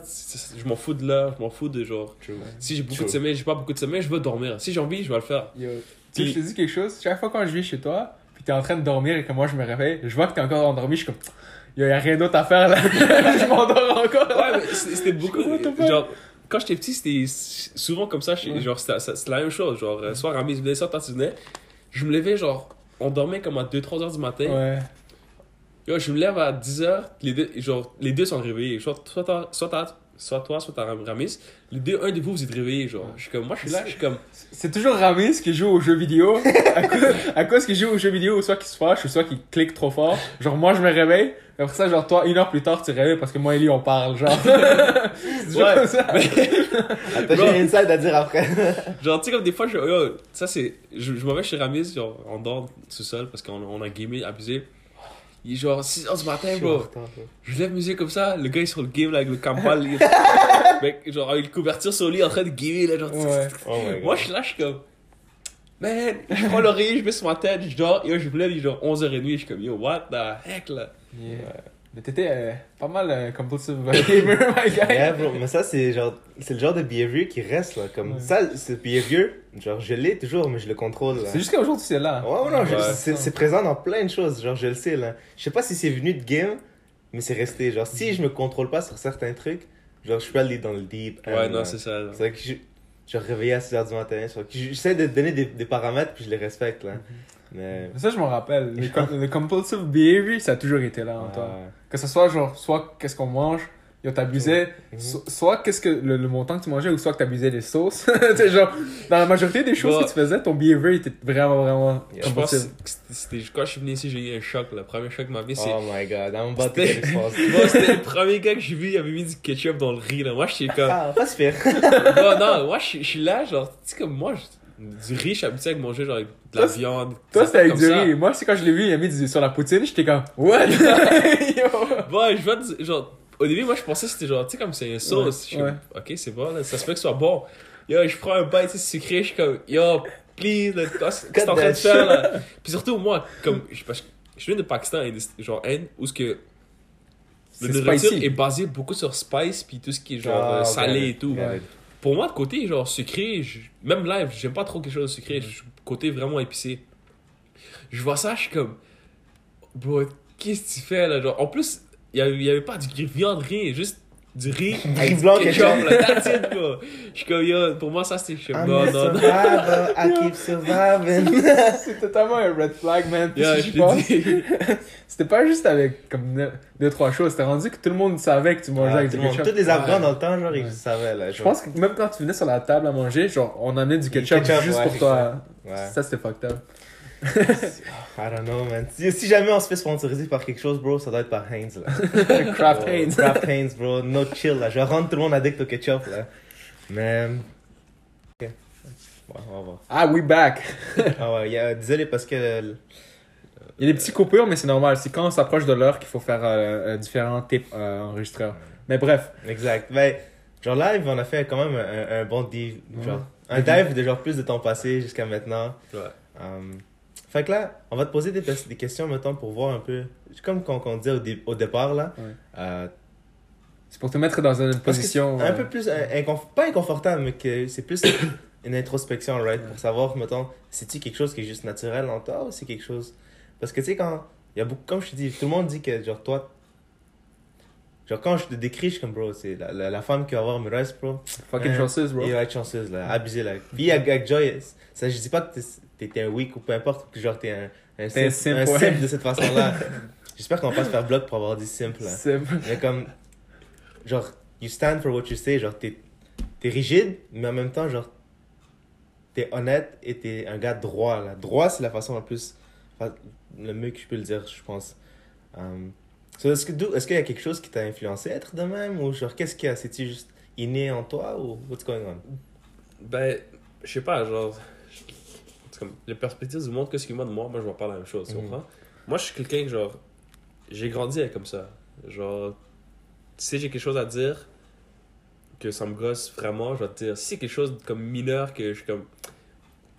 [SPEAKER 3] je m'en fous de l'heure, je m'en fous de genre. Si j'ai beaucoup
[SPEAKER 1] True.
[SPEAKER 3] de sommeil, j'ai pas beaucoup de sommeil, je veux dormir. Si j'ai envie, je vais le faire.
[SPEAKER 2] Yo, tu sais, je te dis quelque chose. Chaque fois quand je viens chez toi, puis t'es en train de dormir et que moi je me réveille, je vois que t'es encore endormi, je suis comme, yo, y a rien d'autre à faire là. je m'endors encore.
[SPEAKER 3] Ouais, mais c'était beaucoup. Genre, quand j'étais petit, c'était souvent comme ça. chez-
[SPEAKER 2] Ouais.
[SPEAKER 3] Genre, c'était la même chose. Genre, euh, soit Ramis venait, soit venais. Je me levais, genre, on dormait comme à 2-3 heures du matin.
[SPEAKER 2] Ouais.
[SPEAKER 3] Yo, je me lève à 10 heures, les deux, genre, les deux sont réveillés. Soit, soit, toi, soit, soit toi, soit ta Ramis. Les deux, un de vous, vous êtes réveillés. Genre, je suis comme, moi, je suis là, je suis comme.
[SPEAKER 2] C'est toujours Ramis qui joue aux jeux vidéo. à, cause, à cause qu'il joue aux jeux vidéo, soit qu'il se fâche, soit qu'il clique trop fort. Genre, moi je me réveille. Et Après ça, genre, toi, une heure plus tard, tu réveilles parce que moi et lui, on parle. Genre.
[SPEAKER 3] Ouais.
[SPEAKER 2] ça.
[SPEAKER 1] Attends, j'ai une inside à dire après.
[SPEAKER 3] Genre, tu sais, comme des fois, je, yo, ça c'est. Je, je m'en vais chez Ramis, genre, on dort tout seul parce qu'on on a gamé, abusé. Il est genre 6h du matin, bro. Je lève musique comme ça, le gars est sur le game là, avec le campal. il- Mec, genre, avec une couverture sur lui en train de gamer, là, genre.
[SPEAKER 2] Ouais.
[SPEAKER 1] Oh.
[SPEAKER 3] Moi, je là, suis comme. Man, je prends l'oreiller, je mets sur ma tête, je dors, yo, je me lève, il est genre 11h30, je suis comme, yo, what the heck, là?
[SPEAKER 2] Yeah. Mais t'étais euh, pas mal euh, compulsive gamer, my guy.
[SPEAKER 1] Yeah, bro, mais ça, c'est genre, c'est le genre de behavior qui reste, là. Comme
[SPEAKER 2] Ouais.
[SPEAKER 1] ça, ce behavior, genre, je l'ai toujours, mais je le contrôle, là.
[SPEAKER 2] C'est juste qu'aujourd'hui, c'est là.
[SPEAKER 1] Ouais, ouais, non, je-
[SPEAKER 3] Ouais.
[SPEAKER 1] c'est c'est présent dans plein de choses, genre, je le sais, là. Je sais pas si c'est venu de game, mais c'est resté. Genre, si je me contrôle pas sur certains trucs, genre, je peux aller dans le deep.
[SPEAKER 3] Ouais,
[SPEAKER 1] end,
[SPEAKER 3] non,
[SPEAKER 1] là.
[SPEAKER 3] c'est ça. là.
[SPEAKER 1] C'est vrai que je, réveillé à 6h du matin, sur- j'essaie de donner des, des paramètres, puis je les respecte, là. Mais.
[SPEAKER 2] Ça, je m'en rappelle. Le, com- le compulsive behavior, ça a toujours été là en toi.
[SPEAKER 1] Ouais.
[SPEAKER 2] Que ce soit genre, soit qu'est-ce qu'on mange, yo, t'abusais, so- soit qu'est-ce que le, le montant que tu mangeais, ou soit que t'abusais des sauces. genre, dans la majorité des choses
[SPEAKER 3] Ouais.
[SPEAKER 2] que tu faisais, ton behavior était vraiment, vraiment
[SPEAKER 1] Yeah.
[SPEAKER 3] Je pense que quand je suis venu ici, j'ai eu un choc, le premier choc de ma vie, c'est.
[SPEAKER 1] Oh my god, I'm about to
[SPEAKER 3] C'était- le premier gars que j'ai vu, il avait mis du ketchup dans le riz, là. Moi, je suis comme.
[SPEAKER 1] Ah, pas super.
[SPEAKER 3] non, non, moi, je suis- là, genre, tu sais, comme moi, je- du riz, habitué à manger, genre, avec de la
[SPEAKER 2] Toi,
[SPEAKER 3] viande.
[SPEAKER 2] Toi, c'était avec du
[SPEAKER 3] ça.
[SPEAKER 2] riz. Moi, c'est quand je l'ai vu, il a mis du, sur la poutine, j'étais comme, what? Yo.
[SPEAKER 3] Ouais, je vois, genre, au début, moi, je pensais que c'était genre, tu sais, comme c'est une sauce.
[SPEAKER 2] Ouais,
[SPEAKER 3] Je suis comme,
[SPEAKER 2] ouais.
[SPEAKER 3] ok, c'est bon, là, ça se peut que ce soit bon. Yo, je prends un bite, tu sais, sucré, je suis comme, yo, please, qu'est-ce que t'es en train de faire, là? Puis surtout, moi, comme, je, parce que je viens de Pakistan, et de- genre, Inde, où ce que. Le nourriture est basé beaucoup sur spice, puis tout ce qui est genre
[SPEAKER 1] Ah,
[SPEAKER 3] euh, salé et tout. Pour moi, de côté, genre sucré, je- même live, j'aime pas trop quelque chose de sucré. Je suis côté vraiment épicé. Je vois ça, je suis comme. Bro, qu'est-ce que tu fais là? Genre, en plus, il y avait, il y avait pas du viande, rien, juste du riz. du
[SPEAKER 1] blanc,
[SPEAKER 3] ketchup,
[SPEAKER 1] ketchup.
[SPEAKER 3] là, that's it, bro. Je suis comme, yo, pour moi, ça c'était. Je suis non,
[SPEAKER 1] a
[SPEAKER 3] non,
[SPEAKER 1] I keep surviving.
[SPEAKER 2] C'est totalement un red flag, man. Si
[SPEAKER 3] je
[SPEAKER 2] pense? C'était pas juste avec comme deux, trois choses. C'était rendu que tout le monde savait que tu mangeais
[SPEAKER 1] Ah,
[SPEAKER 2] avec du
[SPEAKER 1] monde-
[SPEAKER 2] ketchup.
[SPEAKER 1] Tous les Afghans
[SPEAKER 3] Ouais.
[SPEAKER 1] dans le temps, genre,
[SPEAKER 2] Ouais.
[SPEAKER 1] ils savaient, là.
[SPEAKER 2] Je pense que même quand tu venais sur la table à manger, genre, on amenait du ketchup,
[SPEAKER 1] ketchup,
[SPEAKER 2] juste
[SPEAKER 1] ouais,
[SPEAKER 2] pour toi.
[SPEAKER 1] Ouais.
[SPEAKER 2] Ça, c'était fucked up.
[SPEAKER 1] I don't know, man. Si, si jamais on se fait sponsoriser par quelque chose, bro, ça doit être par Heinz, là.
[SPEAKER 2] Kraft
[SPEAKER 1] Bro,
[SPEAKER 2] Heinz.
[SPEAKER 1] Kraft Heinz, bro. No chill, là. Je rends tout le monde addict au ketchup, là. Mais. Ok. Ouais, on va voir.
[SPEAKER 2] Ah, we back.
[SPEAKER 1] Ah ouais, il y a- désolé parce que. le-
[SPEAKER 2] Il y a des petits coupures, mais c'est normal. C'est quand on s'approche de l'heure qu'il faut faire euh, euh, différents types euh, enregistreurs. Mais bref.
[SPEAKER 1] Exact. Ben, genre live, on a fait quand même un, un bon div. Genre, un dive de genre plus de temps passé jusqu'à maintenant.
[SPEAKER 3] Ouais.
[SPEAKER 1] Um, fait que là, on va te poser des, des questions maintenant pour voir un peu. Comme qu'on qu'on disait au, dé- au départ, là.
[SPEAKER 2] Ouais.
[SPEAKER 1] euh,
[SPEAKER 2] C'est pour te mettre dans une position.
[SPEAKER 1] Un
[SPEAKER 2] euh,
[SPEAKER 1] peu plus. euh, inconf- pas inconfortable, mais que c'est plus une introspection, right? Pour savoir, mettons, c'est-tu quelque chose qui est juste naturel en toi ou c'est quelque chose. Parce que tu sais, quand. Il y a beaucoup. Comme je te dis, tout le monde dit que, genre, toi. Genre, quand je te décris, je suis comme, bro, c'est la, la, la femme qui va avoir reste, bro.
[SPEAKER 2] Fucking
[SPEAKER 1] Euh,
[SPEAKER 2] chanceuse, bro.
[SPEAKER 1] Il va être chanceuse, là. Abusé, là. Puis avec Joy, ça, je dis pas que t'es- un weak ou peu importe, que genre t'es un, un
[SPEAKER 2] T'es un
[SPEAKER 1] simp,
[SPEAKER 2] simp,
[SPEAKER 1] un
[SPEAKER 2] ouais.
[SPEAKER 1] simp de cette façon-là. J'espère qu'on va pas se faire bloc pour avoir dit simple, là.
[SPEAKER 2] C'est-
[SPEAKER 1] Mais comme, genre, you stand for what you say, genre, t'es es rigide, mais en même temps, genre, t'es honnête et t'es un gars droit, là. Droit, c'est la façon la plus, le mieux que je peux le dire, je pense. Um, so, est-ce que d'où- est-ce qu'il y a quelque chose qui t'a influencé à être de même, ou genre, qu'est-ce qu'il y a, c'est-tu juste inné en toi, ou what's going on?
[SPEAKER 3] Ben, je sais pas, genre. Comme les perspectives du monde, qu'est-ce qu'ils voient de moi, moi je vois pas la même chose, tu
[SPEAKER 1] Mhm.
[SPEAKER 3] comprends? Moi je suis quelqu'un que genre. J'ai grandi comme ça. Genre, si j'ai quelque chose à dire, que ça me gosse vraiment, je vais te dire. Si c'est quelque chose comme mineur que je suis comme.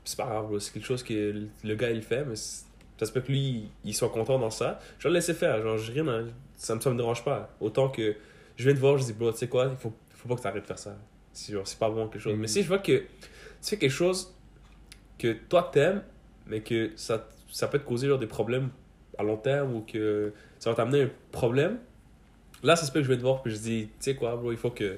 [SPEAKER 3] c'est pas grave. C'est quelque chose que le- le gars, il fait, mais ça se peut que lui, il soit content dans ça. Je vais le laisser faire. Genre, j'ai rien ça, me, ça me dérange pas. Autant que je viens de voir, je dis, bro, tu sais quoi, il faut, faut pas que tu arrêtes de faire ça. C'est pas bon quelque chose.
[SPEAKER 2] Mhm.
[SPEAKER 3] Mais si je vois que tu fais quelque chose que toi t'aimes, mais que ça, ça peut te causer genre, des problèmes à long terme ou que ça va t'amener un problème, là, ça se peut que je vais te voir puis je dis, tu sais quoi, bro, il faut que.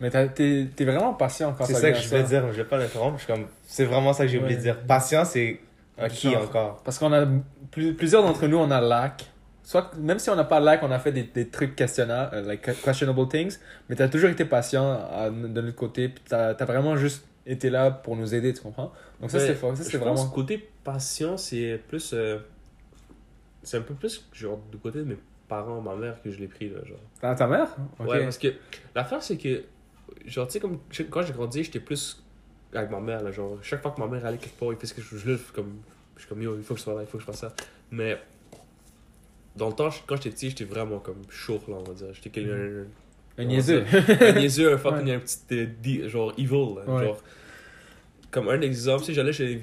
[SPEAKER 2] Mais t'es t'es vraiment patient quand
[SPEAKER 1] C'est
[SPEAKER 2] ça
[SPEAKER 1] ça
[SPEAKER 2] vient
[SPEAKER 1] que je voulais dire, je vais pas l'interrompre. je suis comme- C'est vraiment ça que j'ai oublié de dire. Patience et un qui encore?
[SPEAKER 2] Parce qu'on a plus- plusieurs d'entre nous, on a lac. Soit, même si on n'a pas lac, on a fait des, des trucs questionnables, euh, like questionable things, mais t'as toujours été patient à- de notre côté, puis t'as as vraiment juste été là pour nous aider, tu comprends? Donc ça, c'est fort. Ça, c'est
[SPEAKER 3] pense
[SPEAKER 2] vraiment.
[SPEAKER 3] que côté patient, c'est plus. euh, c'est un peu plus genre du côté de mes parents, ma mère que je l'ai pris là, genre.
[SPEAKER 2] Ta, ta mère? Ok.
[SPEAKER 3] Ouais, parce que l'affaire, c'est que, genre, tu sais, comme quand j'ai grandi, j'étais plus avec ma mère, là, genre, chaque fois que ma mère allait quelque part, il fait ce que je fais comme, je suis comme, yo, il faut que je sois là, il faut que je fasse ça. Mais, dans le temps, quand j'étais petit, j'étais vraiment comme chaud, là, on va dire. J'étais quelqu'un.
[SPEAKER 2] Un niaiseux.
[SPEAKER 3] un niaiseux, un fucking,
[SPEAKER 2] Ouais.
[SPEAKER 3] un petit, euh, di- genre, evil, là,
[SPEAKER 2] Ouais.
[SPEAKER 3] genre. Comme un exemple, si j'allais chez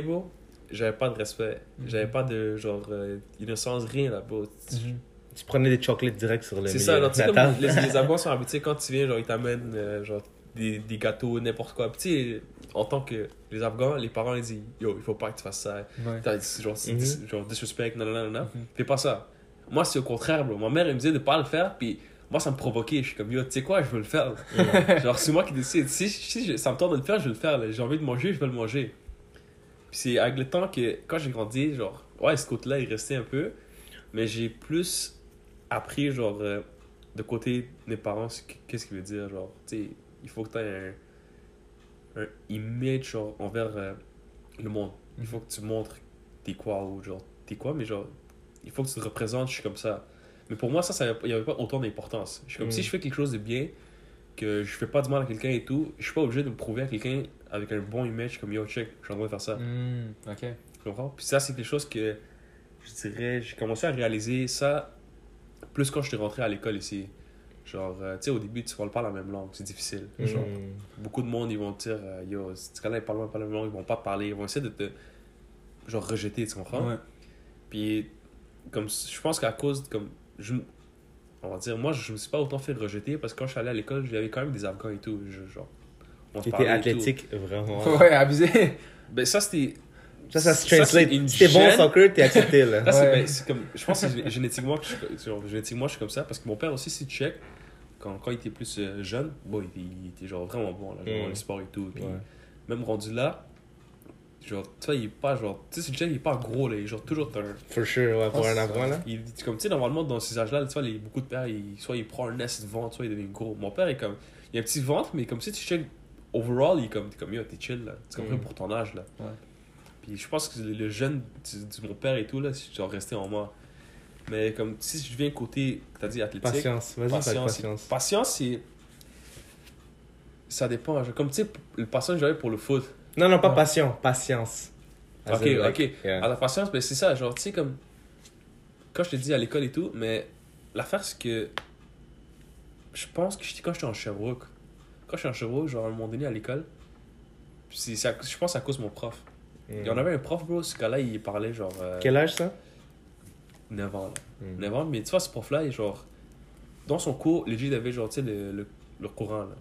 [SPEAKER 3] bro, j'avais pas de respect.
[SPEAKER 2] Mhm.
[SPEAKER 3] J'avais pas de, genre, euh, innocence, rien, là, bro.
[SPEAKER 2] Mhm.
[SPEAKER 1] Tu prenais des chocolates direct sur le
[SPEAKER 3] C'est ça, tu sais, comme les, les Afghans sont habitués, quand tu viens, genre, ils t'amènent, euh, genre, des, des gâteaux, n'importe quoi. Puis, tu sais, en tant que les Afghans, les parents, ils disent, yo, il faut pas que tu fasses ça.
[SPEAKER 2] Ouais.
[SPEAKER 3] Genre,
[SPEAKER 1] Mhm.
[SPEAKER 3] dis- genre, disrespect, non, non, non, non. Fais pas ça. Moi, c'est au contraire, bro. Ma mère, elle me disait de pas le faire, puis moi, ça me provoquait. Je suis comme, yo, tu sais quoi, je veux le faire. genre, c'est moi qui décide. Si, si ça me tente de le faire, je vais le faire. J'ai envie de manger, je vais le manger. Puis c'est avec le temps que, quand j'ai grandi, genre, ouais, ce côté-là, il restait un peu. Mais j'ai plus appris, genre, euh, de côté de mes parents, ce que- qu'est-ce qu'il veut dire. Genre, tu sais, il faut que tu aies un, un image, genre, envers euh, le monde. Il faut que tu montres t'es quoi, ou genre, t'es quoi, mais genre, il faut que tu te représentes, je suis comme ça. Mais pour moi, ça, ça il n'y avait pas autant d'importance. Je suis comme
[SPEAKER 1] Mm.
[SPEAKER 3] si je fais quelque chose de bien, que je fais pas de mal à quelqu'un et tout, je suis pas obligé de me prouver à quelqu'un avec un bon image comme yo, check, je suis en train de faire ça.
[SPEAKER 2] Mhm. Ok.
[SPEAKER 3] Tu comprends? Puis ça, c'est quelque chose que je dirais, j'ai commencé à réaliser ça plus quand je suis rentré à l'école ici. Genre, euh, tu sais, au début, tu parles pas la même langue, c'est difficile. Genre,
[SPEAKER 1] Mm.
[SPEAKER 3] beaucoup de monde, ils vont dire, euh, yo, si tu connais pas la même langue, ils vont pas parler, ils vont essayer de te, genre, rejeter, tu comprends?
[SPEAKER 2] Ouais.
[SPEAKER 3] Puis, comme, je pense qu'à cause, comme, je, on va dire, moi, je me suis pas autant fait rejeter parce que quand je suis allé à l'école, j'avais quand même des Afghans et tout. Je, genre, on se
[SPEAKER 1] T'étais
[SPEAKER 3] parlait et tout.
[SPEAKER 1] athlétique, vraiment.
[SPEAKER 2] Ouais, abusé.
[SPEAKER 3] Ben, ça, c'était.
[SPEAKER 1] Ça, ça se translate. t'es bon au soccer, t'es accepté, là.
[SPEAKER 3] Là, c'est-
[SPEAKER 2] Ouais.
[SPEAKER 3] ben, comme, je pense que c'est génétiquement, que je, genre, génétiquement, je suis comme ça parce que mon père aussi, si tu check, quand, quand il était plus euh, jeune, bon, il, était, il était genre vraiment bon là, genre,
[SPEAKER 1] Mm.
[SPEAKER 3] dans le sport et tout. Puis,
[SPEAKER 1] Ouais.
[SPEAKER 3] même rendu là, genre, tu vois, il est pas genre, tu sais, il est pas gros, là, il est genre toujours un.
[SPEAKER 1] For sure, ouais, pour
[SPEAKER 3] Ah,
[SPEAKER 1] un avant, là.
[SPEAKER 3] Il, comme tu sais, normalement, dans ces âges-là, tu vois, les, beaucoup de pères, ils, soit il prend un S de ventre, soit il devient gros. Mon père est comme, il a un petit ventre, mais comme si tu check, overall, il est comme, t'es comme, yo, t'es chill, là. Tu comprends
[SPEAKER 1] Mm.
[SPEAKER 3] pour ton âge, là.
[SPEAKER 2] Ouais.
[SPEAKER 3] Puis je pense que le, jeune du- mon père et tout, là, c'est genre resté en moi. Mais comme, si je viens côté, t'as dit athlétique.
[SPEAKER 1] Patience, vas-y, de
[SPEAKER 3] Patience,
[SPEAKER 1] patience.
[SPEAKER 3] c'est- patience, c'est. Ça dépend. Comme tu sais, le patience que j'avais pour le foot.
[SPEAKER 1] Non, non, pas patient, patience. As
[SPEAKER 3] Ok,
[SPEAKER 1] like,
[SPEAKER 3] ok.
[SPEAKER 1] yeah.
[SPEAKER 3] À la patience, ben, c'est ça, genre, tu sais, comme. Quand je te dis à l'école et tout, mais l'affaire, c'est que. Je pense que quand j'étais en Sherbrooke, quand j'étais en Sherbrooke, genre, à un moment donné à l'école, je pense à cause de mon prof.
[SPEAKER 1] Mm.
[SPEAKER 3] Il y en avait un prof, bro, ce gars-là, il parlait genre. euh,
[SPEAKER 1] Quel âge, ça?
[SPEAKER 3] 9 ans, là.
[SPEAKER 1] Mm.
[SPEAKER 3] 9 ans, mais tu vois, ce prof-là, genre. Dans son cours, les il avait genre, tu sais, le, le, le courant, là.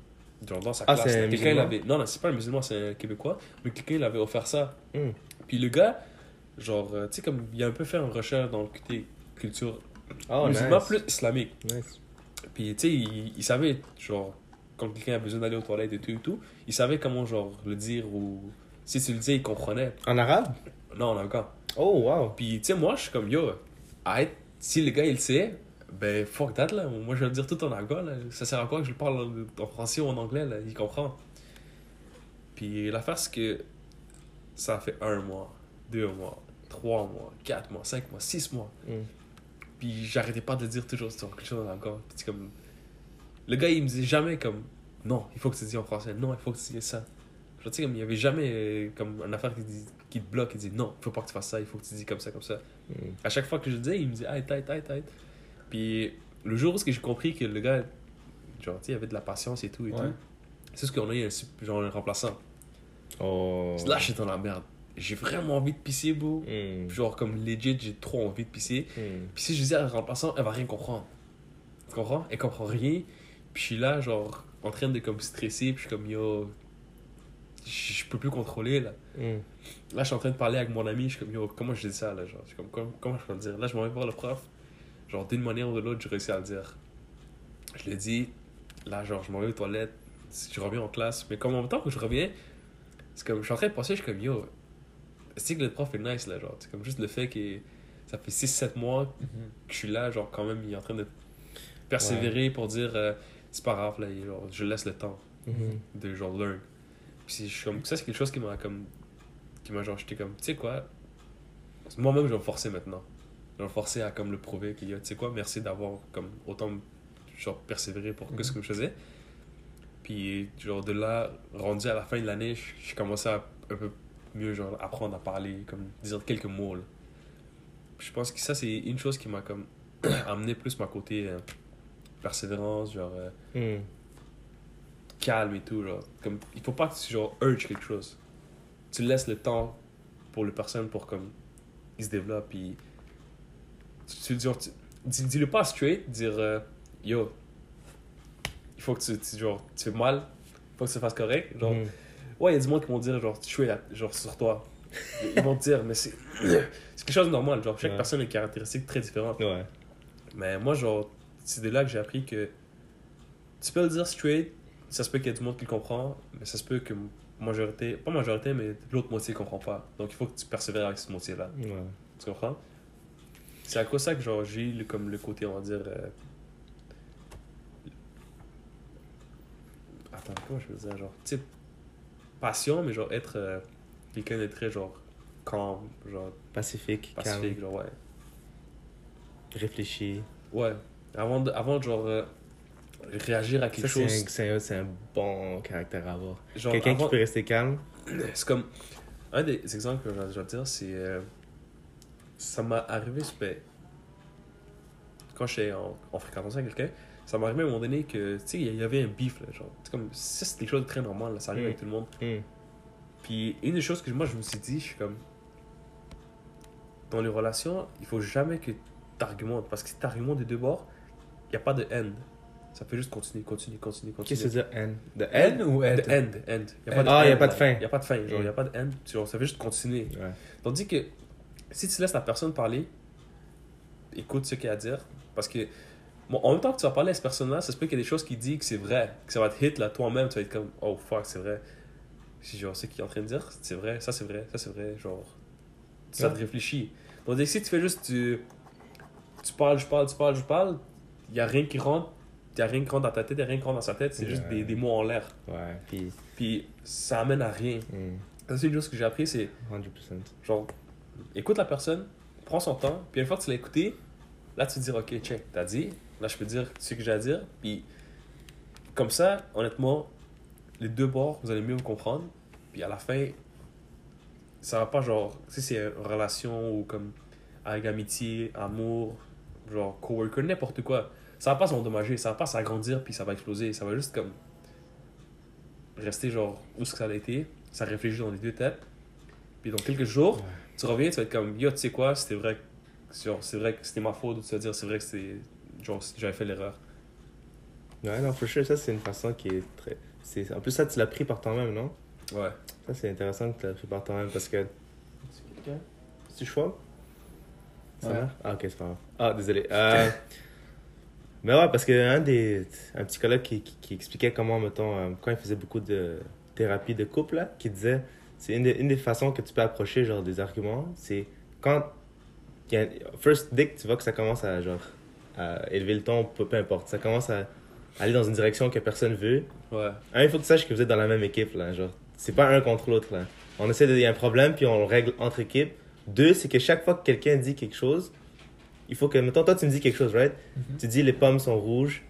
[SPEAKER 3] Dans sa
[SPEAKER 1] Ah,
[SPEAKER 3] classe. quelqu'un il
[SPEAKER 1] musulman?
[SPEAKER 3] avait. Non, non, c'est pas un musulman, c'est un Québécois. Mais quelqu'un, il avait offert ça.
[SPEAKER 1] Mm.
[SPEAKER 3] Puis le gars, genre, euh, tu sais, comme il a un peu fait une recherche dans le côté culture
[SPEAKER 1] Oh,
[SPEAKER 3] musulman
[SPEAKER 1] nice.
[SPEAKER 3] plus islamique.
[SPEAKER 1] Nice.
[SPEAKER 3] Puis, tu sais, il, il savait, genre, quand quelqu'un a besoin d'aller aux toilettes et tout et tout, il savait comment, genre, le dire ou. Si tu le disais, il comprenait.
[SPEAKER 1] En arabe?
[SPEAKER 3] Non, en afghan.
[SPEAKER 1] Oh, wow.
[SPEAKER 3] Puis, tu sais, moi, je suis comme, yo, arrête, si le gars, il le sait, ben, fuck that, là. Moi, je vais le dire tout en afghan, là. Ça sert à quoi que je le parle en- français ou en anglais, là? Il comprend. Puis, l'affaire, c'est que ça fait un mois, deux mois, trois mois, quatre mois, cinq mois, six mois.
[SPEAKER 1] Mm.
[SPEAKER 3] Puis, j'arrêtais pas de dire toujours sur quelque chose en afghan. Puis, c'est comme. Le gars, il me disait jamais, comme, non, il faut que tu dises en français, non, il faut que tu dises ça. Tu sais, comme, il y avait jamais, euh, comme, une affaire qui, dit- qui te bloque, qui dit, non, il faut pas que tu fasses ça, il faut que tu dises comme ça, comme ça.
[SPEAKER 1] Mm.
[SPEAKER 3] À chaque fois que je le disais, il me disait, aïe, aïe, aïe, aïe. Puis le jour où j'ai compris que le gars, genre, il avait de la patience et tout et
[SPEAKER 2] Ouais.
[SPEAKER 3] tout, c'est ce qu'on a eu un, genre, un remplaçant.
[SPEAKER 1] Oh.
[SPEAKER 3] Là, je suis dans la merde. J'ai vraiment envie de pisser, bro.
[SPEAKER 1] Hmm.
[SPEAKER 3] Genre, comme legit, j'ai trop envie de pisser.
[SPEAKER 1] Hmm.
[SPEAKER 3] Puis si je dis à la remplaçante, elle va rien comprendre. Tu comprends? Elle comprend rien. Puis je suis là, genre, en train de comme stresser. Puis je suis comme, yo, je je peux plus contrôler, là.
[SPEAKER 1] Hmm.
[SPEAKER 3] Là, je suis en train de parler avec mon ami. Je suis comme, yo, comment je dis ça, là? Genre, je suis comme, comment, comment je peux le dire? Là, je m'en vais voir le prof. Genre, d'une manière ou de l'autre, j'ai réussi à le dire. Je l'ai dit. Là, genre, je m'en vais aux toilettes. Je reviens en classe. Mais comme en même temps que je reviens, c'est comme, je suis en train de penser, je suis comme, yo, c'est que le prof est nice, là. Genre, c'est comme juste le fait que ça fait 6-7 mois que je suis là, genre, quand même, il est en train de persévérer pour dire, euh, c'est pas grave, là, et genre, je laisse le temps
[SPEAKER 1] Mhm.
[SPEAKER 3] de genre learn. Puis je suis comme ça c'est quelque chose qui m'a comme qui m'a genre j'étais comme tu sais quoi moi-même je vais me forcer maintenant. Me forcer à comme le prouver yo, tu sais quoi merci d'avoir comme autant genre persévéré pour que ce que je faisais. Puis genre de là rendu à la fin de l'année, je- commencé à un peu mieux genre apprendre à parler comme dire quelques mots. là. Puis je pense que ça c'est une chose qui m'a comme amené plus ma côté euh, persévérance genre euh,
[SPEAKER 1] Hmm.
[SPEAKER 3] calme et tout, genre. Comme, il faut pas que tu, genre, urge quelque chose. Tu laisses le temps pour le personne pour, comme, il se développe, puis... Tu, tu, genre, tu- dis, dis-le pas straight, dire, euh, yo, il faut que tu, tu, genre, tu fais mal, il faut que tu fasses correct. Genre,
[SPEAKER 1] Hmm.
[SPEAKER 3] ouais, il y a du monde qui vont dire, genre, tu es là, genre, sur toi. Ils vont te dire, mais c'est... c'est quelque chose de normal, genre, chaque
[SPEAKER 1] Ouais.
[SPEAKER 3] personne a une caractéristique très différente.
[SPEAKER 1] Ouais.
[SPEAKER 3] Mais moi, genre, c'est de là que j'ai appris que tu peux le dire straight, ça se peut qu'il y ait du monde qui le comprend, mais ça se peut que majorité, pas majorité, mais l'autre moitié ne comprend pas. Donc il faut que tu persévères avec cette moitié-là.
[SPEAKER 1] Ouais.
[SPEAKER 3] Tu comprends? C'est à de ça que genre, j'ai le- comme le côté, on va dire. euh, Attends, comment je veux dire? Genre, sais, passion, mais genre être euh, quelqu'un de très genre calme, genre
[SPEAKER 1] Pacifique,
[SPEAKER 3] pacifique, genre ouais.
[SPEAKER 1] calme, réfléchi.
[SPEAKER 3] Ouais. Avant de, avant de genre euh, réagir à quelque
[SPEAKER 1] Ça, un,
[SPEAKER 3] chose.
[SPEAKER 1] c'est un, c'est un bon caractère à avoir. Quelqu'un
[SPEAKER 3] avant-
[SPEAKER 1] qui peut rester calme.
[SPEAKER 3] C'est comme. Un des exemples que je vais- dire, c'est. euh, ça m'a arrivé, c'est. Quand j'étais en, en fréquentation avec quelqu'un, ça m'est arrivé à un moment donné que, tu sais, il y avait un beef, là. Genre, c'est comme. Ça, c'est quelque chose de très normal, là. Ça arrive
[SPEAKER 1] Mm.
[SPEAKER 3] avec tout le monde.
[SPEAKER 1] Hmm.
[SPEAKER 3] Puis, une des choses que moi, je me suis dit, je suis comme. Dans les relations, il faut jamais que t'argumentes. Parce que si t'argumentes des deux bords, il n'y a pas de end. Ça peut juste continuer, continuer, continuer, continuer.
[SPEAKER 1] Qu'est-ce que veut dire end? De
[SPEAKER 2] N
[SPEAKER 1] end?
[SPEAKER 2] ou
[SPEAKER 3] The
[SPEAKER 2] Ed?
[SPEAKER 3] end, end. Y a
[SPEAKER 2] End.
[SPEAKER 1] Ah, y a
[SPEAKER 3] end,
[SPEAKER 1] pas de fin.
[SPEAKER 3] Y a pas de fin, genre,
[SPEAKER 1] Mm.
[SPEAKER 3] y a pas de end. Ça veut juste continuer.
[SPEAKER 1] Ouais.
[SPEAKER 3] Tandis que si tu laisses la personne parler, écoute ce qu'il a à dire. Parce que, bon, en même temps que tu vas parler à cette personne-là, ça se peut qu'il y ait des choses qui dit que c'est vrai, que ça va te hit là, toi-même, tu vas être comme, oh fuck, c'est vrai. Si genre, ce qu'il est en train de dire, c'est vrai, ça c'est vrai, ça c'est vrai, genre, ça te réfléchit. Que si tu fais juste, tu, tu parles, je parle, tu parles, je parle, il y a rien qui rentre, il y a rien qui rentre dans ta tête, il y a rien qui rentre dans sa tête, c'est juste des, des mots en l'air.
[SPEAKER 1] Ouais, puis
[SPEAKER 3] Puis ça amène à rien. Ça, c'est une chose que j'ai appris, c'est
[SPEAKER 1] 100%.
[SPEAKER 3] genre, écoute la personne, prends son temps, puis une fois que tu l'as écouté, là tu te dis, ok, check, t'as dit, là je peux dire ce que j'ai à dire, puis comme ça, honnêtement, les deux bords, vous allez mieux vous comprendre, puis à la fin, ça va pas genre, si c'est une relation ou comme avec amitié, amour, genre coworker, n'importe quoi, ça va pas s'endommager, ça va pas s'agrandir, puis ça va exploser, ça va juste comme rester genre où est-ce que ça a été, ça réfléchit dans les deux têtes, puis dans quelques jours. Tu reviens, tu vas être comme, yo, tu sais quoi, c'était vrai, c'est vrai que c'était ma faute, ou tu vas dire, c'est vrai que c'était, genre, j'avais fait l'erreur.
[SPEAKER 1] Ouais, non, for sure, ça c'est une façon qui est très. c'est- En plus, ça tu l'as pris par toi-même, non?
[SPEAKER 3] Ouais.
[SPEAKER 1] Ça c'est intéressant que tu l'as pris par toi-même parce que. C'est quelqu'un? C'est? Ça
[SPEAKER 2] Ouais.
[SPEAKER 1] Ah, ok, c'est pas grave. Ah, désolé. Euh, Mais ouais, parce qu'un des. Un psychologue qui, qui, qui expliquait comment, mettons, euh, quand il faisait beaucoup de thérapie de couple, là, qui disait c'est une, des- une des façons que tu peux approcher, genre, des arguments, c'est quand. il y a- First, dès que tu vois que ça commence à, genre, à élever le ton, peu, peu importe, ça commence à aller dans une direction que personne veut,
[SPEAKER 3] Ouais.
[SPEAKER 1] un, il faut que tu saches que vous êtes dans la même équipe, là. Genre, c'est pas un contre l'autre, là. On essaie de. Y a un problème, puis on le règle entre équipes. Deux, c'est que chaque fois que quelqu'un dit quelque chose, il faut que. Mettons, toi, tu me dis quelque chose, right? Tu dis les pommes sont rouges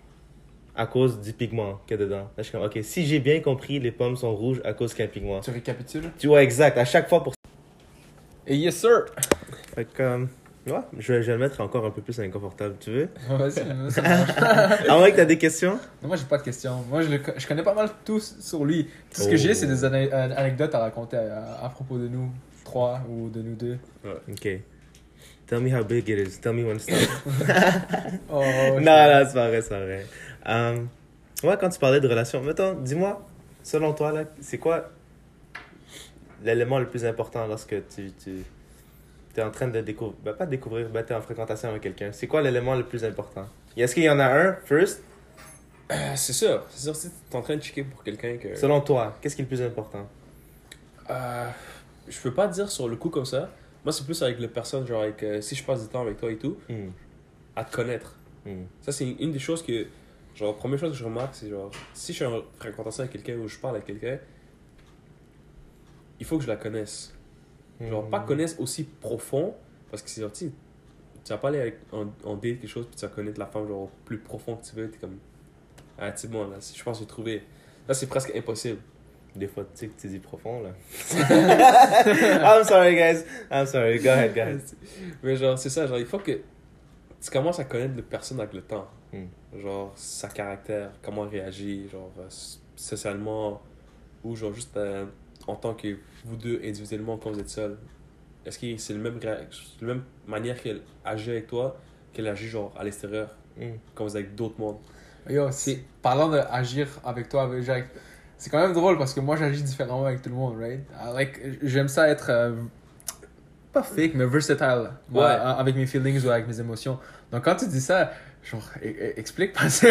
[SPEAKER 1] à cause du pigment qu'il y a dedans. Là, je suis comme, ok, si j'ai bien compris, les pommes sont rouges à cause qu'il y a un pigment.
[SPEAKER 2] Tu récapitules?
[SPEAKER 1] Tu vois, exact, à chaque fois pour.
[SPEAKER 2] Et yes, sir!
[SPEAKER 1] Fait que, comme. Ouais, je vais, je vais le mettre encore un peu plus inconfortable, tu veux?
[SPEAKER 2] Vas-y, ça.
[SPEAKER 1] À moins que t'as des questions?
[SPEAKER 2] Non, Moi, j'ai pas de questions. Moi, je, le je connais pas mal tout sur lui. Tout ce que
[SPEAKER 1] Oh.
[SPEAKER 2] j'ai, c'est des euh, anecdotes à raconter à, à propos de nous trois ou de nous deux.
[SPEAKER 1] Ok. Tell me how big it is. Tell me when to stop.
[SPEAKER 2] Oh,
[SPEAKER 1] non, non, c'est pas vrai, c'est pas vrai. Um, ouais, quand tu parlais de relations, mettons, dis-moi, selon toi, là, c'est quoi l'élément le plus important lorsque tu, tu es en train de découvrir, ben, pas découvrir, ben, tu es en fréquentation avec quelqu'un. C'est quoi l'élément le plus important? Est-ce qu'il y en a un, first?
[SPEAKER 3] Euh, c'est sûr, c'est sûr, si t'es en train de checker pour quelqu'un que.
[SPEAKER 1] Selon toi, qu'est-ce qui est le plus important?
[SPEAKER 3] Euh, je peux pas dire sur le coup comme ça. Moi, c'est plus avec les personnes, genre, avec, euh, si je passe du temps avec toi et tout,
[SPEAKER 1] Hmm,
[SPEAKER 3] à te connaître.
[SPEAKER 1] hmm.
[SPEAKER 3] Ça, c'est une des choses que. Genre, première chose que je remarque, c'est genre, si je suis en fréquentation avec quelqu'un ou je parle avec quelqu'un, il faut que je la connaisse. Genre, pas
[SPEAKER 1] Hmm.
[SPEAKER 3] connaisse aussi profond, parce que c'est genre, tu tu vas pas aller avec, en, en date quelque chose, puis tu vas connaître la femme, genre, plus profond que tu veux, t'es comme. Ah, c'est bon, là, je pense que j'ai trouvé. Là, c'est presque impossible.
[SPEAKER 1] Des fois, tu sais que tu dis profond, là. I'm sorry, guys. I'm sorry. Go ahead, ahead.
[SPEAKER 3] Mais genre, c'est ça, genre, il faut que tu commences à connaître la personne avec le temps.
[SPEAKER 1] Hmm.
[SPEAKER 3] Genre, sa caractère, comment elle réagit, genre, euh, socialement, ou genre, juste euh, en tant que vous deux individuellement quand vous êtes seuls. Est-ce que c'est le même, la même manière qu'elle agit avec toi qu'elle agit, genre, à l'extérieur, quand vous êtes avec d'autres mondes?
[SPEAKER 2] Yo, c'est parlant d'agir avec toi, avec Jacques, c'est quand même drôle parce que moi j'agis différemment avec tout le monde, right? I like, j'aime ça être euh, pas fake, mais versatile
[SPEAKER 3] Ouais.
[SPEAKER 2] a- avec mes feelings ou avec mes émotions. Donc quand tu dis ça, genre, e- e- explique parce que.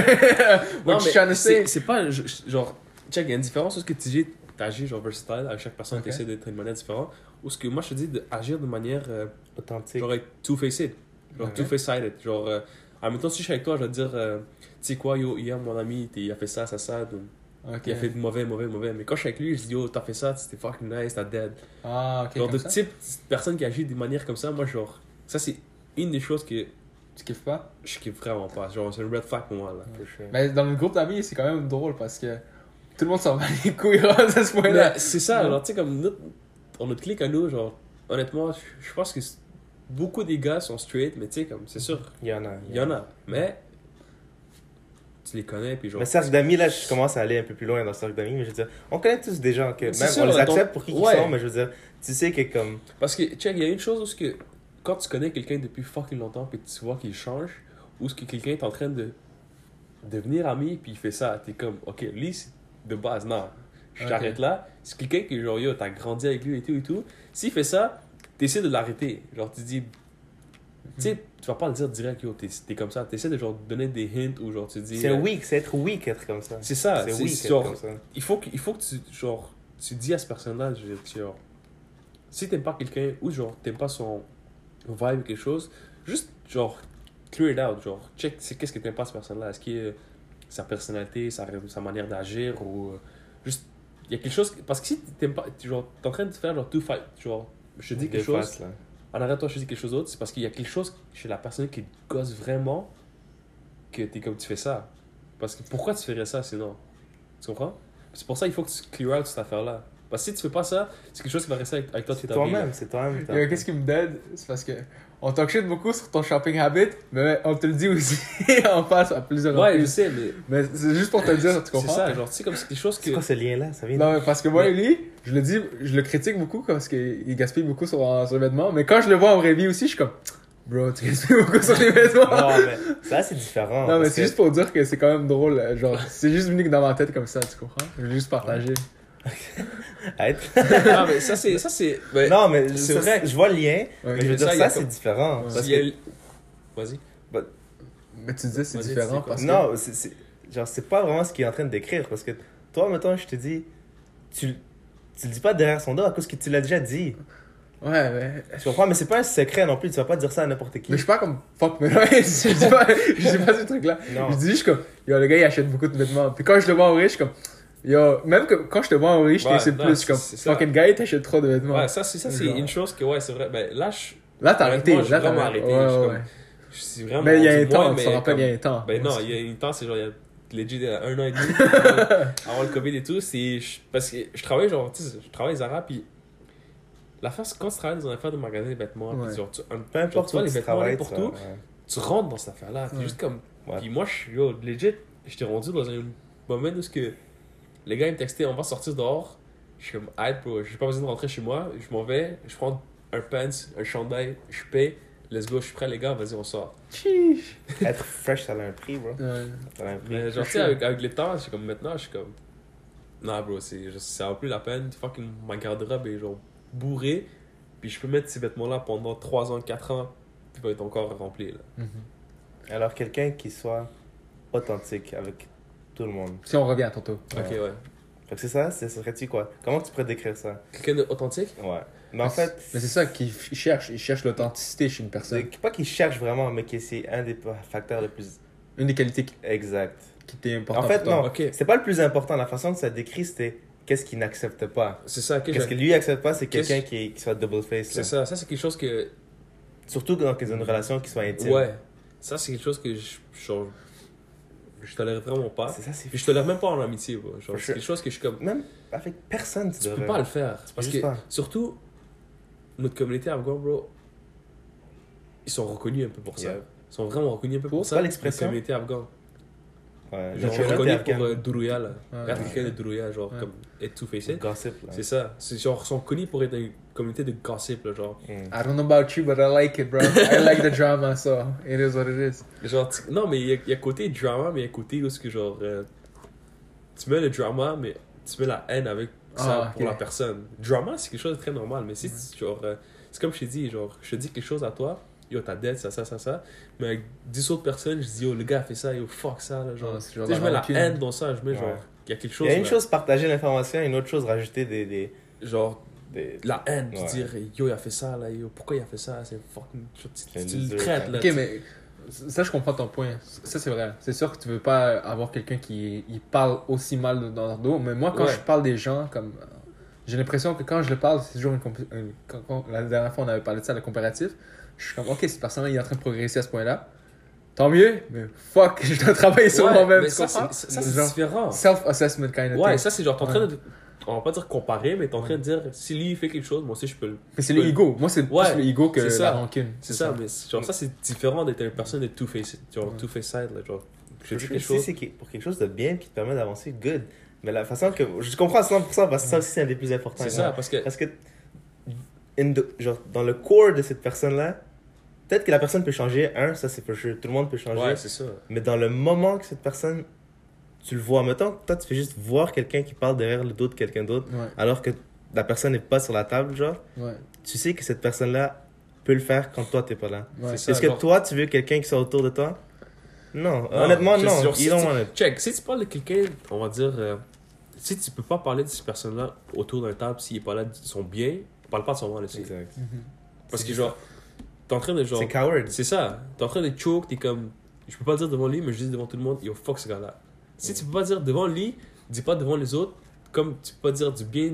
[SPEAKER 2] to say?
[SPEAKER 3] c'est c'est pas, genre, check, il y a une différence où ce que tu dis, t'agis, genre, versatile, avec chaque personne,
[SPEAKER 2] Ok.
[SPEAKER 3] tu essaies d'être d'une manière différente, ou ce que moi, je te dis d'agir de manière, euh,
[SPEAKER 1] Authentique.
[SPEAKER 3] genre, two-faced. Genre,
[SPEAKER 2] Ok.
[SPEAKER 3] two-faced. Genre, euh, en même temps, si je suis avec toi, je vais te dire, euh, tu sais quoi, yo, hier, mon ami, il a fait ça, ça, ça, donc, il a fait de mauvais, mauvais, mauvais. Mais quand je suis avec lui, je dis, yo, t'as fait ça, c'était fucking nice, t'as dead.
[SPEAKER 2] Ah, ok.
[SPEAKER 3] genre, de type, de personne qui agit de manière comme ça, moi, genre, ça, c'est une des choses que
[SPEAKER 2] Tu kiffes pas?
[SPEAKER 3] je kiffe vraiment pas. Genre, c'est un red flag pour moi, là.
[SPEAKER 2] Mais dans le groupe d'amis, c'est quand même drôle parce que tout le monde s'en va les couilles à ce point-là.
[SPEAKER 3] C'est ça,
[SPEAKER 2] Ouais.
[SPEAKER 3] genre, tu sais, comme notre, dans notre clique à nous, genre, honnêtement, je, pense que beaucoup des gars sont straight, mais tu sais, comme, c'est sûr,
[SPEAKER 1] Il y en a.
[SPEAKER 3] il y en a. Mais, tu les connais, puis genre.
[SPEAKER 1] Mais cercle d'amis, là, je commence à aller un peu plus loin dans le cercle d'amis, mais je veux dire, on connaît tous des gens que même
[SPEAKER 3] sûr,
[SPEAKER 1] on les
[SPEAKER 3] ton-
[SPEAKER 1] accepte pour qui ils
[SPEAKER 3] Ouais.
[SPEAKER 1] sont, mais je veux dire, tu sais que comme.
[SPEAKER 3] Parce que, check, il y a une chose où ce que, quand tu connais quelqu'un depuis fucking longtemps, puis tu vois qu'il change, ou ce que quelqu'un est en train de devenir ami, puis il fait ça, t'es comme, ok, lui, de base, non, je
[SPEAKER 2] Ok.
[SPEAKER 3] t'arrête là. C'est quelqu'un qui, genre, yo, t'as grandi avec lui et tout et tout. S'il fait ça, t'essaies de l'arrêter. Genre, tu dis, tu sais, tu vas pas le dire direct, yo, t'es comme ça. T'essaies de, genre, donner des hints, ou genre, tu dis.
[SPEAKER 1] C'est
[SPEAKER 3] euh,
[SPEAKER 1] weak, c'est être weak être comme ça.
[SPEAKER 3] C'est ça,
[SPEAKER 1] C'est
[SPEAKER 3] c'est
[SPEAKER 1] weak être
[SPEAKER 3] genre,
[SPEAKER 1] comme ça.
[SPEAKER 3] il faut que, il faut que tu, genre, tu dis à ce personnage, genre, si t'aimes pas quelqu'un ou genre t'aimes pas son vibe quelque chose, juste genre clear it out, genre check c'est qu'est-ce que t'aimes pas à ce personne-là, est-ce que sa personnalité, sa, sa manière d'agir ou euh, juste il y a quelque chose parce que si t'aimes pas, tu- genre t'es en train de faire genre tout fight, genre je dis quelque chose,
[SPEAKER 1] là.
[SPEAKER 3] en arrête toi je dis quelque chose d'autre, c'est parce qu'il y a quelque chose chez la personne qui te gosse vraiment que t'es comme tu fais ça, parce que pourquoi tu ferais ça sinon, tu comprends? C'est pour ça qu'il faut que tu clear out cette affaire-là. Parce que si tu fais pas ça, c'est quelque chose qui va rester avec, avec toi toute
[SPEAKER 1] C'est
[SPEAKER 3] ta vie.
[SPEAKER 1] toi-même, c'est toi-même.
[SPEAKER 2] Qu'est-ce qui me donne C'est parce que on talk shit beaucoup sur ton shopping habit, mais on te le dit aussi en face à plusieurs
[SPEAKER 3] Ouais, je sais, mais
[SPEAKER 2] Mais c'est juste pour te le dire, tu
[SPEAKER 3] c'est
[SPEAKER 2] comprends?
[SPEAKER 3] ça, genre, tu sais, comme c'est des choses que.
[SPEAKER 1] C'est quoi ce lien-là? Ça vient
[SPEAKER 2] Non, mais parce que moi, lui, je le dis, je le critique beaucoup parce qu'il gaspille beaucoup sur, sur les vêtements, mais quand je le vois en vraie vie aussi, je suis comme, bro, tu gaspilles beaucoup sur les vêtements.
[SPEAKER 1] Non, mais ça, c'est différent.
[SPEAKER 2] Non, mais c'est
[SPEAKER 1] que-
[SPEAKER 2] juste pour dire que c'est quand même drôle. euh, Genre, c'est juste venu dans ma tête comme ça, tu comprends? Je veux juste partager.
[SPEAKER 1] Être-
[SPEAKER 3] Ah, mais ça, c'est. Ça, c'est. ben,
[SPEAKER 1] Non, mais
[SPEAKER 3] c'est vrai.
[SPEAKER 1] Je vois le lien,
[SPEAKER 2] Ouais.
[SPEAKER 1] mais je veux dire,
[SPEAKER 3] ça,
[SPEAKER 1] ça, c'est
[SPEAKER 3] comme-
[SPEAKER 1] différent.
[SPEAKER 2] Ouais.
[SPEAKER 1] Parce que-
[SPEAKER 3] Vas-y.
[SPEAKER 2] Mais tu disais, c'est différent parce que.
[SPEAKER 1] Non, c'est- genre c'est pas vraiment ce qu'il est en train de décrire parce que toi mettons je te dis tu tu le dis pas derrière son dos à cause que tu l'as déjà dit.
[SPEAKER 2] Ouais, mais.
[SPEAKER 1] Tu comprends? Mais c'est pas un secret non plus, tu vas pas dire ça à n'importe qui.
[SPEAKER 2] Mais je suis pas comme fuck, mais ouais, je dis pas, je dis pas ce truc-là.
[SPEAKER 1] Non.
[SPEAKER 2] Je dis juste comme, yo, le gars il achète beaucoup de vêtements. Puis quand je le vois en riche, je suis comme, yo, même que quand je te vois en riche,
[SPEAKER 3] Ouais,
[SPEAKER 2] plus. Je suis comme, fucking gars, il t'achète trop de vêtements.
[SPEAKER 3] Ouais, ça, c'est ça, c'est une chose que, ouais, c'est vrai. Ben, là, je,
[SPEAKER 2] Là, t'as arrêté. Là, t'as
[SPEAKER 3] vraiment
[SPEAKER 2] arrêté. Ouais,
[SPEAKER 3] je suis
[SPEAKER 2] ouais,
[SPEAKER 3] comme-
[SPEAKER 2] ouais.
[SPEAKER 3] je suis vraiment.
[SPEAKER 2] Mais il y a un temps, te
[SPEAKER 3] mais
[SPEAKER 2] rappelles, il y a un temps.
[SPEAKER 3] Ben non, il y a une temps, c'est genre, il y a legit a un an et demi, avant le Covid et tout, c'est parce que je travaille genre, tu sais, je travaille Zara, puis L'affaire, c'est quand tu travailles dans une affaire de magasin de vêtements, puis genre, tu, un-
[SPEAKER 1] Peu importe
[SPEAKER 3] tu vois les vêtements n'importe où, tu rentres dans cette affaire-là.
[SPEAKER 2] Ouais.
[SPEAKER 3] juste comme. Puis moi, je suis, yo, legit, j'étais rendu dans un moment où ce que les gars ils me textaient, on va sortir dehors. Je suis comme, hey bro, j'ai pas besoin de rentrer chez moi. Je m'en vais, je prends un pants, un chandail, je paye. Let's go, je suis prêt, les gars, vas-y, on sort.
[SPEAKER 2] Chiche.
[SPEAKER 1] Être fresh, ça a un prix, bro.
[SPEAKER 2] Ouais.
[SPEAKER 1] Ça a un prix.
[SPEAKER 3] Mais genre, tu sais, avec, avec le temps, je suis comme maintenant, je suis comme. Non, bro, c'est, ça vaut plus la peine. Fucking, ma garde-robe est genre bourrée. Puis je peux mettre ces vêtements-là pendant 3 ans, 4 ans. Puis va être encore rempli, là.
[SPEAKER 2] Mhm.
[SPEAKER 1] Alors, quelqu'un qui soit authentique avec tout le monde.
[SPEAKER 2] Si on revient à tantôt.
[SPEAKER 1] Ouais.
[SPEAKER 3] Ok, ouais.
[SPEAKER 1] Fait que c'est ça, c'est serait-tu quoi? Comment tu pourrais décrire ça?
[SPEAKER 3] Quelqu'un d'authentique?
[SPEAKER 1] Ouais. Mais en fait,
[SPEAKER 2] Mais c'est ça qu'ils f- cherchent. Ils cherchent l'authenticité chez une personne.
[SPEAKER 1] pas qu'ils cherchent vraiment, mais que c'est un des facteurs les plus
[SPEAKER 2] Une des qualités qui,
[SPEAKER 1] exacts.
[SPEAKER 2] qui était importante.
[SPEAKER 1] En fait,
[SPEAKER 2] pour toi.
[SPEAKER 1] non.
[SPEAKER 3] Ok.
[SPEAKER 1] C'est pas le plus important. La façon que ça décrit, c'était qu'est-ce qu'il n'accepte pas.
[SPEAKER 3] C'est ça,
[SPEAKER 1] Qu'est-ce que lui accepte pas, c'est quelqu'un qui, qui soit double face.
[SPEAKER 3] C'est ça, ça c'est quelque chose que.
[SPEAKER 1] Surtout dans une relation qui soit intime.
[SPEAKER 3] Ouais. Ça c'est quelque chose que je. Je tolère vraiment pas.
[SPEAKER 1] C'est ça, c'est
[SPEAKER 3] Puis je tolère même pas en amitié, bro. Genre, c'est quelque chose que je suis comme.
[SPEAKER 1] Même avec personne, tu,
[SPEAKER 3] Tu peux pas le faire. Parce que,
[SPEAKER 1] pas.
[SPEAKER 3] surtout, notre communauté afghane, bro, ils sont reconnus un peu pour ça.
[SPEAKER 1] Yeah.
[SPEAKER 3] Ils sont vraiment reconnus un peu pour,
[SPEAKER 1] Pour
[SPEAKER 3] ça.
[SPEAKER 1] pas l'expression?
[SPEAKER 3] La communauté afghane.
[SPEAKER 1] Ouais,
[SPEAKER 3] Genre,
[SPEAKER 1] genre,
[SPEAKER 3] reconnu pour euh, Dourouya, là.
[SPEAKER 2] Ouais.
[SPEAKER 3] Regarde quelqu'un de Dourouya, genre,
[SPEAKER 2] Ouais.
[SPEAKER 3] comme être two-faced. C'est ça. C'est genre, ils sont connus pour être une communauté de gossip, là, genre.
[SPEAKER 1] Mm.
[SPEAKER 2] I don't know about you, but I like it, bro. I like the drama, so it is what it is.
[SPEAKER 3] Genre, tu- non, mais il y, a- il y a côté drama, mais il y a côté où ce que genre. euh, tu mets le drama, mais tu mets la haine avec ça
[SPEAKER 2] Ah,
[SPEAKER 3] pour la personne. Drama, c'est quelque chose de très normal, mais si tu- genre. euh, c'est comme je t'ai dit, genre, je te dis quelque chose à toi, yo, ta dette, ça, ça, ça, ça. Mais avec 10 autres personnes, je dis, yo, le gars a fait ça, yo, fuck ça, là, genre.
[SPEAKER 2] C'est genre
[SPEAKER 3] tu sais, je mets la haine dans ça, je mets
[SPEAKER 1] Ouais.
[SPEAKER 3] genre. Il y a quelque
[SPEAKER 1] Il
[SPEAKER 3] chose.
[SPEAKER 1] y a une
[SPEAKER 3] là,
[SPEAKER 1] chose, partager l'information, une autre chose, rajouter des. des,
[SPEAKER 3] Genre,
[SPEAKER 1] des-
[SPEAKER 3] la haine, puis
[SPEAKER 1] Ouais.
[SPEAKER 3] dire, yo, il a fait ça, là, yo, pourquoi il a fait ça, c'est fucking. Tu, le traites, là.
[SPEAKER 2] Ok, mais ça, je comprends ton point. Ça, c'est vrai. C'est sûr que tu veux pas avoir quelqu'un qui il parle aussi mal dans leur dos. Mais moi, quand
[SPEAKER 3] Ouais.
[SPEAKER 2] je parle des gens, comme. J'ai l'impression que quand je le parle, c'est toujours une. compé- une- quand- quand- la dernière fois, on avait parlé de ça, le comparatif. Je suis comme, ok, cette personne-là, il est en train de progresser à ce point-là. Tant mieux, mais fuck, je dois travailler sur
[SPEAKER 3] Ouais,
[SPEAKER 2] moi-même.
[SPEAKER 3] ça, c'est différent.
[SPEAKER 2] Self-assessment kind of
[SPEAKER 3] Ouais,
[SPEAKER 2] thing.
[SPEAKER 3] ça c'est genre, t'es en train
[SPEAKER 2] Ouais.
[SPEAKER 3] de. On va pas dire comparer, mais t'es en train de dire, si lui il fait quelque chose, moi aussi je peux le.
[SPEAKER 2] Mais c'est l'ego. Moi, c'est
[SPEAKER 3] Ouais,
[SPEAKER 2] plus l'ego que
[SPEAKER 3] c'est
[SPEAKER 2] la
[SPEAKER 3] ça.
[SPEAKER 2] rancune.
[SPEAKER 3] C'est ça, mais c'est- genre, ça c'est différent d'être une personne de two-faced. Genre,
[SPEAKER 2] Ouais.
[SPEAKER 3] two-faced side, là. Genre, je dis
[SPEAKER 1] Si
[SPEAKER 3] quelque chose.
[SPEAKER 1] c'est qui- pour quelque chose de bien qui te permet d'avancer, good. Mais la façon que. Je comprends à 100% parce que ça aussi, c'est un des plus importants.
[SPEAKER 3] C'est ça, parce que.
[SPEAKER 1] Parce que, in the- genre, dans le core de cette personne-là, peut-être que la personne peut changer, un, ça c'est for sure, tout le monde peut changer.
[SPEAKER 3] Ouais, c'est ça.
[SPEAKER 1] mais dans le moment que cette personne, tu le vois, mettons, toi tu fais juste voir quelqu'un qui parle derrière le dos de quelqu'un d'autre,
[SPEAKER 2] Ouais,
[SPEAKER 1] alors que la personne n'est pas sur la table, genre,
[SPEAKER 2] ouais,
[SPEAKER 1] tu sais que cette personne-là peut le faire quand toi t'es pas là.
[SPEAKER 2] ouais.
[SPEAKER 1] Est-ce que
[SPEAKER 3] genre-
[SPEAKER 1] toi tu veux quelqu'un qui soit autour de toi? Non,
[SPEAKER 3] Non,
[SPEAKER 1] honnêtement, non.
[SPEAKER 3] si
[SPEAKER 1] You don't
[SPEAKER 3] tu-. Check, si tu parles de quelqu'un, on va dire. euh, si tu peux pas parler de cette personne-là autour d'un table, s'il est pas là son bien, parle pas de son mal aussi.
[SPEAKER 1] Exact.
[SPEAKER 2] Mhm.
[SPEAKER 3] Parce que genre, t'es en train de genre.
[SPEAKER 1] C'est coward.
[SPEAKER 3] C'est ça. T'es en train de choke, t'es comme. Je peux pas le dire devant lui, mais je dis devant tout le monde, yo, fuck ce gars-là. Si tu peux pas dire devant lui, dis pas devant les autres, comme tu peux pas dire du bien,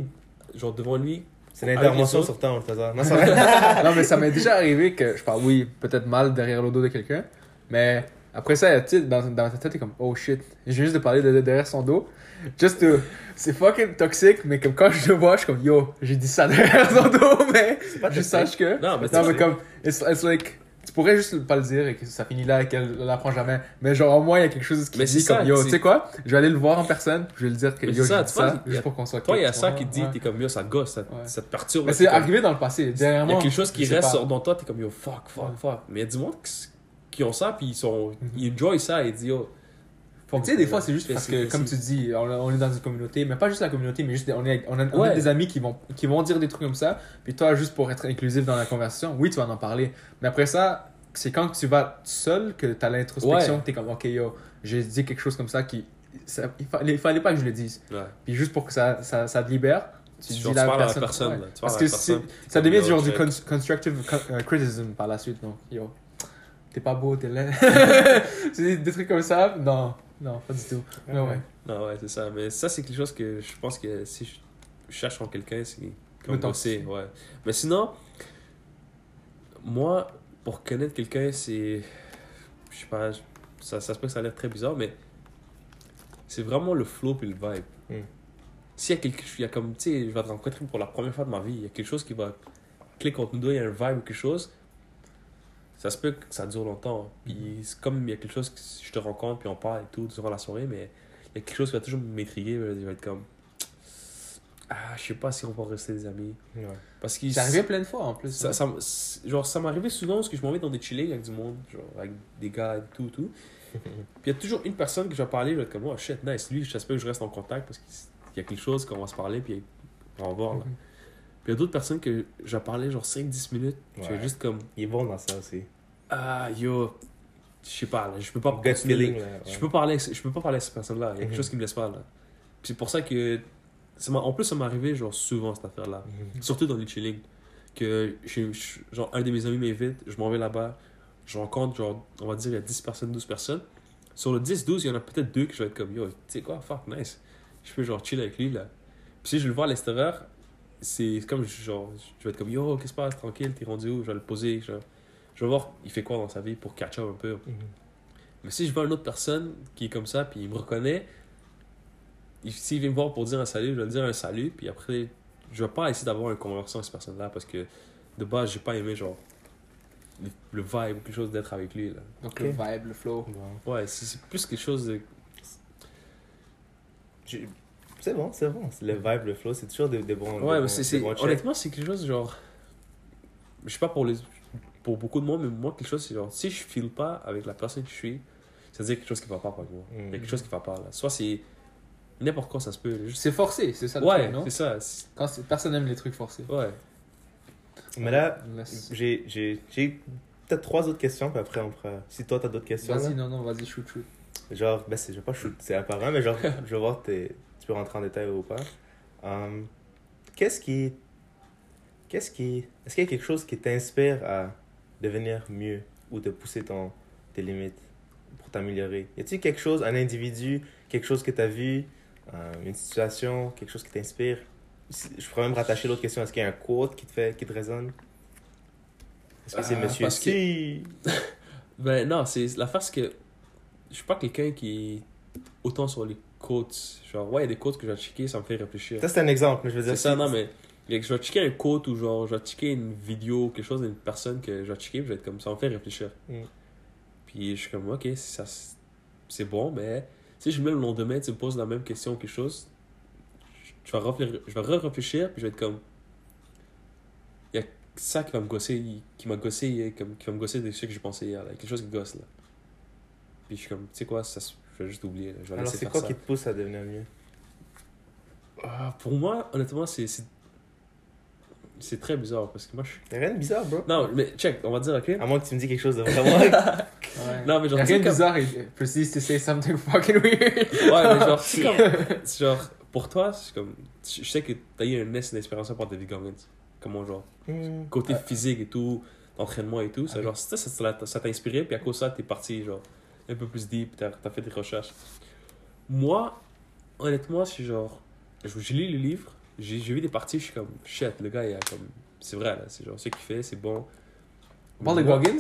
[SPEAKER 3] genre devant lui.
[SPEAKER 1] C'est l'intervention sur toi, on le Non,
[SPEAKER 2] mais ça m'est déjà arrivé que je parle, oui, peut-être mal derrière le dos de quelqu'un, mais après ça, tu sais, dans, dans ta tête, t'es comme, oh shit, j'ai juste de parler de, de derrière son dos. Just to. C'est fucking toxique, mais comme quand je le vois, je suis comme, yo, j'ai dit ça derrière son dos, mais
[SPEAKER 1] pas
[SPEAKER 2] je sache que.
[SPEAKER 3] Non, mais
[SPEAKER 2] non, mais comme, it's, it's like. Tu pourrais juste pas le dire et que ça finit là et qu'elle l'apprend jamais. Mais genre, au moins, il y a quelque chose qui
[SPEAKER 3] Mais
[SPEAKER 2] dit
[SPEAKER 3] ça,
[SPEAKER 2] comme, yo, tu sais quoi, je vais aller le voir en personne, je vais lui dire que yo,
[SPEAKER 3] ça,
[SPEAKER 2] dit ça, juste pour qu'on soit
[SPEAKER 3] Toi, il y a ça qui te dit, t'es comme yo, ça gosse, ça,
[SPEAKER 2] Ouais.
[SPEAKER 3] ça te perturbe.
[SPEAKER 2] Mais c'est
[SPEAKER 3] comme-
[SPEAKER 2] arrivé dans le passé, derrière
[SPEAKER 3] Il y a quelque chose qui reste sur- dans toi, t'es comme yo, fuck, fuck, fuck. Mais il y a du monde qui, qui ont ça, puis ils sont.
[SPEAKER 2] Mhm.
[SPEAKER 3] Ils enjoy ça et disent yo.
[SPEAKER 2] Tu sais, des fois, c'est juste parce que, comme tu dis, on, on est dans une communauté, mais pas juste la communauté, mais juste des- on, est, on, a, on a
[SPEAKER 3] Ouais.
[SPEAKER 2] des amis qui vont, qui vont dire des trucs comme ça, puis toi, juste pour être inclusif dans la conversation, oui, tu vas en parler. Mais après ça, c'est quand tu vas seul que tu as l'introspection,
[SPEAKER 3] Ouais.
[SPEAKER 2] tu es comme, ok, yo, j'ai dit quelque chose comme ça qui. Ça, il, fallait, il fallait pas que je le dise.
[SPEAKER 3] Ouais.
[SPEAKER 2] Puis juste pour que ça, ça, ça te libère, tu dis
[SPEAKER 3] tu
[SPEAKER 2] la
[SPEAKER 3] parles à la
[SPEAKER 2] personne.
[SPEAKER 3] personne, là. Tu
[SPEAKER 2] Parce que
[SPEAKER 3] personne,
[SPEAKER 2] ça devient genre du constructive co- euh, criticism par la suite. Donc, yo, t'es pas beau, t'es laid. des trucs comme ça. Non, non, pas du tout. Mais ouais.
[SPEAKER 3] Non, ouais, c'est ça. Mais ça, c'est quelque chose que je pense que si je cherche en quelqu'un, c'est comme bosser, ouais. Mais sinon, moi, pour connaître quelqu'un, c'est. Je sais pas, ça, ça se peut que ça a l'air très bizarre, mais c'est vraiment le flow puis le vibe.
[SPEAKER 1] Hmm.
[SPEAKER 3] S'il y a quelque chose, il y a comme, tu sais, je vais te rencontrer pour la première fois de ma vie, il y a quelque chose qui va. clique entre nous deux, il y a un vibe ou quelque chose, ça se peut que ça dure longtemps. Puis c'est comme il y a quelque chose que je te rencontre, puis on parle et tout durant la soirée, mais il y a quelque chose qui va toujours m'intriguer. Il va être comme. Ah, je sais pas si on va rester des amis.
[SPEAKER 1] Ouais.
[SPEAKER 3] Parce que
[SPEAKER 2] C'est arrivé plein de fois en plus.
[SPEAKER 3] ça, ça, m- c'est- genre, ça m'arrivait souvent parce que je m'en vais dans des chillings avec du monde, genre avec des gars et tout, tout. Puis il y a toujours une personne que je vais parler, je vais être comme, oh shit, nice, lui, j'espère que je reste en contact parce qu'il y a quelque chose qu'on va se parler, puis on va voir. Là. Il y a d'autres personnes que je vais parler genre 5-10 minutes,
[SPEAKER 1] Ouais.
[SPEAKER 3] juste comme,
[SPEAKER 1] Il est bon dans ça aussi.
[SPEAKER 3] ah yo, je sais pas, là, je peux pas
[SPEAKER 1] Gut feeling. là, ouais.
[SPEAKER 3] Je peux parler, je peux pas parler à cette personne-là. Il y a quelque
[SPEAKER 1] Mhm.
[SPEAKER 3] chose qui me laisse pas là. C'est pour ça que, ça en plus, ça m'est arrivé genre souvent cette affaire-là.
[SPEAKER 1] Mhm.
[SPEAKER 3] Surtout dans les chillings. Que je- je- genre, un de mes amis m'invite, je m'en vais là-bas, je rencontre, genre, on va dire, il y a 10 personnes, 12 personnes. Sur le 10-12, il y en a peut-être deux que je vais être comme, yo, tu sais quoi, fuck, nice. Je peux genre chill avec lui là. Puis si je le vois à l'extérieur, c'est comme, genre, je vais être comme, yo, qu'est-ce qui se passe, tranquille, t'es rendu où, je vais le poser. Je, je vais voir, il fait quoi dans sa vie pour catch up un peu.
[SPEAKER 1] Mhm.
[SPEAKER 3] Mais si je vois une autre personne qui est comme ça, puis il me reconnaît, il- s'il vient me voir pour dire un salut, je vais lui dire un salut, puis après, je vais pas essayer d'avoir une conversation avec cette personne-là parce que de base, j'ai pas aimé genre le, le vibe ou quelque chose d'être avec lui. Là.
[SPEAKER 2] Donc le vibe, le flow.
[SPEAKER 3] Ouais, c'est c'est plus quelque chose de.
[SPEAKER 1] C'est bon, c'est bon. Le vibe, le flow, c'est toujours des, des bons. des
[SPEAKER 3] Ouais,
[SPEAKER 1] bons-
[SPEAKER 3] mais c'est.
[SPEAKER 1] des
[SPEAKER 3] c'est-. Honnêtement, c'est quelque chose genre. Je sais pas pour les. Pour beaucoup de monde, mais moi, quelque chose, c'est genre, si je file pas avec la personne que je suis, c'est-à-dire quelque chose qui va pas avec moi. Il y a
[SPEAKER 1] Mhm.
[SPEAKER 3] quelque chose qui va pas là. Soit c'est. N'importe quoi, ça se peut. Juste...
[SPEAKER 2] C'est forcé, c'est ça le
[SPEAKER 3] Ouais,
[SPEAKER 2] truc, non
[SPEAKER 3] c'est ça. c'est-
[SPEAKER 2] Quand c'est- personne n'aime les trucs forcés.
[SPEAKER 3] Ouais.
[SPEAKER 1] Mais là, j'ai j'ai- j'ai peut-être trois autres questions, puis après, on fera. Si toi, t'as d'autres questions.
[SPEAKER 2] Vas-y,
[SPEAKER 1] là.
[SPEAKER 2] non, non, vas-y, shoot, shoot.
[SPEAKER 1] Genre, ben, c'est- je vais pas shoot, c'est apparent, mais genre, je vais voir, tes- peux rentrer en détail ou pas. Hum, Qu'est-ce qui. Qu'est-ce qui. Est-ce qu'il y a quelque chose qui t'inspire à devenir mieux ou de pousser ton, tes limites pour t'améliorer? Y a-t-il quelque chose, un individu, quelque chose que tu as vu, euh, une situation, quelque chose qui t'inspire? Si- Je pourrais même rattacher l'autre question. Est-ce qu'il y a un quote qui te, fait, qui te résonne? Est-ce que c'est
[SPEAKER 3] Euh,
[SPEAKER 1] Monsieur
[SPEAKER 3] parce que-
[SPEAKER 1] Si
[SPEAKER 3] Ben non, c'est l'affaire, c'est que je suis pas quelqu'un qui est autant sur les quotes. Genre, ouais, il y a des quotes que je vais checker, ça me fait réfléchir.
[SPEAKER 1] Ça, c'est un exemple, mais je veux dire.
[SPEAKER 3] C'est ça, non, mais je vais checker un quote ou genre, je vais checker une vidéo, quelque chose d'une personne que je vais checker, je vais être comme ça, me fait réfléchir.
[SPEAKER 1] Mm.
[SPEAKER 3] Puis je suis comme, ok, ça, c'est bon, mais si je mets le lendemain, tu me poses la même question ou quelque chose, je vais, réfléchir, je vais re-réfléchir, puis je vais être comme, il y a ça qui va me gosser, qui m'a gossé, comme, qui va me gosser de ce que j'ai pensé hier, là. quelque chose qui gosse là. Puis je suis comme, tu sais quoi, ça, se- je vais juste oublier, là. je vais
[SPEAKER 1] Alors, c'est quoi
[SPEAKER 3] ça.
[SPEAKER 1] qui te pousse à devenir mieux?
[SPEAKER 3] Ah, pour moi, honnêtement, c'est c'est- c'est très bizarre parce que moi je suis.
[SPEAKER 1] Rien de bizarre, bro.
[SPEAKER 3] Non, mais check, on va dire, ok?
[SPEAKER 1] À moins que tu me dis quelque chose de vraiment.
[SPEAKER 2] Ouais.
[SPEAKER 3] Non, mais genre,
[SPEAKER 2] rien de
[SPEAKER 3] comme-
[SPEAKER 2] bizarre, il proceeds to say something fucking weird.
[SPEAKER 3] Ouais, mais genre, c'est comme. genre, pour toi, c'est comme. Je sais que t'as eu un nest d'inspiration par David Goggins. Comment, genre,
[SPEAKER 1] Hmm.
[SPEAKER 3] côté physique et tout, d'entraînement et tout. C'est
[SPEAKER 2] Ah
[SPEAKER 3] genre, ça, ça, ça, ça t'a inspiré, puis à cause de ça, t'es parti, genre, un peu plus deep, t'as as fait des recherches. Moi, honnêtement, c'est genre. je- lu le livre, j'ai vu des parties, je suis comme, shit, le gars, il a comme. C'est vrai, là, c'est genre, ce qu'il fait, c'est bon.
[SPEAKER 2] Paul de
[SPEAKER 3] Moi-
[SPEAKER 2] Goggins?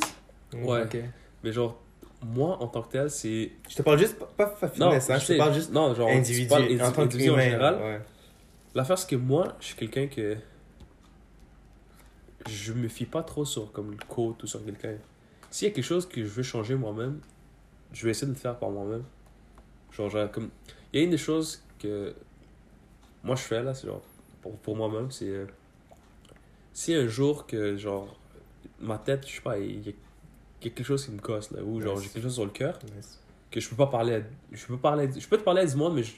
[SPEAKER 3] Ouais.
[SPEAKER 2] Ok.
[SPEAKER 3] Mais genre, moi, en tant que tel, c'est.
[SPEAKER 1] Je te parle juste, pas, pas fitness, hein, je te parle juste
[SPEAKER 3] Non, genre,
[SPEAKER 1] individu, en
[SPEAKER 3] indi-
[SPEAKER 1] tant
[SPEAKER 3] individu en général.
[SPEAKER 1] Ouais.
[SPEAKER 3] L'affaire, c'est que moi, je suis quelqu'un que. Je me fie pas trop sur comme le code ou sur quelqu'un. S'il y a quelque chose que je veux changer moi-même, je vais essayer de le faire par moi-même. Genre, genre, comme. Il y a une des choses que. Moi, je fais là, c'est genre. Pour, pour moi-même, c'est. euh, si un jour que, genre. Ma tête, je sais pas, il y, a, quelque chose qui me gosse là, ou genre, j'ai quelque chose sur le cœur
[SPEAKER 1] Nice.
[SPEAKER 3] que je peux pas parler à, je peux parler à- je peux te parler à du monde mais je,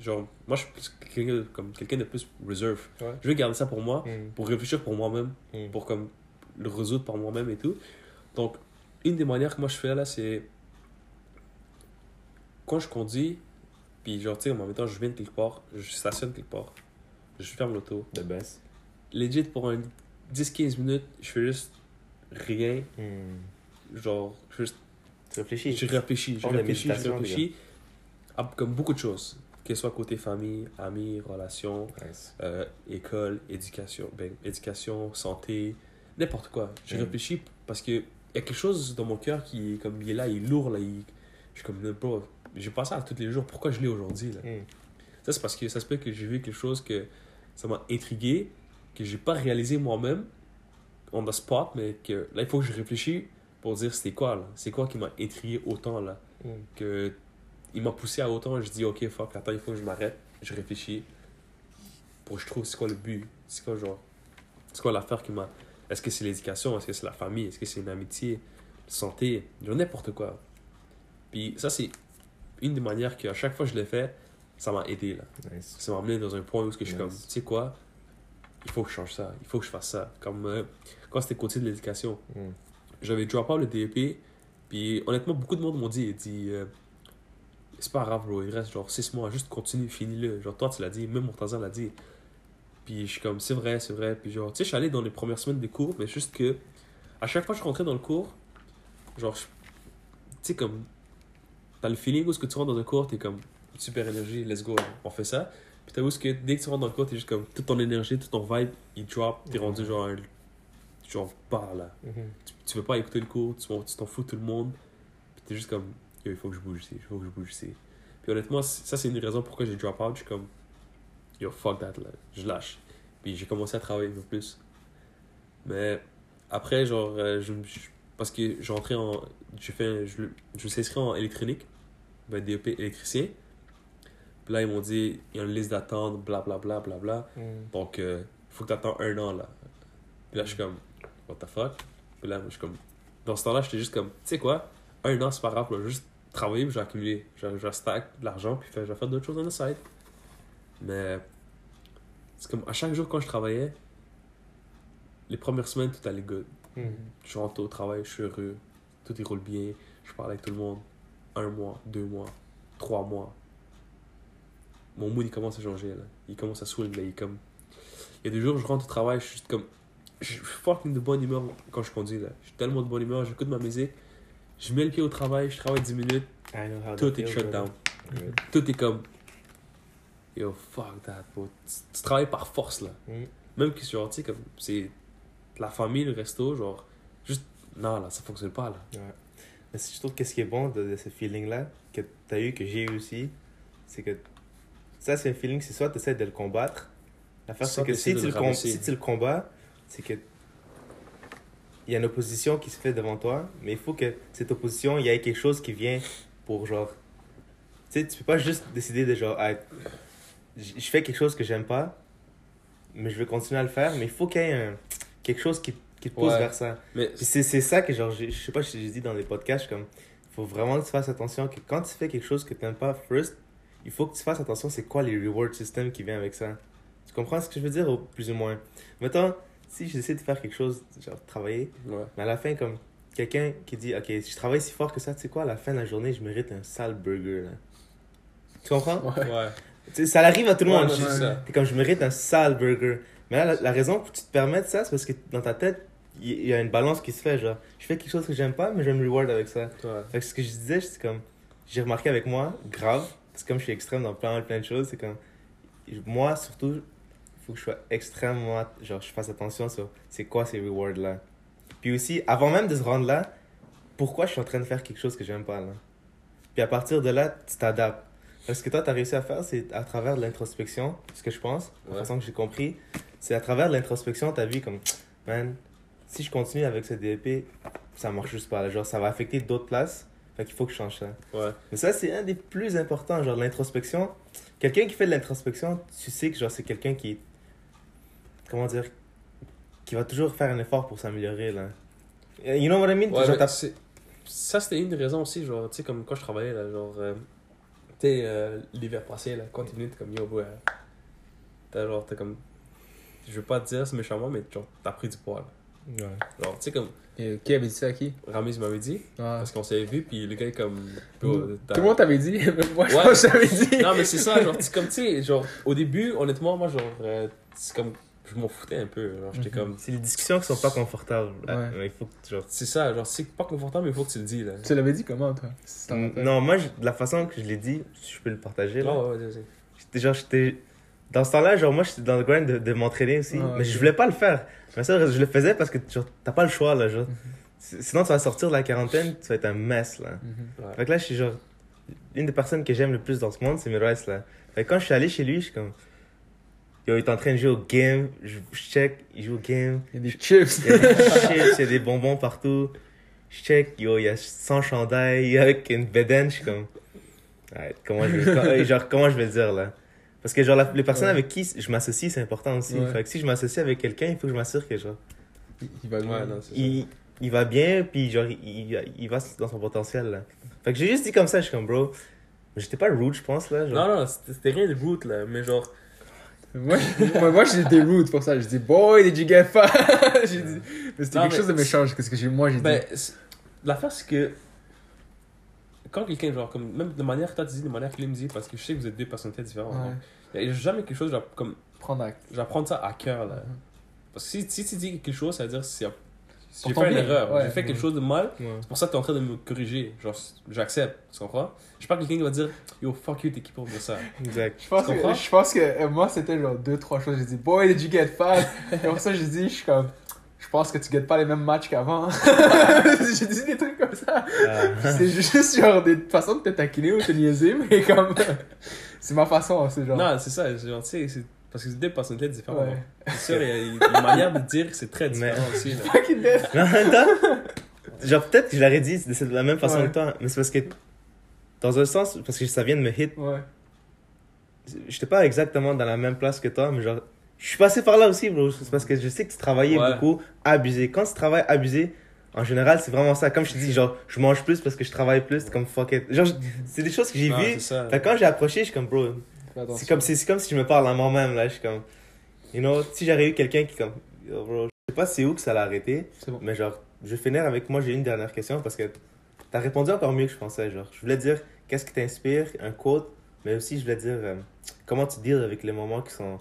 [SPEAKER 3] genre moi je suis plus quelqu'un de- comme quelqu'un de plus reserve
[SPEAKER 1] Ouais.
[SPEAKER 3] je vais garder ça pour moi
[SPEAKER 1] Hmm.
[SPEAKER 3] pour réfléchir pour moi-même
[SPEAKER 1] Hmm.
[SPEAKER 3] pour comme le résoudre par moi-même et tout donc une des manières que moi je fais là c'est quand je conduis puis genre tu sais en même temps je viens de quelque part je stationne quelque part je ferme l'auto
[SPEAKER 1] The best.
[SPEAKER 3] legit pour un 10-15 minutes je fais juste rien
[SPEAKER 1] Hmm.
[SPEAKER 3] genre juste
[SPEAKER 1] Tu réfléchis.
[SPEAKER 3] je réfléchis, je
[SPEAKER 1] de
[SPEAKER 3] réfléchis, je réfléchis. à- comme beaucoup de choses. Que ce soit côté famille, amis, relations,
[SPEAKER 1] Nice.
[SPEAKER 3] euh, école, éducation, ben, éducation, santé, n'importe quoi. Je
[SPEAKER 1] Mm.
[SPEAKER 3] réfléchis parce que y a quelque chose dans mon cœur qui est comme il est là, il est lourd là. il- Je suis comme bro, j'ai ça à tous les jours. Pourquoi je l'ai aujourd'hui là?
[SPEAKER 1] Hmm.
[SPEAKER 3] Ça c'est parce que ça se peut que j'ai vu quelque chose que ça m'a intrigué. que j'ai pas réalisé moi-même, on the spot, mais que là, il faut que je réfléchisse pour dire c'était quoi, là? C'est quoi qui m'a intrigué autant, là?
[SPEAKER 1] Mm.
[SPEAKER 3] Que il m'a poussé à autant, je dis, ok, fuck, attends, il faut que je m'arrête. Je réfléchis pour que je trouve c'est quoi le but. C'est quoi, genre, c'est quoi l'affaire qui m'a. Est-ce que c'est l'éducation? Est-ce que c'est la famille? Est-ce que c'est une amitié? Santé? Genre n'importe quoi. Puis ça, c'est une des manières qu'à chaque fois que je l'ai fait, ça m'a aidé, là.
[SPEAKER 1] Nice.
[SPEAKER 3] Ça m'a amené dans un point où que je suis comme, tu sais quoi, il faut que je change ça, il faut que je fasse ça. Comme euh, quand c'était côté de l'éducation,
[SPEAKER 1] Mm.
[SPEAKER 3] j'avais drop out le DEP, puis honnêtement, beaucoup de monde m'ont dit, dit euh, c'est pas grave, bro, il reste genre 6 mois, juste continue, finis-le. Genre, toi, tu l'as dit, même Mortaza l'a dit. Puis je suis comme, c'est vrai, c'est vrai. Puis genre, tu sais, je suis allé dans les premières semaines des cours, mais juste que, à chaque fois que je rentrais dans le cours, genre, tu sais, comme, t'as le feeling où ce que tu rentres dans un cours, t'es comme, super énergie, let's go, on fait ça. Puis t'as où ce que, dès que tu rentres dans le cours, t'es juste comme, toute ton énergie, tout ton vibe, il drop, t'es rendu genre, genre, par là
[SPEAKER 1] Mhm.
[SPEAKER 3] tu, tu veux pas écouter le cours, tu t'en fous tout le monde, puis t'es juste comme, il faut que je bouge ici, il faut que je bouge ici. Puis honnêtement, ça c'est une des raisons pourquoi j'ai drop out, je suis comme, yo, fuck that, là, je lâche. Puis j'ai commencé à travailler un peu plus. Mais après, genre, euh, je, parce que j'ai entré en, j'ai fait, je, je me suis inscrit en électronique, ben DEP électricien. Puis là, ils m'ont dit, il y a une liste d'attente, blablabla, blablabla.
[SPEAKER 1] Mm.
[SPEAKER 3] Donc, il faut que tu attends un an là. Puis là, je suis comme, what the fuck? Puis là, je suis comme, dans ce temps-là, j'étais juste comme, tu sais quoi? Un an, c'est pas grave, vais juste travailler, puis vais- je vais stack de l'argent, puis je vais faire d'autres choses on the side. Mais, c'est comme, à chaque jour quand je travaillais, les premières semaines, tout allait good.
[SPEAKER 1] Mm.
[SPEAKER 3] Je rentre au travail, je suis heureux, tout y roule bien, je parle avec tout le monde. Un mois, deux mois, trois mois. Mon mood, il commence à changer, là. Il commence à swing, là. Il, comme... il y a des jours, je rentre au travail, je suis juste comme... Je suis fucking de bonne humeur quand je conduis, là. Je suis tellement de bonne humeur, j'écoute ma musique, je mets le pied au travail, je travaille 10 minutes,
[SPEAKER 1] how
[SPEAKER 3] tout est shut down. Tout est comme... Yo, fuck that, bro. Tu, tu travailles par force, là.
[SPEAKER 1] Mm.
[SPEAKER 3] Même que, genre, tu sais, comme... C'est la famille, le resto, genre... Juste... Non, là, ça fonctionne pas, là.
[SPEAKER 1] Ouais. Mais si je trouve que ce qui est bon de, de ce feeling-là, que tu as eu, que j'ai eu aussi, c'est que ça, c'est un feeling, c'est soit tu essaies de le combattre. L'affaire, c'est que si tu, le com-
[SPEAKER 3] ramasser.
[SPEAKER 1] si tu le combats, c'est que il y a une opposition qui se fait devant toi, mais il faut que cette opposition, il y ait quelque chose qui vient pour genre. Tu sais, tu peux pas juste décider de genre, Ah, je fais quelque chose que j'aime pas, mais je veux continuer à le faire, mais il faut qu'il y ait un- quelque chose qui, qui te pousse
[SPEAKER 3] Ouais.
[SPEAKER 1] vers ça.
[SPEAKER 3] Mais
[SPEAKER 1] Puis c'est c'est ça que, genre, j'ai- je sais pas si j'ai dit dans les podcasts, comme, il faut vraiment que tu fasses attention que quand tu fais quelque chose que tu n'aimes pas, first, il faut que tu fasses attention c'est quoi les reward systems qui viennent avec ça. Tu comprends ce que je veux dire, ou plus ou moins? Mettons, si j'essaie de faire quelque chose, genre, travailler,
[SPEAKER 3] Ouais.
[SPEAKER 1] mais à la fin, comme, quelqu'un qui dit, ok, si je travaille si fort que ça, tu sais quoi, à la fin de la journée, je mérite un sale burger, là. Tu comprends?
[SPEAKER 2] Ouais.
[SPEAKER 3] Ouais.
[SPEAKER 1] Ça arrive à tout le
[SPEAKER 3] Ouais,
[SPEAKER 1] monde. T'es comme je mérite un sale burger. Mais là, la, la raison pour que tu te permettes ça, c'est parce que dans ta tête, il y, a une balance qui se fait. Genre, je fais quelque chose que j'aime pas, mais je vais me reward avec ça.
[SPEAKER 3] Ouais.
[SPEAKER 1] Fait que ce que je disais, c'est comme, j'ai remarqué avec moi, grave, parce que comme je suis extrême dans plein, plein de choses, c'est comme, moi surtout, il faut que je sois extrêmement, genre, je fasse attention sur c'est quoi ces rewards-là. Puis aussi, avant même de se rendre là, pourquoi je suis en train de faire quelque chose que j'aime pas là? Puis à partir de là, tu t'adaptes. Parce que toi, tu as réussi à faire, c'est à travers l'introspection, ce que je pense, la
[SPEAKER 3] Ouais.
[SPEAKER 1] façon que j'ai compris, c'est à travers l'introspection, tu as vu comme, man, si je continue avec ce DEP, ça marche juste pas. là. Genre, ça va affecter d'autres places, fait qu'il faut que je change ça.
[SPEAKER 3] Ouais.
[SPEAKER 1] Mais ça, c'est un des plus importants, genre l'introspection. Quelqu'un qui fait de l'introspection, tu sais que genre c'est quelqu'un qui comment dire qui va toujours faire un effort pour s'améliorer là. You know what I mean?
[SPEAKER 3] Ouais,
[SPEAKER 1] Genre,
[SPEAKER 3] ça, c'était une des raisons aussi, genre, tu sais, comme quand je travaillais, là, genre, euh, tu sais, euh, l'hiver passé, là, quand t'es comme, yo, ouais, t'as genre, t'es comme, je veux pas te dire, c'est méchamment, mais genre, t'as pris du poids, là.
[SPEAKER 1] Ouais.
[SPEAKER 3] Genre, tu sais, comme,
[SPEAKER 2] Et qui avait dit ça à qui?
[SPEAKER 3] Ramiz m'avait dit,
[SPEAKER 2] Ouais.
[SPEAKER 3] parce qu'on s'avait vu, puis le gars est comme,
[SPEAKER 2] Tout le monde t'avait dit, moi je
[SPEAKER 3] Ouais.
[SPEAKER 2] pense que j'avais dit.
[SPEAKER 3] Non, mais c'est ça, genre, tu- comme, tu sais, genre, au début, honnêtement, moi, genre, euh, c'est comme, je m'en foutais un peu, genre, j'étais
[SPEAKER 2] Mhm.
[SPEAKER 3] comme,
[SPEAKER 1] C'est les discussions qui sont pas confortables. là.
[SPEAKER 2] Ouais.
[SPEAKER 1] Il faut que genre
[SPEAKER 3] c'est ça, genre, c'est pas confortable, mais il faut que tu le dis, là.
[SPEAKER 2] Tu l'avais dit comment toi? Si?
[SPEAKER 1] Non, moi je- de la façon que je l'ai dit, si je peux le partager là.
[SPEAKER 3] Non, ouais.
[SPEAKER 1] J'étais genre j'étais dans ce temps-là, genre moi j'étais dans le grind de, de m'entraîner aussi, mais je voulais pas le faire. Mais ça je le faisais parce que genre t'as pas le choix là, genre. S- Sinon tu vas sortir de la quarantaine, tu vas être un mess là.
[SPEAKER 2] Mhm.
[SPEAKER 3] Ouais.
[SPEAKER 1] Fait que là, je suis genre. Une des personnes que j'aime le plus dans ce monde, c'est Miroès là. Fait que quand je suis allé chez lui, je suis comme. Yo, il est en train de jouer au game. Je, je check, il joue au game.
[SPEAKER 2] Il y a des chips.
[SPEAKER 1] Il y a des chips, il y a des bonbons partout. Je check, yo, il y a 100 chandails avec une bedaine. Je suis comme. Ouais, comment je vais, genre, comment je vais le dire là? Parce que genre, la- les personnes
[SPEAKER 2] Ouais.
[SPEAKER 1] avec qui je m'associe, c'est important aussi.
[SPEAKER 2] Ouais.
[SPEAKER 1] Fait que si je m'associe avec quelqu'un, il faut que je m'assure que genre,
[SPEAKER 2] Il va
[SPEAKER 3] Ouais,
[SPEAKER 2] loin.
[SPEAKER 3] non, c'est ça.
[SPEAKER 1] il, il va bien, puis genre, il, il, il va dans son potentiel là. Fait que j'ai juste dit comme ça, je suis comme, bro. J'étais pas rude, je pense là. Genre.
[SPEAKER 3] Non, non, c'était rien de root là, mais genre.
[SPEAKER 2] Moi, moi, moi j'ai des roots pour ça. Je dis, boy, did you get fat? j'ai dit, mais c'était quelque chose de méchant. Qu'est-ce que j'ai, moi, j'ai dit.
[SPEAKER 3] Ben, c'est- l'affaire c'est que. Quand quelqu'un, genre, comme. Même de manière que toi tu dis, de manière que lui me dit, parce que je sais que vous êtes deux personnalités différentes.
[SPEAKER 2] Ouais.
[SPEAKER 3] Il y a jamais quelque chose, genre, comme.
[SPEAKER 2] Prendre acte.
[SPEAKER 3] J'apprends ça à cœur là.
[SPEAKER 2] Mhm.
[SPEAKER 3] Parce que si, si tu dis quelque chose, ça veut dire j'ai fait une erreur,
[SPEAKER 2] ouais.
[SPEAKER 3] j'ai fait quelque chose de mal,
[SPEAKER 1] Ouais.
[SPEAKER 3] c'est pour ça que tu es en train de me corriger. Genre, j'accepte, tu comprends? Je suis pas quelqu'un qui va dire Yo, fuck you, t'es qui pour dire ça?
[SPEAKER 1] Exact.
[SPEAKER 2] Je pense, que, je pense que euh, moi, c'était genre deux, trois choses. J'ai dit, boy, did you get fat? Et pour ça, j'ai dit, je suis comme, je pense que tu gagnes pas les mêmes matchs qu'avant. j'ai dit des trucs comme ça.
[SPEAKER 1] Ah.
[SPEAKER 2] C'est juste genre des façons de te taquiner ou te niaiser, mais comme, c'est ma façon, c'est genre.
[SPEAKER 3] Non, c'est ça, genre, tu sais, c'est- parce que c'est deux personnalités différentes.
[SPEAKER 2] Ouais.
[SPEAKER 3] C'est sûr, il y a une manière de dire que c'est très différent aussi. Là.
[SPEAKER 1] Mais en même temps, genre peut-être que je l'aurais dit de de la même façon
[SPEAKER 2] Ouais.
[SPEAKER 1] que toi, mais c'est parce que, dans un sens, parce que ça vient de me hit,
[SPEAKER 2] Ouais.
[SPEAKER 1] j'étais pas exactement dans la même place que toi, mais genre, je suis passé par là aussi, bro. C'est parce que je sais que tu travaillais
[SPEAKER 3] Ouais.
[SPEAKER 1] beaucoup, abusé. Quand tu travailles abusé, en général, c'est vraiment ça. Comme je te dis, genre, je mange plus parce que je travaille plus, comme fuck it. Genre, c'est des choses que j'ai vues. quand j'ai approché, je suis comme, bro. C'est comme, c'est comme si je me parle à moi-même, là. Je suis comme, you know, si j'aurais eu quelqu'un qui, comme, bro, je sais pas c'est où que ça l'a arrêté.
[SPEAKER 2] Bon.
[SPEAKER 1] Mais genre, je vais finir avec moi, j'ai une dernière question parce que t'as répondu encore mieux que je pensais. Genre, je voulais dire qu'est-ce qui t'inspire, un quote, mais aussi je voulais dire euh, comment tu deals avec les moments qui sont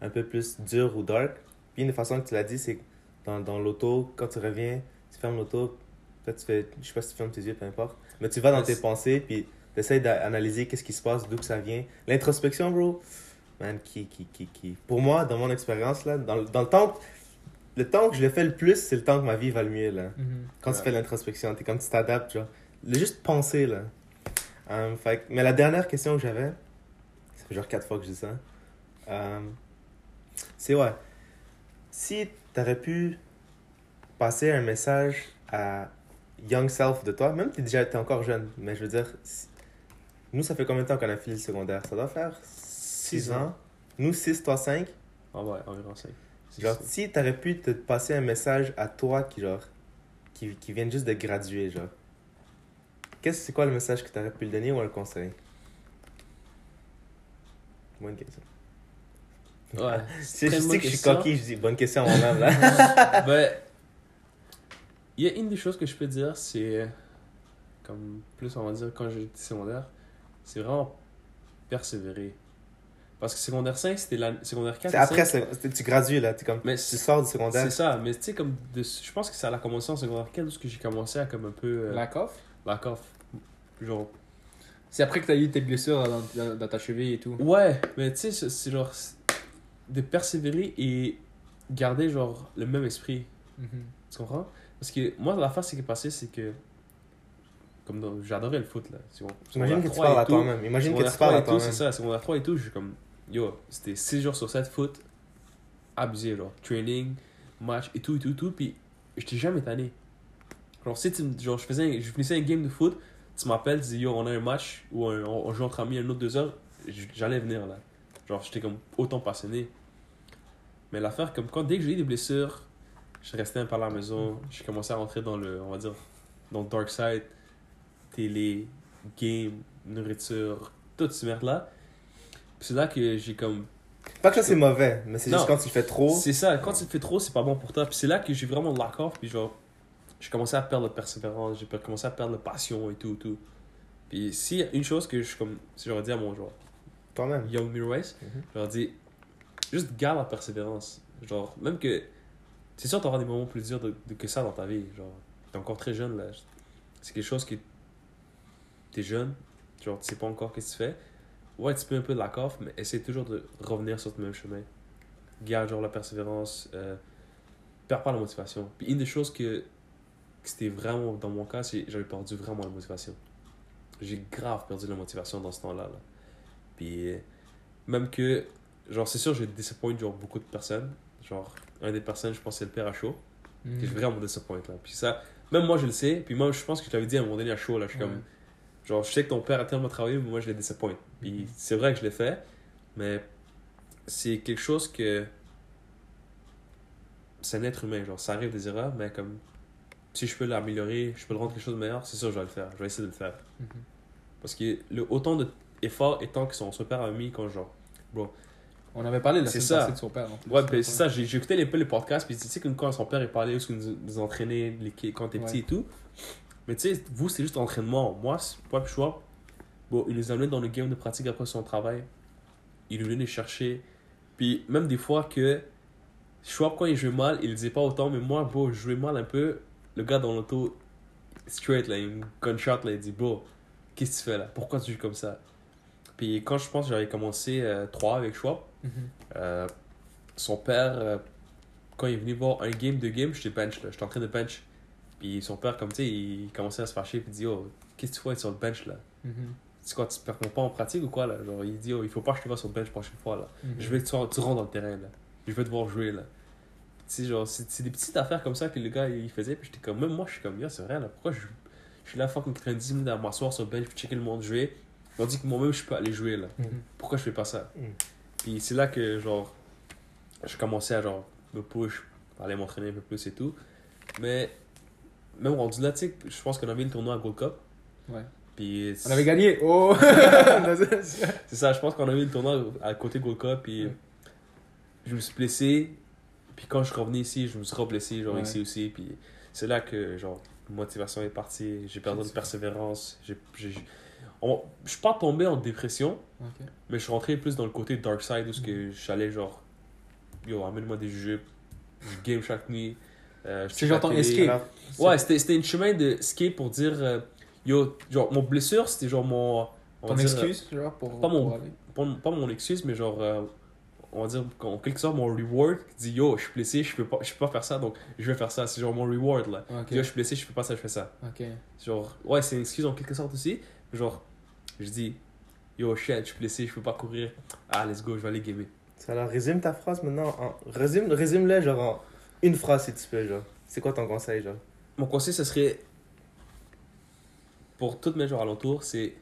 [SPEAKER 1] un peu plus durs ou dark. Puis une façon que tu l'as dit, c'est dans, dans l'auto, quand tu reviens, tu fermes l'auto, peut-être tu fais, je sais pas si tu fermes tes yeux, peu importe, mais tu vas dans tes pensées, puis tu essaies d'analyser qu'est-ce qui se passe, d'où que ça vient. L'introspection, bro, man, qui, qui, qui, qui, pour moi, dans mon expérience, là, dans, le- dans le temps, le temps que je le fais le plus, c'est le temps que ma vie va le mieux, là.
[SPEAKER 2] Mhm.
[SPEAKER 1] Quand tu fais l'introspection, t'es comme tu t'adaptes, genre. Le juste penser, là. Euh, fait, que- mais la dernière question que j'avais, ça fait genre quatre fois que je dis ça, euh, c'est ouais. Si t'aurais pu passer un message à young self de toi, même si t'es déjà t'es encore jeune, mais je veux dire, nous, ça fait combien de temps qu'on a fini le secondaire? Ça doit faire 6
[SPEAKER 3] Six
[SPEAKER 1] ans.
[SPEAKER 3] ans.
[SPEAKER 1] Nous, 6, toi, 5.
[SPEAKER 3] Ah ouais, environ 5.
[SPEAKER 1] Genre, si t'aurais pu te passer un message à toi qui, genre, qui, qui vient juste de graduer, genre, qu'est-ce c'est quoi le message que t'aurais pu le donner ou un conseil? Bonne question.
[SPEAKER 3] Ouais. C'est
[SPEAKER 1] je sais que je suis coquille, je dis bonne question à moi-même, là.
[SPEAKER 3] ben, il y a une des choses que je peux dire, c'est comme plus on va dire quand j'étais secondaire, c'est vraiment persévérer. Parce que secondaire 5, c'était la secondaire 4.
[SPEAKER 1] C'est
[SPEAKER 3] et
[SPEAKER 1] après,
[SPEAKER 3] 5,
[SPEAKER 1] c'est- tu gradues, là, comme,
[SPEAKER 3] Mais
[SPEAKER 1] tu
[SPEAKER 3] c'est-
[SPEAKER 1] sors du secondaire.
[SPEAKER 3] c'est ça, mais tu sais, comme de- je pense que ça a commencé en secondaire 4 où ce que j'ai commencé à comme un peu. euh,
[SPEAKER 2] La coffre?
[SPEAKER 3] la. Genre.
[SPEAKER 2] C'est après que t'as eu tes blessures dans, dans- dans ta cheville et tout.
[SPEAKER 3] Ouais, mais tu sais, c'est- c'est genre. De persévérer et garder genre le même esprit.
[SPEAKER 2] Mhm.
[SPEAKER 3] Tu comprends? Parce que moi, l'affaire, ce qui est passé, c'est que. Comme dans- j'adorais le foot, là.
[SPEAKER 1] Imagine que tu
[SPEAKER 3] 3
[SPEAKER 1] parles à toi-même. Imagine que tu parles
[SPEAKER 3] 3
[SPEAKER 1] à
[SPEAKER 3] tout, c'est ça. Secondaire 3 et tout, je suis comme. Yo, c'était 6 jours sur 7 foot. Abusé, genre. Training, match et tout, et tout, et tout. Puis, j'étais jamais tanné. Genre, si tu genre, je, faisais, je finissais un game de foot, tu m'appelles, tu dis yo, on a un match ou on, on joue entre amis un autre 2 heures, j'allais venir là. Genre, j'étais comme autant passionné. Mais l'affaire, comme quand dès que j'ai eu des blessures, je restais un peu à la maison, j'ai commencé à rentrer dans le, on va dire, dans le dark side, télé, game, nourriture, toute cette merde-là. Puis c'est là que j'ai comme.
[SPEAKER 1] Pas que ça, c'est mauvais, mais c'est juste quand tu le fais trop.
[SPEAKER 3] C'est ça, quand tu le fais trop, c'est pas bon pour toi. Puis c'est là que j'ai vraiment lack off, puis genre, j'ai commencé à perdre de persévérance, j'ai commencé à perdre de passion et tout, tout. Puis a une chose que je, comme, si j'aurais dit à mon genre,
[SPEAKER 1] Toi-même.
[SPEAKER 3] Young Mirrorwise,
[SPEAKER 1] Mhm.
[SPEAKER 3] j'aurais dit, juste garde la persévérance. Genre, même que, c'est sûr, t'auras des moments plus durs de, de- que ça dans ta vie. Genre, t'es encore très jeune là. C'est quelque chose que t'es jeune, genre, tu sais pas encore qu'est-ce que tu fais. Ouais, tu peux un peu de la off, mais essaie toujours de revenir sur le même chemin. Garde genre la persévérance, euh, perds pas la motivation. Puis une des choses que, que c'était vraiment dans mon cas, c'est j'avais perdu vraiment la motivation. J'ai grave perdu la motivation dans ce temps-là. Là. Puis euh, même que genre, c'est sûr, j'ai disappoint genre, beaucoup de personnes. Genre, un des personnes, je pense, c'est le père à chaud.
[SPEAKER 2] Mm.
[SPEAKER 3] que je vraiment disappoint là. Puis ça, même moi je le sais. Puis moi je pense que je t'avais dit à un moment donné à chaud là, je suis
[SPEAKER 2] Ouais.
[SPEAKER 3] comme, genre je sais que ton père a tellement travaillé, mais moi je le disappoint. Puis c'est vrai que je l'ai fait, mais c'est quelque chose que c'est un être humain, genre ça arrive des erreurs, mais comme si je peux l'améliorer, je peux le rendre quelque chose de meilleur, c'est sûr je vais le faire, je vais essayer de le faire.
[SPEAKER 2] Mhm.
[SPEAKER 3] Parce que le autant d'efforts et temps que son, son père a mis quand genre,
[SPEAKER 2] On avait parlé de la
[SPEAKER 3] C'est
[SPEAKER 2] semaine
[SPEAKER 3] ça.
[SPEAKER 2] passée de son père. en plus.
[SPEAKER 3] Ouais, ben, c'est ça, écouté les, peu les podcasts, puis tu sais, que quand son père il parlait, où nous, nous entraînait les, quand t'es petit et tout. Mais tu sais, vous, c'est juste entraînement. Moi, c'est pas le choix. Bon, il nous amenait dans le game de pratique après son travail. Il venait les chercher. Puis même des fois que Schwab, quand il jouait mal, il le disait pas autant, mais moi, bon, je jouais mal un peu. Le gars dans l'auto, straight, là, une gunshot, là, il dit, bon, qu'est-ce que tu fais là? Pourquoi tu joues comme ça? Puis quand je pense que j'avais commencé 3 avec Schwab,
[SPEAKER 2] Mhm.
[SPEAKER 3] euh, son père, euh, quand il est venu voir un game, deux games, j'étais bench, là. J'étais en train de bench. Puis son père, comme tu sais, il commençait à se fâcher, puis il dit, oh, qu'est-ce que tu fais sur le bench, là?
[SPEAKER 2] Mhm.
[SPEAKER 3] C'est quoi, tu performes pas en pratique ou quoi, là? Genre, il dit, oh, il faut pas que je te vois sur le bench la prochaine fois, là.
[SPEAKER 2] Mhm.
[SPEAKER 3] Je veux que tu, tu rentres dans le terrain, là. Je veux te voir jouer, là. Tu sais, genre, c'est c'est des petites affaires comme ça que le gars, il faisait, puis j'étais comme, même moi, je suis comme, yeah, c'est vrai, là, pourquoi je, je suis là, fucking 90 minutes à m'asseoir sur le bench, puis checker le monde jouer, tandis que moi-même, je peux aller jouer, là.
[SPEAKER 2] Mhm.
[SPEAKER 3] Pourquoi je fais pas ça?
[SPEAKER 1] Mm.
[SPEAKER 3] Puis c'est là que, genre, je commençais à, genre, me push, aller m'entraîner un peu plus et tout. Mais, même rendu là, tu sais, je pense qu'on avait le tournoi à Gold Cup.
[SPEAKER 2] Ouais.
[SPEAKER 3] Puis,
[SPEAKER 2] On avait gagné. Oh
[SPEAKER 3] c'est ça, je pense qu'on avait le tournoi à côté Gold Cup. Puis,
[SPEAKER 2] Ouais.
[SPEAKER 3] je me suis blessé. Puis quand je suis revenu ici, je me suis reblessé, genre
[SPEAKER 2] Ouais.
[SPEAKER 3] ici aussi. Puis c'est là que, genre, la motivation est partie. J'ai perdu de persévérance. J'ai, on- je suis pas tombé en dépression.
[SPEAKER 2] Ok.
[SPEAKER 3] Mais je suis rentré plus dans le côté dark side où ce que j'allais genre yo amène-moi des jeux je game chaque nuit euh, je
[SPEAKER 2] C'est
[SPEAKER 3] check
[SPEAKER 2] genre
[SPEAKER 3] la
[SPEAKER 2] ton
[SPEAKER 3] télé.
[SPEAKER 2] escape.
[SPEAKER 3] Ouais c'était c'était une chemin de skate pour dire euh, yo genre mon blessure c'était genre mon on
[SPEAKER 2] Ton
[SPEAKER 3] dire,
[SPEAKER 2] excuse, genre, pour.
[SPEAKER 3] pas mon-
[SPEAKER 2] pour
[SPEAKER 3] pas, pas mon excuse mais genre euh, on va dire en quelque sorte mon reward qui dit yo je suis blessé je peux pas je peux pas faire ça donc je vais faire ça c'est genre mon reward là yo je suis blessé je fais pas ça je fais ça
[SPEAKER 2] Ok.
[SPEAKER 3] genre ouais c'est une excuse en quelque sorte aussi genre je dis yo shit je suis blessé je peux pas courir ah let's go je vais aller gamer
[SPEAKER 1] Ça alors, résume ta phrase maintenant. En... Résume, résume-la genre en une phrase si tu peux, genre. C'est quoi ton conseil, genre?
[SPEAKER 3] Mon conseil, ce serait pour toutes mes gens alentours, c'est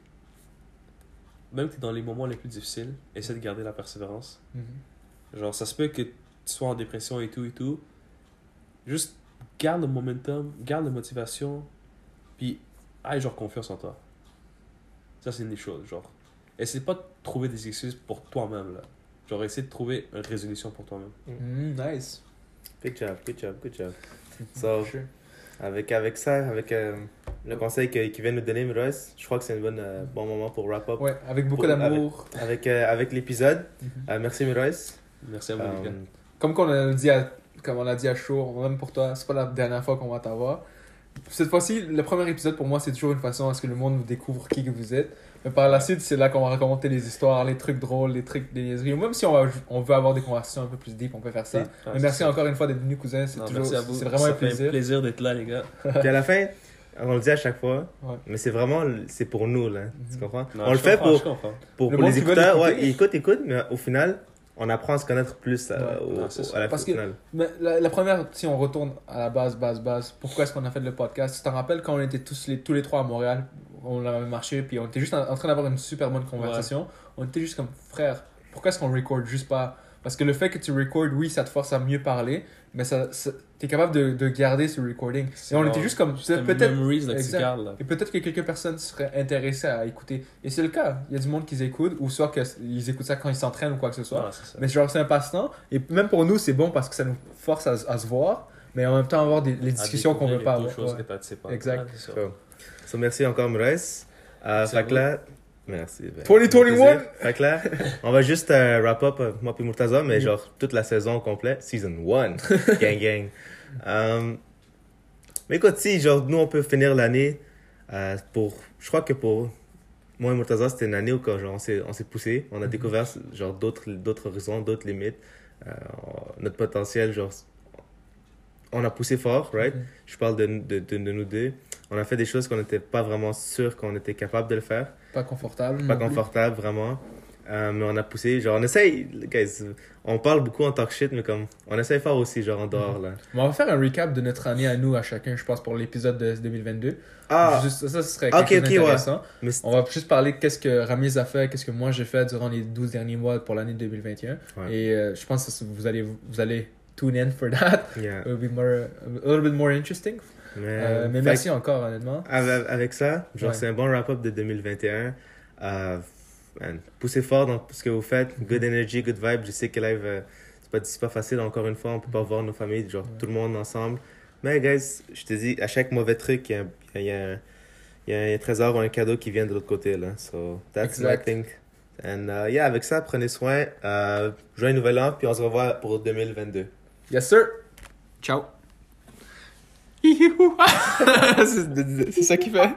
[SPEAKER 3] même que dans les moments les plus difficiles, essaie de garder la persévérance.
[SPEAKER 2] Mhm.
[SPEAKER 3] Genre, ça se peut que tu sois en dépression et tout et tout. Juste garde le momentum, garde la motivation, puis aille genre confiance en toi. Ça, c'est une des choses. Genre, essaie pas de trouver des excuses pour toi-même, là. Genre, essaie de trouver une résolution pour toi-même.
[SPEAKER 2] Mhm, Nice.
[SPEAKER 1] Good job, good job, good job. So,
[SPEAKER 2] Sure.
[SPEAKER 1] avec, avec ça, avec euh, le conseil que- qu'il vient nous donner, Royce, je crois que c'est un bon, euh, bon moment pour wrap up
[SPEAKER 2] Ouais, avec beaucoup d'amour.
[SPEAKER 1] avec, euh, avec l'épisode.
[SPEAKER 2] Mhm.
[SPEAKER 1] Euh, merci, Royce.
[SPEAKER 3] Merci à vous, gars.
[SPEAKER 2] Comme qu'on a dit à, comme on a dit à Show, même pour toi, c'est pas la dernière fois qu'on va t'avoir. Cette fois-ci, le premier épisode pour moi, c'est toujours une façon à ce que le monde vous découvre qui que vous êtes. Mais par la suite, c'est là qu'on va raconter les histoires, les trucs drôles, les trucs, les niaiseries. Même si on, va, on veut avoir des conversations un peu plus deep, on peut faire ça.
[SPEAKER 3] Ah,
[SPEAKER 2] Mais merci
[SPEAKER 3] ça.
[SPEAKER 2] encore une fois d'être venu, cousin. C'est toujours,
[SPEAKER 3] merci à vous.
[SPEAKER 2] c'est vraiment
[SPEAKER 3] Ça
[SPEAKER 2] un
[SPEAKER 3] fait
[SPEAKER 2] plaisir.
[SPEAKER 3] plaisir d'être là, les gars.
[SPEAKER 1] Puis à la fin, on le dit à chaque fois,
[SPEAKER 2] Ouais.
[SPEAKER 1] mais c'est vraiment, c'est pour nous, là. Tu
[SPEAKER 2] Mhm.
[SPEAKER 1] comprends?
[SPEAKER 3] Non,
[SPEAKER 1] On le fait pour, pour,
[SPEAKER 2] Le
[SPEAKER 1] pour
[SPEAKER 2] monde
[SPEAKER 1] les écouteurs. Ouais, ils écoutent, écoutent, mais au final, on apprend à se connaître plus euh, au-
[SPEAKER 3] Non,
[SPEAKER 1] à la
[SPEAKER 2] Parce que-. Mais la, la première, si on retourne à la base, base, base, pourquoi est-ce qu'on a fait le podcast? Tu te rappelles quand on était tous les, tous les trois à Montréal On avait marché, puis on était juste en, en train d'avoir une super bonne conversation. On était juste comme frère, pourquoi est-ce qu'on record juste pas? Parce que le fait que tu recordes, oui, ça te force à mieux parler, mais ça, ça t'es capable de, de garder ce recording. Et on
[SPEAKER 3] genre-
[SPEAKER 2] était juste comme, peut-être. Et peut-être que quelques personnes seraient intéressées à écouter. Et c'est le cas. Il y a du monde qui écoutent, ou soit qu'ils écoutent ça quand ils s'entraînent ou quoi que ce soit.
[SPEAKER 3] Ça.
[SPEAKER 2] Mais genre, c'est un passe-temps. Et même pour nous, c'est bon parce que ça nous force à, à se voir, mais en même temps avoir des, les discussions qu'on veut pas avoir.
[SPEAKER 3] choses
[SPEAKER 2] Ouais.
[SPEAKER 3] que tu sais pas.
[SPEAKER 2] Exact.
[SPEAKER 3] Ça.
[SPEAKER 1] So, so, merci encore, Maurice. Euh, fait que là, merci. ben,
[SPEAKER 2] 2021.
[SPEAKER 1] plaisir. Fait que là, on va juste euh, wrap up, euh, moi puis Murtaza, mais genre toute la saison complète, season 1. gang, gang. Um, mais écoute, si, genre, nous, on peut finir l'année euh, pour. Je crois que pour moi et Murtaza, c'était une année où quand, genre, on s'est poussé, on a découvert genre d'autres horizons, d'autres limites. Notre potentiel, genre, on a poussé fort, right?
[SPEAKER 2] Mhm.
[SPEAKER 1] Je parle de, de, de, de nous deux. On a fait des choses qu'on n'était pas vraiment sûr qu'on était capable de le faire.
[SPEAKER 2] Pas confortable.
[SPEAKER 1] Pas confortable, vraiment. Euh, mais on a poussé, genre, on essaye, guys, on parle beaucoup en talk shit, mais comme, on essaye fort aussi, genre, en dehors, là.
[SPEAKER 2] On va faire un recap de notre année à nous, à chacun, je pense, pour l'épisode de 2022.
[SPEAKER 1] Ah,
[SPEAKER 2] Juste, ça, ce serait
[SPEAKER 1] Ok,
[SPEAKER 2] quelque chose
[SPEAKER 1] ok, ouais.
[SPEAKER 2] d'intéressant.
[SPEAKER 1] mais c'est-
[SPEAKER 2] On va juste parler de qu'est-ce que Ramiz a fait, qu'est-ce que moi j'ai fait durant les 12 derniers mois pour l'année 2021.
[SPEAKER 1] Ouais.
[SPEAKER 2] Et euh, je pense que vous allez, vous allez tune in for that.
[SPEAKER 1] yeah.
[SPEAKER 2] It will be more, a little bit more interesting.
[SPEAKER 1] Mais,
[SPEAKER 2] Euh, mais merci encore, honnêtement.
[SPEAKER 1] Avec, avec ça, genre,
[SPEAKER 2] Ouais.
[SPEAKER 1] c'est un bon wrap-up de 2021. Euh, man, poussez fort dans ce que vous faites. Good energy, good vibe. Je sais que live, euh, c'est pas, c'est pas facile, encore une fois. On peut pas voir nos familles, genre, tout le monde ensemble. Mais, guys, je te dis, à chaque mauvais truc, il y a, un- il y il y a un trésor ou un cadeau qui vient de l'autre côté, là. So, that's
[SPEAKER 2] Exact.
[SPEAKER 1] my thing. And, uh, yeah, avec ça, prenez soin. Euh, joyeux nouvel an, puis on se revoit pour 2022.
[SPEAKER 2] Yes, sir. Ciao.
[SPEAKER 1] c'est ça qu'il fait.